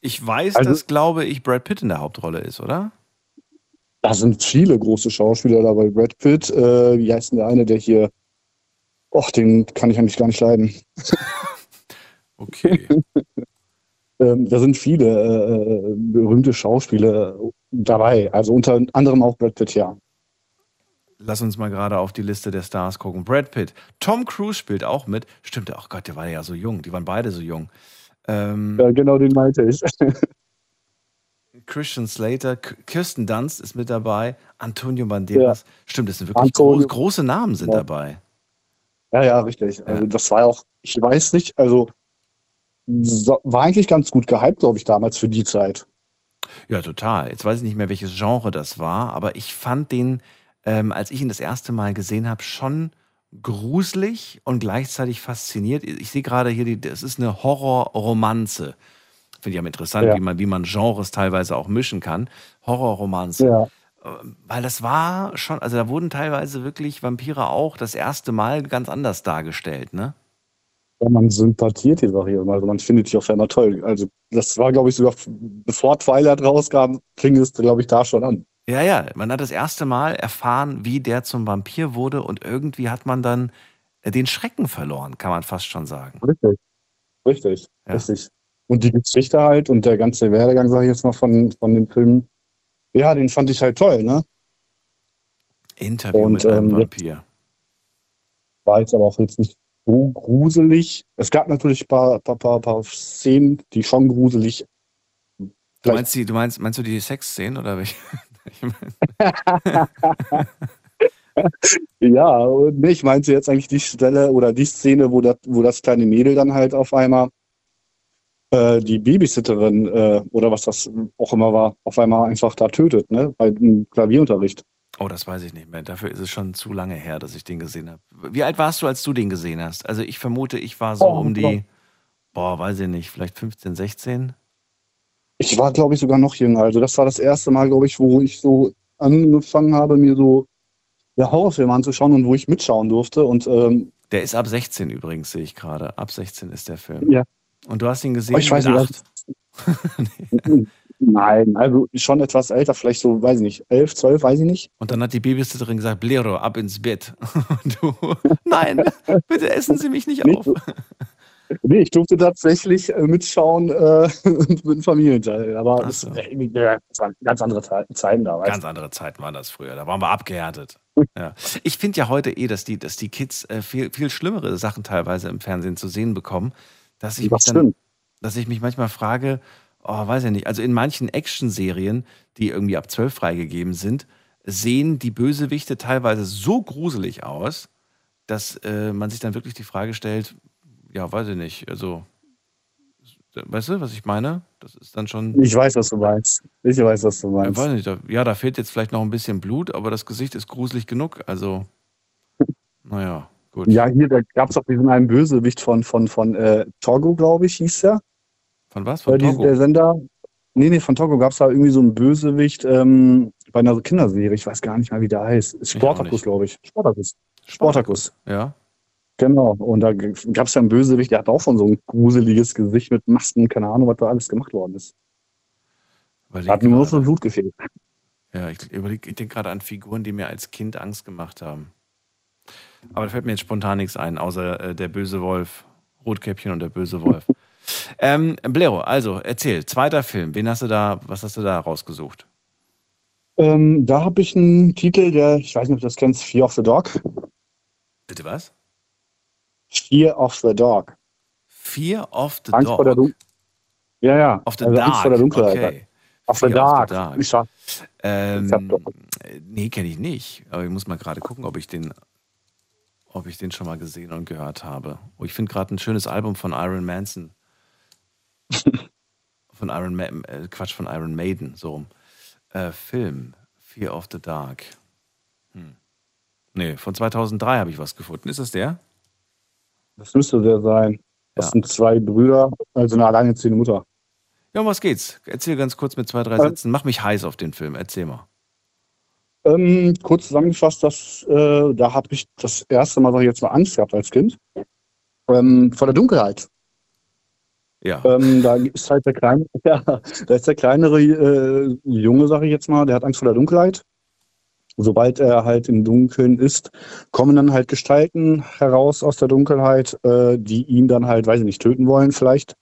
Ich weiß, Also- dass, glaube ich, Brad Pitt in der Hauptrolle ist, oder? Da sind viele große Schauspieler dabei. Brad Pitt, äh, wie heißt denn der eine, der hier. Och, den kann ich eigentlich gar nicht leiden. Okay. ähm, da sind viele äh, berühmte Schauspieler dabei. Also unter anderem auch Brad Pitt, ja. Lass uns mal gerade auf die Liste der Stars gucken. Brad Pitt. Tom Cruise spielt auch mit. Stimmt, ach Gott, der war ja so jung. Die waren beide so jung. Ähm, Ja, genau den meinte ich. Christian Slater, Kirsten Dunst ist mit dabei, Antonio Banderas. Stimmt, das sind wirklich groß, große Namen sind Ja. dabei. Ja, ja, richtig. Also das war auch, ich weiß nicht, also so, war eigentlich ganz gut gehypt, glaube ich, damals für die Zeit. Ja, total. Jetzt weiß ich nicht mehr, welches Genre das war, aber ich fand den, ähm, als ich ihn das erste Mal gesehen habe, schon gruselig und gleichzeitig fasziniert. Ich sehe gerade hier, die, das ist eine Horrorromanze. Finde ich am interessant, Ja. wie, man, wie man Genres teilweise auch mischen kann. Horrorromanze. Ja. Ähm, Weil das war schon, also da wurden teilweise wirklich Vampire auch das erste Mal ganz anders dargestellt, ne? Ja, man sympathiert die Sache immer, also man findet die auf einmal toll. Also das war, glaube ich, sogar bevor Twilight rauskam, fing es, glaube ich, da schon an. Ja, ja, man hat das erste Mal erfahren, wie der zum Vampir wurde und irgendwie hat man dann äh, den Schrecken verloren, kann man fast schon sagen. Richtig. Richtig, Ja. richtig. Und die Geschichte halt und der ganze Werdegang, sage ich jetzt mal, von, von dem Film, ja, den fand ich halt toll, ne? Interview Und, mit einem ähm, Vampir. War jetzt aber auch jetzt nicht so gruselig. Es gab natürlich ein paar, paar, paar, paar Szenen, die schon gruselig. Du meinst, die, du meinst, meinst du die Sexszenen oder welche? Ja, und ich meinte jetzt eigentlich die Stelle oder die Szene, wo das, wo das kleine Mädel dann halt auf einmal äh, die Babysitterin äh, oder was das auch immer war, auf einmal einfach da tötet, ne? Bei einem Klavierunterricht. Oh, das weiß ich nicht mehr. Dafür ist es schon zu lange her, dass ich den gesehen habe. Wie alt warst du, als du den gesehen hast? Also ich vermute, ich war so Oh, um genau. die, boah, weiß ich nicht, vielleicht 15, 16. Ich war, glaube ich, sogar noch jünger. Also das war das erste Mal, glaube ich, wo ich so angefangen habe, mir so ja, Horrorfilme anzuschauen und wo ich mitschauen durfte. Und ähm, Der ist ab 16 übrigens, sehe ich gerade. Ab 16 ist der Film. ja, Und du hast ihn gesehen Oh, ich weiß nicht, nein, also schon etwas älter, vielleicht so, weiß ich nicht, elf, zwölf, weiß ich nicht. Und dann hat die Babysitterin gesagt, Blero, ab ins Bett. Und du, nein, bitte essen Sie mich nicht auf. Nee, ich durfte tatsächlich äh, mitschauen äh, mit einem Familienteil. Aber das, äh, das waren ganz andere Ze- Zeiten da. Ganz andere Zeiten waren das früher. Da waren wir abgehärtet. Ja. Ich finde ja heute eh, dass die, dass die Kids äh, viel, viel schlimmere Sachen teilweise im Fernsehen zu sehen bekommen, dass ich, mich dann, dass ich mich manchmal frage, oh, weiß ich nicht, also in manchen Action-Serien, die irgendwie ab 12 freigegeben sind, sehen die Bösewichte teilweise so gruselig aus, dass äh, man sich dann wirklich die Frage stellt, ja, weiß ich nicht, also, weißt du, was ich meine? Das ist dann schon. Ich weiß, was du meinst. Ich weiß, was du Ja, meinst. weiß nicht, da, ja, da fehlt jetzt vielleicht noch ein bisschen Blut, aber das Gesicht ist gruselig genug. Also, naja, gut. Ja, hier, da gab es auch diesen einen Bösewicht von, von, von äh, Togo, glaube ich, hieß der. Von was? Äh, Von Togo? der Sender. Nee, nee, von Togo gab es da irgendwie so einen Bösewicht ähm, bei einer Kinderserie. Ich weiß gar nicht mal, wie der heißt. Sportacus, glaube ich. Sportacus. Sportacus. Ja. Genau. Und da gab es ja einen Bösewicht, der hat auch schon so ein gruseliges Gesicht mit Masken, keine Ahnung, was da alles gemacht worden ist. Überleg Da hat nur noch gerade. so Blut gefehlt. Ja, ich, überleg, ich denke gerade an Figuren, die mir als Kind Angst gemacht haben. Aber da fällt mir jetzt spontan nichts ein, außer äh, der böse Wolf, Rotkäppchen und der böse Wolf. ähm, Blero, also erzähl, zweiter Film. Wen hast du da, was hast du da rausgesucht? Ähm, da habe ich einen Titel, der, ich weiß nicht, ob du das kennst, Fear of the Dog. Bitte was? Fear of the Dog. Fear of the Angst Dog. vor der Dunkelheit. Ja, ja. Of the also Dark. Angst vor der Dunkelheit. Okay. Of the Fear Dark. of the Dark. Ähm, nee, kenne ich nicht. Aber ich muss mal gerade gucken, ob ich den, ob ich den schon mal gesehen und gehört habe. Oh, ich finde gerade ein schönes Album von Iron Manson. von Iron Ma äh, Quatsch, von Iron Maiden, so. Äh, Film, Fear of the Dark. Hm. Nee, von 2003 habe ich was gefunden. Ist das der? Das müsste der sein. Das Ja. sind zwei Brüder, also eine alleinerziehende Mutter. Ja, um was geht's? Erzähl ganz kurz mit zwei, drei Ähm. Sätzen. Mach mich heiß auf den Film. Erzähl mal. Ähm, kurz zusammengefasst, das, äh, da habe ich das erste Mal, sag ich jetzt mal, Angst gehabt als Kind. Ähm, vor der Dunkelheit. Ja. Ähm, da ist halt der kleine, ja, da ist der kleinere äh, Junge, sage ich jetzt mal, der hat Angst vor der Dunkelheit. Sobald er halt im Dunkeln ist, kommen dann halt Gestalten heraus aus der Dunkelheit, äh, die ihn dann halt, weiß ich nicht, töten wollen vielleicht.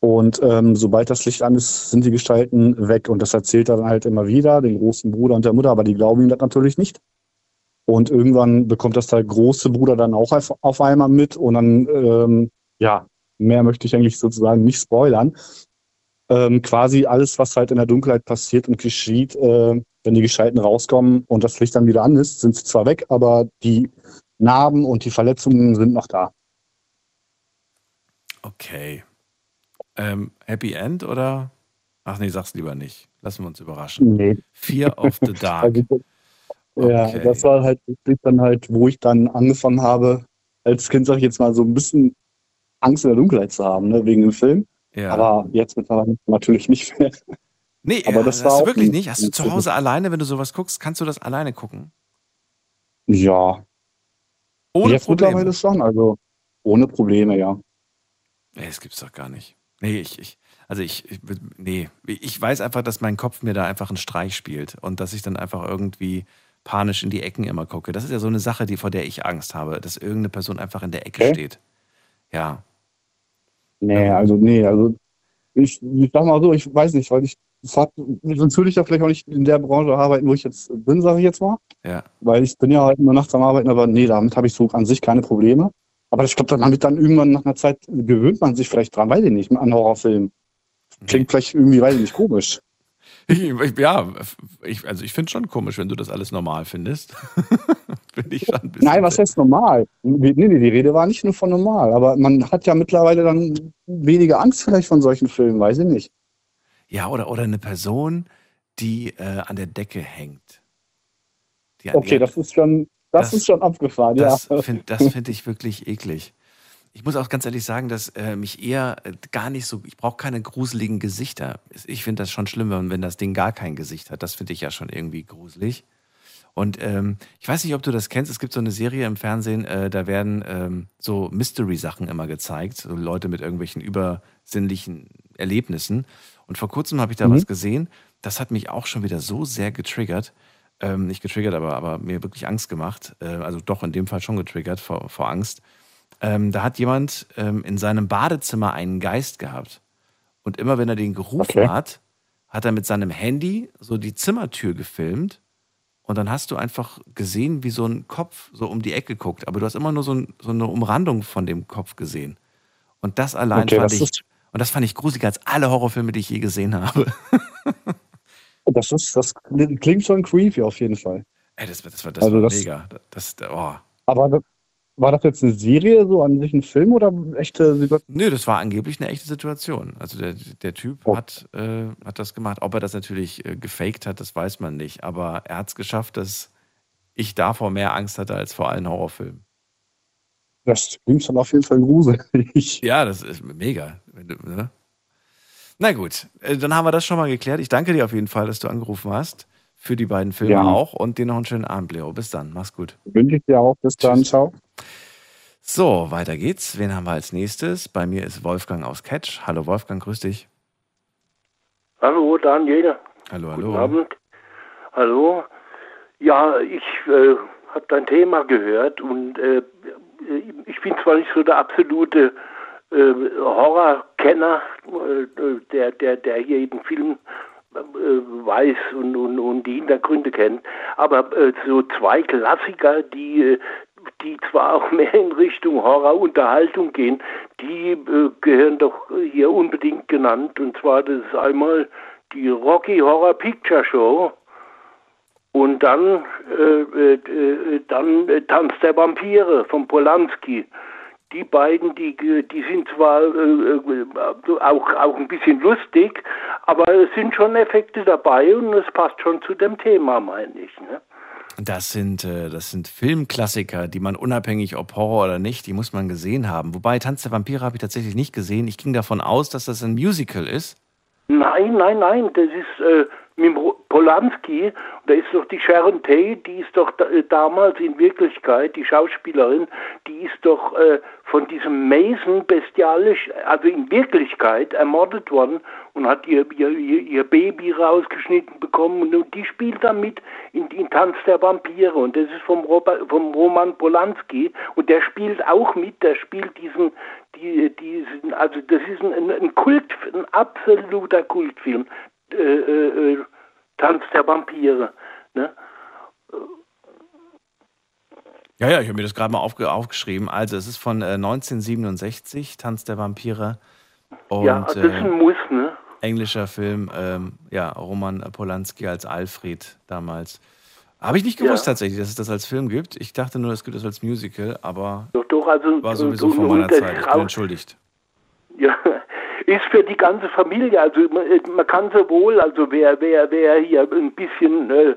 Und ähm, sobald das Licht an ist, sind die Gestalten weg. Und das erzählt er dann halt immer wieder, den großen Bruder und der Mutter, aber die glauben ihm das natürlich nicht. Und irgendwann bekommt das der große Bruder dann auch auf, auf einmal mit. Und dann, ähm, ja, mehr möchte ich eigentlich sozusagen nicht spoilern. Ähm, quasi alles, was halt in der Dunkelheit passiert und geschieht, äh, wenn die Gestalten rauskommen und das Licht dann wieder an ist, sind sie zwar weg, aber die Narben und die Verletzungen sind noch da. Okay. Ähm, Happy End oder? Ach nee, sag's lieber nicht. Lassen wir uns überraschen. Nee. Fear of the Dark. Ja, Okay. das war halt dann halt, wo ich dann angefangen habe, als Kind, sag ich jetzt mal, so ein bisschen Angst in der Dunkelheit zu haben, ne, wegen dem Film. Ja. Aber jetzt mittlerweile natürlich nicht mehr. Nee, aber das hast war wirklich nicht. Hast du zu Hause alleine, wenn du sowas guckst, kannst du das alleine gucken? Ja. Ohne jetzt Probleme. mittlerweile schon. Also, ohne Probleme, ja. Nee, das gibt's doch gar nicht. Nee, ich, ich also ich, ich, nee, ich weiß einfach, dass mein Kopf mir da einfach einen Streich spielt und dass ich dann einfach irgendwie panisch in die Ecken immer gucke. Das ist ja so eine Sache, die, vor der ich Angst habe, dass irgendeine Person einfach in der Ecke Okay. steht. Ja. Nee, also, nee, also, ich, ich sag mal so, ich weiß nicht, weil ich, hat, sonst würde ich ja vielleicht auch nicht in der Branche arbeiten, wo ich jetzt bin, sage ich jetzt mal. Ja. Weil ich bin ja halt nur nachts am Arbeiten, aber nee, damit habe ich so an sich keine Probleme. Aber ich glaube, damit dann irgendwann nach einer Zeit gewöhnt man sich vielleicht dran, weiß ich nicht, an Horrorfilmen. Klingt vielleicht irgendwie, weiß ich nicht, komisch. Ich, ich, ja, ich, also ich finde schon komisch, wenn du das alles normal findest. finde. Nein, was heißt normal? Nee, nee, die Rede war nicht nur von normal, aber man hat ja mittlerweile dann weniger Angst vielleicht von solchen Filmen, weiß ich nicht. Ja, oder, oder eine Person, die äh, an der Decke hängt. Die Okay, die- das ist schon, das, Das- ist schon abgefahren, Das ja. finde das find ich wirklich eklig. Ich muss auch ganz ehrlich sagen, dass äh, mich eher äh, gar nicht so, ich brauche keine gruseligen Gesichter. Ich finde das schon schlimm, wenn, das Ding gar kein Gesicht hat. Das finde ich ja schon irgendwie gruselig. Und ähm, ich weiß nicht, ob du das kennst. Es gibt so eine Serie im Fernsehen, äh, da werden ähm, so Mystery-Sachen immer gezeigt. So Leute mit irgendwelchen übersinnlichen Erlebnissen. Und vor kurzem habe ich da Mhm. was gesehen. Das hat mich auch schon wieder so sehr getriggert. Ähm, nicht getriggert, aber, aber mir wirklich Angst gemacht. Äh, also doch in dem Fall schon getriggert vor, vor Angst. Ähm, da hat jemand ähm, in seinem Badezimmer einen Geist gehabt. Und immer wenn er den gerufen Okay. hat, hat er mit seinem Handy so die Zimmertür gefilmt. Und dann hast du einfach gesehen, wie so ein Kopf so um die Ecke guckt. Aber du hast immer nur so, ein, so eine Umrandung von dem Kopf gesehen. Und das allein Okay, fand das ich. Und das fand ich gruseliger als alle Horrorfilme, die ich je gesehen habe. Das ist, das klingt schon creepy auf jeden Fall. Ey, das, das, war, das Also war das- mega. Das, oh. Aber das- war das jetzt eine Serie, so an sich ein Film oder echte Situation? Nö, das war angeblich eine echte Situation. Also der, der Typ Oh. hat, äh, hat das gemacht. Ob er das natürlich äh, gefaked hat, das weiß man nicht. Aber er hat es geschafft, dass ich davor mehr Angst hatte als vor allen Horrorfilmen. Das klingt schon auf jeden Fall gruselig. Ja, das ist mega. Ne? Na gut, äh, dann haben wir das schon mal geklärt. Ich danke dir auf jeden Fall, dass du angerufen hast. Für die beiden Filme Ja. auch. Und dir noch einen schönen Abend, Leo. Bis dann. Mach's gut. Wünsche ich dir auch. Bis dann. Ciao. So, weiter geht's. Wen haben wir als nächstes? Bei mir ist Wolfgang aus Catch. Hallo Wolfgang, grüß dich. Hallo, Daniel. Hallo, Guten hallo. Abend. Hallo. Ja, ich äh, habe dein Thema gehört und äh, ich bin zwar nicht so der absolute äh, Horrorkenner, äh, der, der, der hier jeden Film weiß und, und, und die Hintergründe kennt, aber äh, so zwei Klassiker, die, äh, die zwar auch mehr in Richtung Horror-Unterhaltung gehen, die äh, gehören doch hier unbedingt genannt. Und zwar das ist einmal die Rocky Horror Picture Show und dann, äh, äh, dann äh, Tanz der Vampire von Polanski. Die beiden, die, die sind zwar äh, äh, auch, auch ein bisschen lustig, aber es sind schon Effekte dabei und es passt schon zu dem Thema, meine ich. Ne? Das sind, äh, das sind Filmklassiker, die man unabhängig, ob Horror oder nicht, die muss man gesehen haben. Wobei Tanz der Vampire habe ich tatsächlich nicht gesehen. Ich ging davon aus, dass das ein Musical ist. Nein, nein, nein, das ist äh, mit Polanski, da ist doch die Sharon Tate, die ist doch da, äh, damals in Wirklichkeit, die Schauspielerin, die ist doch äh, von diesem Mason bestialisch, also in Wirklichkeit ermordet worden und hat ihr, ihr, ihr, Baby rausgeschnitten bekommen und die spielt dann mit in, in Tanz der Vampire und das ist vom, Robert, vom Roman Polanski und der spielt auch mit, der spielt diesen, die, diesen also das ist ein, ein Kult, ein absoluter Kultfilm, äh, äh, äh, Tanz der Vampire. Ne? Ja, ja, ich habe mir das gerade mal aufge aufgeschrieben. Also, es ist von äh, 1967, Tanz der Vampire. Und, ja, das ist äh, ein Muss, ne? englischer Film, ähm, ja, Roman Polanski als Alfred damals. Habe ich nicht gewusst Ja. tatsächlich, dass es das als Film gibt. Ich dachte nur, es gibt es als Musical, aber Doch, doch, also war sowieso und- vor und meiner das Zeit. Ich bin entschuldigt. Ja, ist für die ganze Familie. Also man, man kann sowohl, also wer, wer, wer hier ein bisschen äh,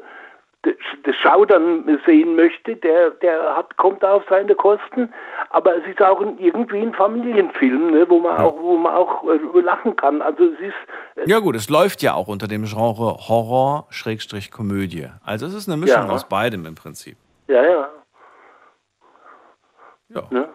das Schaudern sehen möchte, der, der hat, kommt auf seine Kosten. Aber es ist auch irgendwie ein Familienfilm, ne, wo man auch, wo man auch äh, lachen kann. Also es ist Ja gut, es läuft ja auch unter dem Genre Horror-Komödie. Also es ist eine Mischung Ja. aus beidem im Prinzip. ja, ja. Ja. Ne?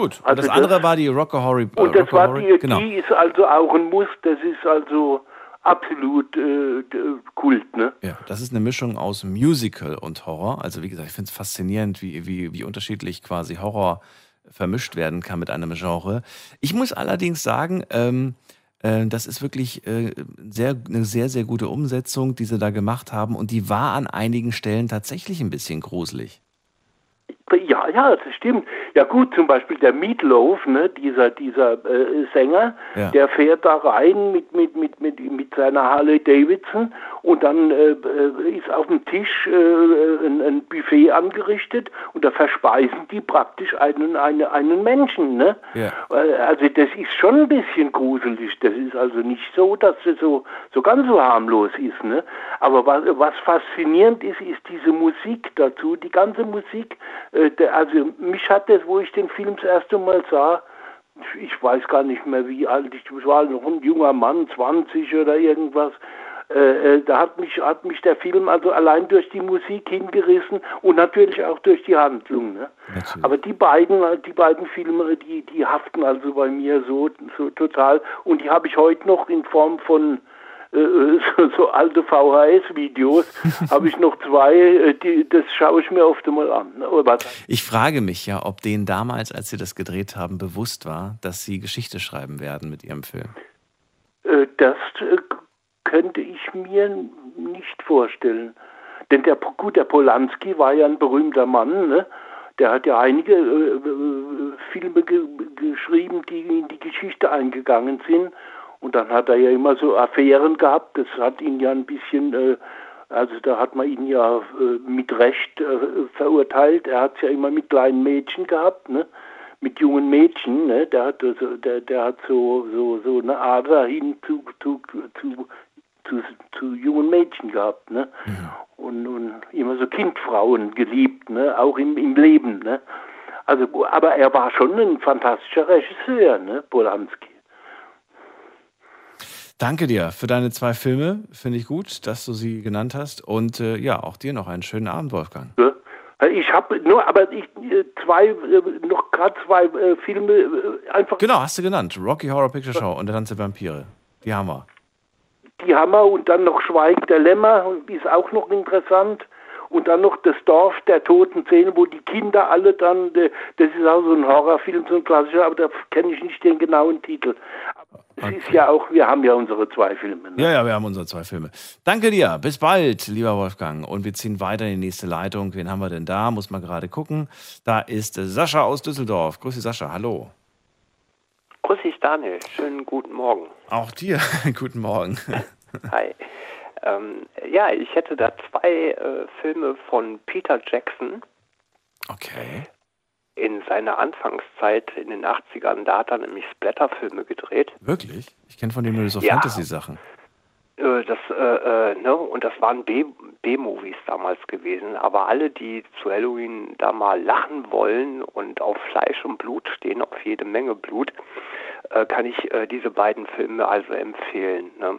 Gut. Also das andere war die Rocker Horror. Äh, Und das Rocker war Horror- die, genau. die ist also auch ein Muss, das ist also absolut äh, d- Kult, ne? Ja, das ist eine Mischung aus Musical und Horror. Also wie gesagt, ich finde es faszinierend, wie, wie, wie unterschiedlich quasi Horror vermischt werden kann mit einem Genre. Ich muss allerdings sagen, ähm, äh, das ist wirklich äh, sehr, eine sehr, sehr gute Umsetzung, die sie da gemacht haben. Und die war an einigen Stellen tatsächlich ein bisschen gruselig. Ja, ja, das stimmt. Ja gut, zum Beispiel der Meatloaf, ne, dieser, dieser äh, Sänger, Ja. der fährt da rein mit, mit, mit, mit, mit seiner Harley Davidson und dann äh, äh, ist auf dem Tisch äh, ein, ein Buffet angerichtet und da verspeisen die praktisch einen, eine, einen Menschen. Ne? Ja. Äh, Also das ist schon ein bisschen gruselig. Das ist also nicht so, dass es so, so ganz so harmlos ist. Ne? Aber was, was faszinierend ist, ist diese Musik dazu. Die ganze Musik, äh, also mich hat das, wo ich den Film das erste Mal sah, ich weiß gar nicht mehr wie alt, ich war noch ein junger Mann, 20 oder irgendwas. Äh, äh, da hat mich, hat mich der Film also allein durch die Musik hingerissen und natürlich auch durch die Handlung. Ne? Aber die beiden, die beiden Filme, die, die haften also bei mir so, so total und die habe ich heute noch in Form von so, so alte VHS-Videos, habe ich noch zwei, äh, die, das schaue ich mir oft mal an. Ich frage mich ja, ob denen damals, als sie das gedreht haben, bewusst war, dass sie Geschichte schreiben werden mit ihrem Film. Äh, Das äh, könnte ich mir nicht vorstellen. Denn der, gut, der Polanski war ja ein berühmter Mann, ne? Der hat ja einige äh, äh, Filme ge geschrieben, die in die Geschichte eingegangen sind. Und dann hat er ja immer so Affären gehabt. Das hat ihn ja ein bisschen, äh, also da hat man ihn ja äh, mit Recht äh, verurteilt. Er hat es ja immer mit kleinen Mädchen gehabt, ne? mit jungen Mädchen, ne? der hat also, der, der hat so so so eine Ader hin zu zu zu zu, zu jungen Mädchen gehabt, ne? Und, und immer so Kindfrauen geliebt, ne? Auch im, im Leben, ne? Also, aber er war schon ein fantastischer Regisseur, ne? Polanski. Danke dir für deine zwei Filme. Finde ich gut, dass du sie genannt hast. Und äh, ja, auch dir noch einen schönen Abend, Wolfgang. Ja. Ich habe nur, aber ich äh, zwei, äh, noch gerade zwei äh, Filme äh, einfach. Genau, hast du genannt. Rocky Horror Picture Show und der Tanz der Vampire. Die wir. Die Hammer und dann noch Schweigen der Lämmer, ist auch noch interessant. Und dann noch das Dorf der toten Seelen, wo die Kinder alle dann, äh, das ist auch so ein Horrorfilm, so ein klassischer, aber da kenne ich nicht den genauen Titel. Aber Es ist ja auch, wir haben ja unsere zwei Filme. Ne? Ja, ja, wir haben unsere zwei Filme. Danke dir. Bis bald, lieber Wolfgang. Und wir ziehen weiter in die nächste Leitung. Wen haben wir denn da? Muss man gerade gucken. Da ist Sascha aus Düsseldorf. Grüße, Sascha. Hallo. Grüß dich, Daniel. Schönen guten Morgen. Auch dir. Guten Morgen. Hi. Ähm, ja, ich hätte da zwei äh, Filme von Peter Jackson. Okay. In seiner Anfangszeit in den 80ern, da hat er nämlich Splatterfilme gedreht. Wirklich? Ich kenne von dem nur so Ja. Fantasy-Sachen. Äh, das, äh, äh, ne, und das waren B- B-Movies damals gewesen, aber alle, die zu Halloween da mal lachen wollen und auf Fleisch und Blut stehen, auf jede Menge Blut, äh, kann ich äh, diese beiden Filme also empfehlen. Ne?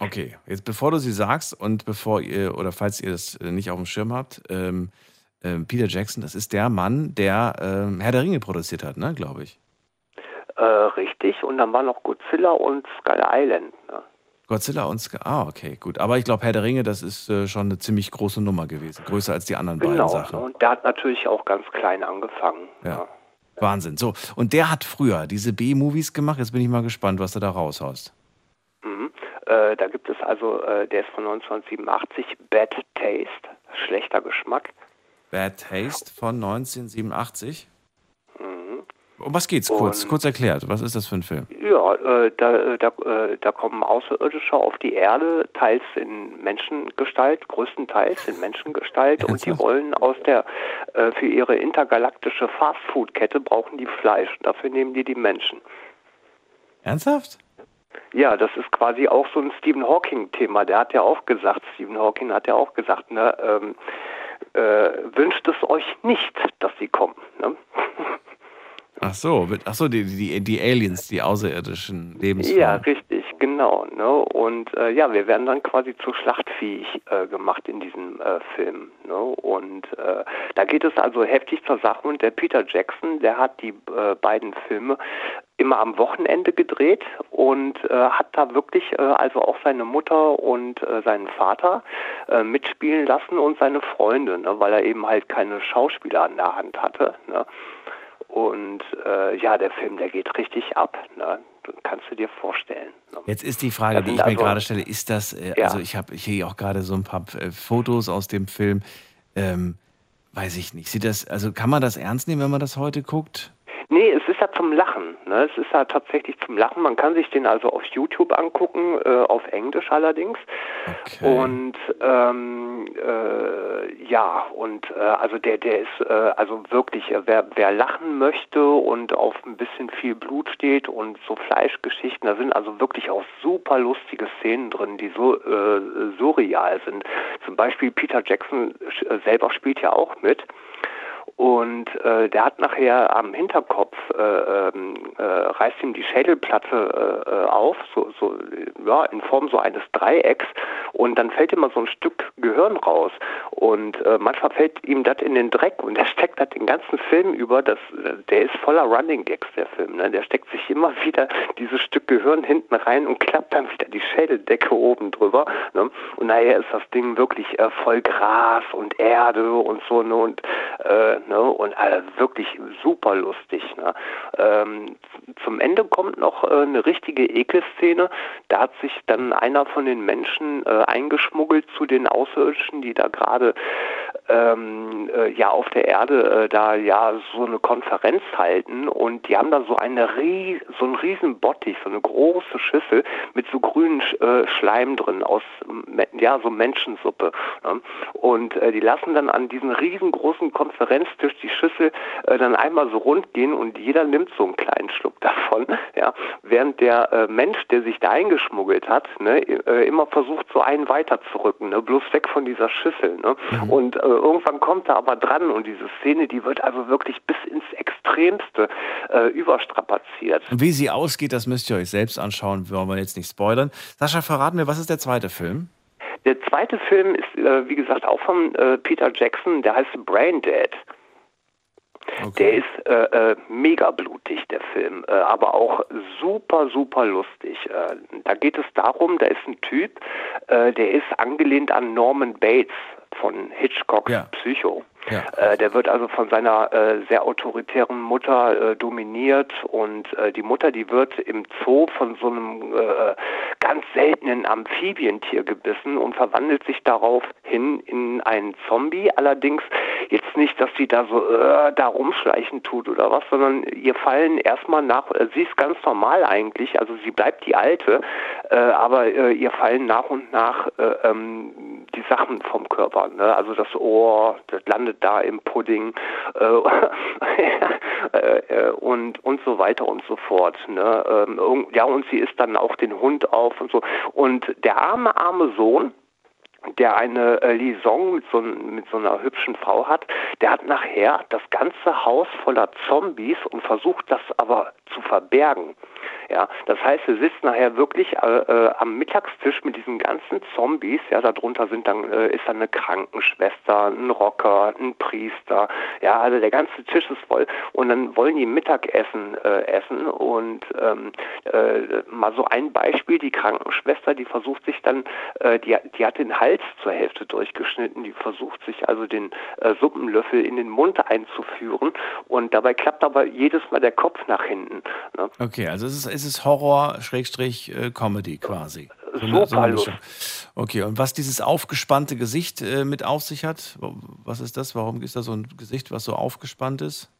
Okay, jetzt bevor du sie sagst und bevor ihr, oder falls ihr das äh, nicht auf dem Schirm habt, ähm, ähm, Peter Jackson, das ist der Mann, der ähm, Herr der Ringe produziert hat, ne, glaube ich. Äh, richtig, und dann war noch Godzilla und Skull Island. Ne? Godzilla und Ska Ah, okay, gut. Aber ich glaube, Herr der Ringe, das ist äh, schon eine ziemlich große Nummer gewesen. Größer als die anderen Genau, beiden Sachen. und der hat natürlich auch ganz klein angefangen. Ja. Wahnsinn. So, und der hat früher diese B-Movies gemacht. Jetzt bin ich mal gespannt, was du da raushaust. Mhm. Äh, da gibt es also, äh, der ist von 1987, Bad Taste, schlechter Geschmack. Bad Taste von 1987. Mhm. Um was geht's? Kurz, Und- kurz erklärt. Was ist das für ein Film? Ja, äh, da, äh, da, äh, da kommen Außerirdische auf die Erde, teils in Menschengestalt, größtenteils in Menschengestalt, und die wollen aus der, äh, für ihre intergalaktische Fastfood-Kette brauchen die Fleisch. Dafür nehmen die die Menschen. Ernsthaft? Ja, das ist quasi auch so ein Stephen Hawking-Thema. Der hat ja auch gesagt, Stephen Hawking hat ja auch gesagt, ne, ähm, äh, wünscht es euch nicht, dass sie kommen. Ne? Ach so, ach so, die, die, die Aliens, die außerirdischen Lebensformen. Ja, richtig, Genau, ne? Und äh, ja, wir werden dann quasi zu schlachtfähig äh, gemacht in diesem äh, Film. Ne? Und äh, da geht es also heftig zur Sache. Und der Peter Jackson, der hat die äh, beiden Filme immer am Wochenende gedreht und äh, hat da wirklich also auch seine Mutter und seinen Vater mitspielen lassen und seine Freunde, ne? weil er eben halt keine Schauspieler an der Hand hatte. Ne? Und äh, ja, der Film, der geht richtig ab. Ne? Kannst du dir vorstellen. Jetzt ist die Frage, Das die ich mir also- gerade stelle, ist das, äh, Ja. also ich habe hier auch gerade so ein paar äh, Fotos aus dem Film, ähm, weiß ich nicht, sieht das, also kann man das ernst nehmen, wenn man das heute guckt? Nee, es ist ja zum Lachen. Ne? Es ist ja tatsächlich zum Lachen. Man kann sich den also auf YouTube angucken, äh, auf Englisch allerdings. Und ähm, äh, ja, und äh, also der, der ist äh, also wirklich, äh, wer, wer lachen möchte und auf ein bisschen viel Blut steht und so Fleischgeschichten, da sind also wirklich auch super lustige Szenen drin, die so äh, surreal sind. Zum Beispiel Peter Jackson selber spielt ja auch mit. Und äh, der hat nachher am Hinterkopf, äh, ähm, äh, reißt ihm die Schädelplatte äh, äh, auf, so, so, ja, in Form so eines Dreiecks. Und dann fällt immer so ein Stück Gehirn raus. Und äh, manchmal fällt ihm das in den Dreck und der steckt das den ganzen Film über. Das, der ist voller Running Gags, der Film. Ne? Der steckt sich immer wieder dieses Stück Gehirn hinten rein und klappt dann wieder die Schädeldecke oben drüber. Ne? Und nachher ist das Ding wirklich voll Gras und Erde und so. Ne? Und, ne? und äh, wirklich super lustig. Ne? Ähm, zum Ende kommt noch äh, eine richtige Ekelszene. Da hat sich dann einer von den Menschen äh, eingeschmuggelt zu den Außerirdischen, die da gerade ähm, äh, ja auf der Erde äh, da ja so eine Konferenz halten und die haben da so eine rie so einen riesen Bottich, so eine große Schüssel mit so grünen äh, Schleim drin aus ja so Menschensuppe ne? und äh, die lassen dann an diesen riesengroßen Konferenztisch die Schüssel äh, dann einmal so rund gehen und jeder nimmt so einen kleinen Schluck davon, ja, während der äh, Mensch, der sich da eingeschmuggelt hat, ne, äh, immer versucht so einen weiterzurücken, ne, bloß weg von dieser Schüssel, ne? Und äh, irgendwann kommt er aber dran und diese Szene, die wird also wirklich bis ins Extremste äh, überstrapaziert. Wie sie ausgeht, das müsst ihr euch selbst anschauen, wollen wir jetzt nicht spoilern. Sascha, verraten wir, was ist der zweite Film? Der zweite Film ist, äh, wie gesagt, auch von äh, Peter Jackson, der heißt Brain Dead. Der ist äh, äh, mega blutig, der Film, äh, aber auch super, super lustig. Äh, da geht es darum, da ist ein Typ, äh, der ist angelehnt an Norman Bates von Hitchcocks Psycho. Äh, der wird also von seiner äh, sehr autoritären Mutter äh, dominiert und äh, die Mutter, die wird im Zoo von so einem äh, ganz seltenen Amphibientier gebissen und verwandelt sich daraufhin in einen Zombie. Allerdings jetzt nicht, dass sie da so äh, da rumschleichen tut oder was, sondern ihr fallen erstmal nach, sie ist ganz normal eigentlich, also sie bleibt die alte, aber ihr fallen nach und nach äh, ähm, die Sachen vom Körper. Ne? Also das Ohr, das landet da im Pudding äh, äh, und, und so weiter und so fort. Ne? Ähm, ja, und sie isst dann auch den Hund auf und so. Und der arme, arme Sohn, der eine äh, Liaison mit so, mit so einer hübschen Frau hat, der hat nachher das ganze Haus voller Zombies und versucht das aber zu verbergen. Ja, das heißt, er sitzt nachher wirklich äh, äh, am Mittagstisch mit diesen ganzen Zombies. Ja, darunter sind dann äh, ist dann eine Krankenschwester, ein Rocker, ein Priester. Ja, also der ganze Tisch ist voll. Und dann wollen die Mittagessen äh, essen. Und ähm, äh, mal so ein Beispiel: Die Krankenschwester, die versucht sich dann, äh, die, die hat den Hals zur Hälfte durchgeschnitten. Die versucht sich also den Suppenlöffel in den Mund einzuführen. Und dabei klappt aber jedes Mal der Kopf nach hinten. Ne? Okay, also es ist, es ist Horror, Schrägstrich, äh, Comedy quasi. So Mischung. Okay, und was dieses aufgespannte Gesicht äh, mit auf sich hat, wa- was ist das? Warum ist da so ein Gesicht, was so aufgespannt ist?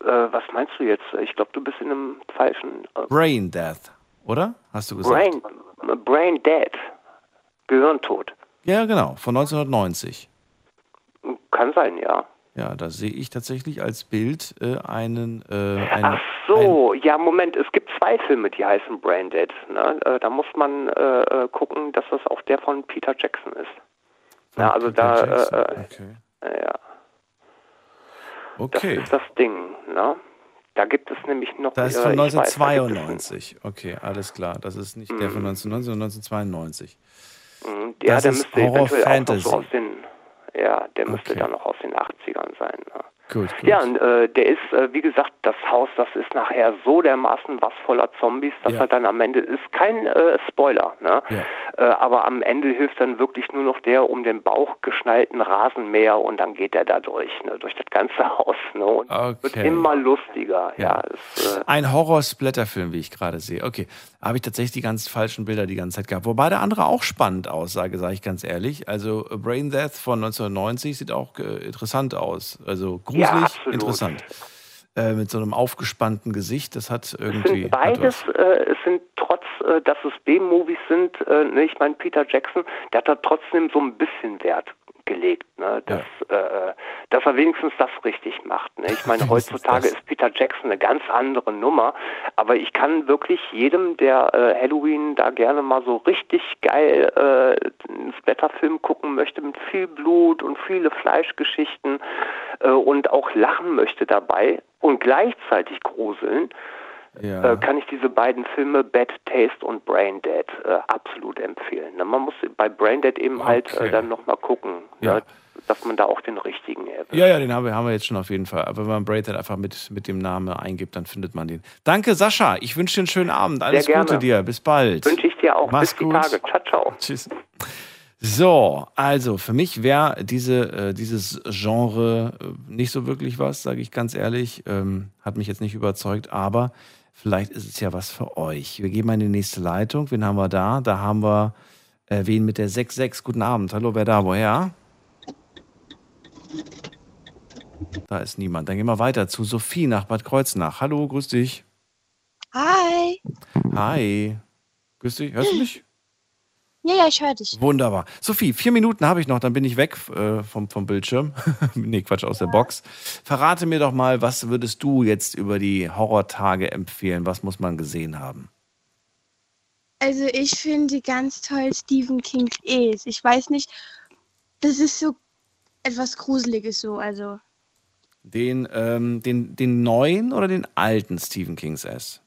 Äh, was meinst du jetzt? Ich glaube, du bist in einem falschen. Äh, Brain Death, oder? Hast du gesagt? Brain, Brain Dead. Gehirntod. Ja, genau, von 1990. Kann sein, ja. Ja, da sehe ich tatsächlich als Bild äh, einen, äh, einen Ach so, ja, Moment, es gibt zwei Filme, die heißen Brain Dead. Ne? Äh, da muss man äh, äh, gucken, dass das auch der von Peter Jackson ist. Ja, also da, Jackson, äh, äh, ja. Okay. Das ist das Ding, ne? Da gibt es nämlich noch. Das ist von ich weiß, da gibt es einen- 1992. Okay, alles klar. Das ist nicht der von Mhm. 1990, sondern 1992. Mhm, Ja, Das der ist müsste eventuell auch noch Horror-Fantasy. so aus den. Ja, der müsste Okay. dann noch aus den 80ern sein. Ne? Gut, gut. Ja, und äh, der ist, äh, wie gesagt, das Haus, das ist nachher so dermaßen was voller Zombies, dass Ja. er dann am Ende ist kein äh, Spoiler, ne? Ja. Äh, aber am Ende hilft dann wirklich nur noch der um den Bauch geschnallten Rasenmäher und dann geht er da durch, ne? durch das ganze Haus, ne? Und wird Okay. immer lustiger. Ja, Ja. das, äh, Ein Horror-Splatter-Film, wie ich gerade sehe. Okay, habe ich tatsächlich die ganz falschen Bilder die ganze Zeit gehabt. Wobei der andere auch spannend aussah, sage ich ganz ehrlich. Also Brain Death von 1990 sieht auch äh, interessant aus. Also gruselig, Ja, absolut. interessant. Äh, mit so einem aufgespannten Gesicht, das hat irgendwie. sind beides, äh, es sind trotz, äh, dass es B-Movies sind, äh, ne, ich meine Peter Jackson, der hat da trotzdem so ein bisschen Wert gelegt, ne, dass, äh, dass er wenigstens das richtig macht. Ne? Ich meine, heutzutage ist Peter Jackson eine ganz andere Nummer, aber ich kann wirklich jedem, der äh, Halloween da gerne mal so richtig geil einen Splatterfilm gucken möchte mit viel Blut und viele Fleischgeschichten und auch lachen möchte dabei und gleichzeitig gruseln, Ja. äh, kann ich diese beiden Filme Bad Taste und Brain Dead äh, absolut empfehlen. Ne, Man muss bei Brain Dead eben halt Okay. äh, dann nochmal gucken, Ja. ne, dass man da auch den richtigen erwischt. Ja, ja, den haben wir, haben wir jetzt schon auf jeden Fall. Aber wenn man Dead einfach mit, mit dem Namen eingibt, dann findet man den. Danke, Sascha. Ich wünsche dir einen schönen Abend. Alles. Gute dir. Bis bald. Wünsche ich dir auch. Mach's Bis die gut. Tage. Ciao, ciao. Tschüss. So, also für mich wäre diese, äh, dieses Genre äh, nicht so wirklich was, sage ich ganz ehrlich. Ähm, hat mich jetzt nicht überzeugt, aber vielleicht ist es ja was für euch. Wir gehen mal in die nächste Leitung. Wen haben wir da? Da haben wir äh, wen mit der 66. Guten Abend. Hallo, wer da? Woher? Da ist niemand. Dann gehen wir weiter zu Sophie nach Bad Kreuznach. Hallo, grüß dich. Hi. Hi. Grüß dich. Hörst du mich? Ja, ja, ich höre dich. Wunderbar. Sophie, vier Minuten habe ich noch, dann bin ich weg äh, vom, vom Bildschirm. nee, Quatsch, aus der Box. Verrate mir doch mal, was würdest du jetzt über die Horrortage empfehlen? Was muss man gesehen haben? Also ich finde ganz toll Stephen Kings Es. Ich weiß nicht, das ist so etwas Gruseliges so, also Den, ähm, den, den neuen oder den alten Stephen Kings S?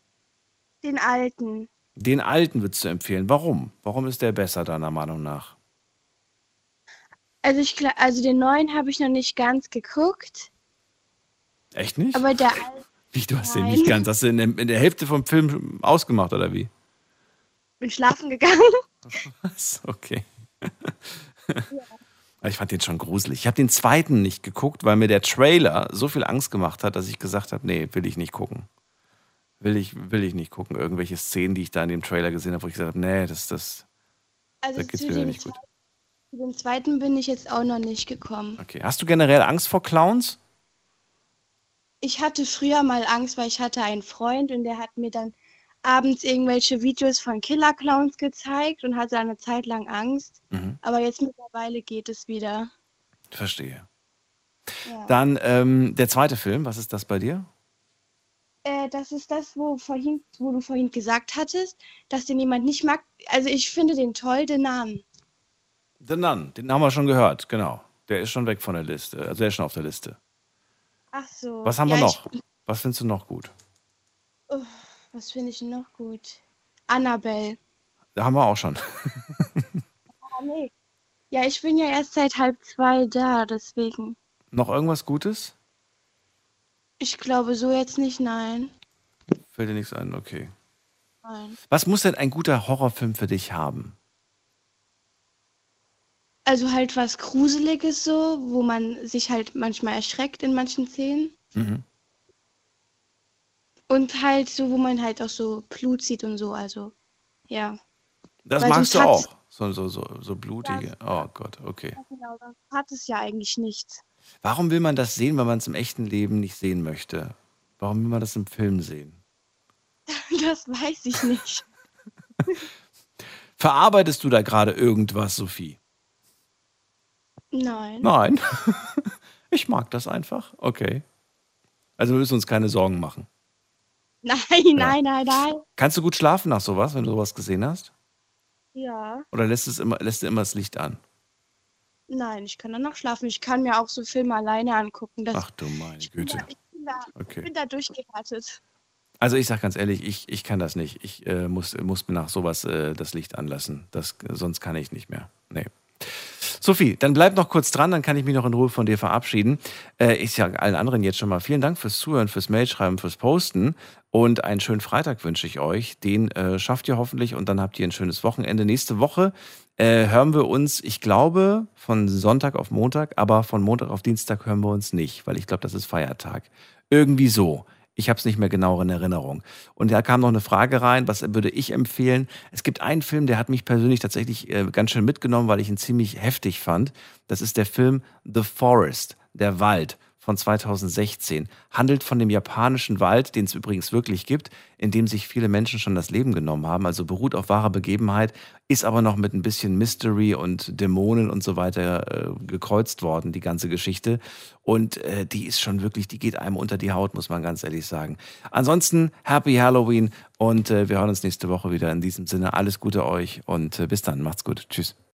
den alten. Den alten würdest du empfehlen. Warum? Warum ist der besser, deiner Meinung nach? Also ich also den neuen habe ich noch nicht ganz geguckt, Echt nicht? aber der alte Wie, du hast den Nein. nicht ganz. Hast du in der, in der Hälfte vom Film ausgemacht, oder wie? bin schlafen gegangen. Was? Okay. Aber Ich fand den schon gruselig. Ich habe den zweiten nicht geguckt, weil mir der Trailer so viel Angst gemacht hat, dass ich gesagt habe, nee, will ich nicht gucken. Will ich, will ich nicht gucken. Irgendwelche Szenen, die ich da in dem Trailer gesehen habe, wo ich gesagt habe, nee, das, das, Also da geht's mir nicht gut. zu dem zweiten bin ich jetzt auch noch nicht gekommen. Okay. Hast du generell Angst vor Clowns? Ich hatte früher mal Angst, weil ich hatte einen Freund und der hat mir dann abends irgendwelche Videos von Killer-Clowns gezeigt und hatte eine Zeit lang Angst. Mhm. Aber jetzt mittlerweile geht es wieder. Verstehe. Ja. Dann ähm, der zweite Film, was ist das bei dir? Äh, das ist das, wo, vorhin, wo du vorhin gesagt hattest, dass den jemand nicht mag. Also ich finde den toll, den Namen. The Nun, den haben wir schon gehört, genau. Der ist schon weg von der Liste. Also der ist schon auf der Liste. Ach so. Was haben ja, wir noch? Ich, Was findest du noch gut? oh, was finde ich noch gut? Annabelle. Da haben wir auch schon. Ah, nee. Ja, ich bin ja erst seit halb zwei da, deswegen. noch irgendwas Gutes? Ich glaube so jetzt nicht, nein. Fällt dir nichts ein? Okay. Nein. Was muss denn ein guter Horrorfilm für dich haben? Also halt was Gruseliges so, wo man sich halt manchmal erschreckt in manchen Szenen. Mhm. Und halt so, wo man halt auch so Blut sieht und so, also ja. Das Weil magst du auch. So, so, so, so blutige. Oh Gott, okay. Genau, sonst hat es ja eigentlich nichts. Warum will man das sehen, wenn man es im echten Leben nicht sehen möchte? Warum will man das im Film sehen? Das weiß ich nicht. Verarbeitest du da gerade irgendwas, Sophie? Nein. Nein. ich mag das einfach. Okay. Also wir müssen uns keine Sorgen machen. Nein, nein, nein, nein. Kannst du gut schlafen nach sowas, wenn du sowas gesehen hast? Ja. Oder lässt, es immer, lässt du immer das Licht an? Nein, ich kann danach schlafen. Ich kann mir auch so Filme alleine angucken. Ach du meine Güte. ich bin da, Okay. bin da durchgehärtet. Also ich sage ganz ehrlich, ich, ich kann das nicht. Ich äh, muss, muss mir nach sowas äh, das Licht anlassen. Das, sonst kann ich nicht mehr. Nee. Sophie, dann bleib noch kurz dran, dann kann ich mich noch in Ruhe von dir verabschieden. Äh, ich sage allen anderen jetzt schon mal vielen Dank fürs Zuhören, fürs Mailschreiben, fürs Posten und einen schönen Freitag wünsche ich euch. Den äh, schafft ihr hoffentlich und dann habt ihr ein schönes Wochenende. Nächste Woche äh, hören wir uns, ich glaube, von Sonntag auf Montag, aber von Montag auf Dienstag hören wir uns nicht, weil ich glaube, das ist Feiertag. Irgendwie so. Ich habe es nicht mehr genau in Erinnerung. Und da kam noch eine Frage rein, was würde ich empfehlen? Es gibt einen Film, der hat mich persönlich tatsächlich äh, ganz schön mitgenommen, weil ich ihn ziemlich heftig fand. Das ist der Film The Forest, der Wald von 2016. Handelt von dem japanischen Wald, den es übrigens wirklich gibt, in dem sich viele Menschen schon das Leben genommen haben. Also beruht auf wahrer Begebenheit, ist aber noch mit ein bisschen Mystery und Dämonen und so weiter äh, gekreuzt worden, die ganze Geschichte. Und äh, die ist schon wirklich, die geht einem unter die Haut, muss man ganz ehrlich sagen. Ansonsten, Happy Halloween und äh, wir hören uns nächste Woche wieder. In diesem Sinne, alles Gute euch und äh, bis dann. Macht's gut. Tschüss.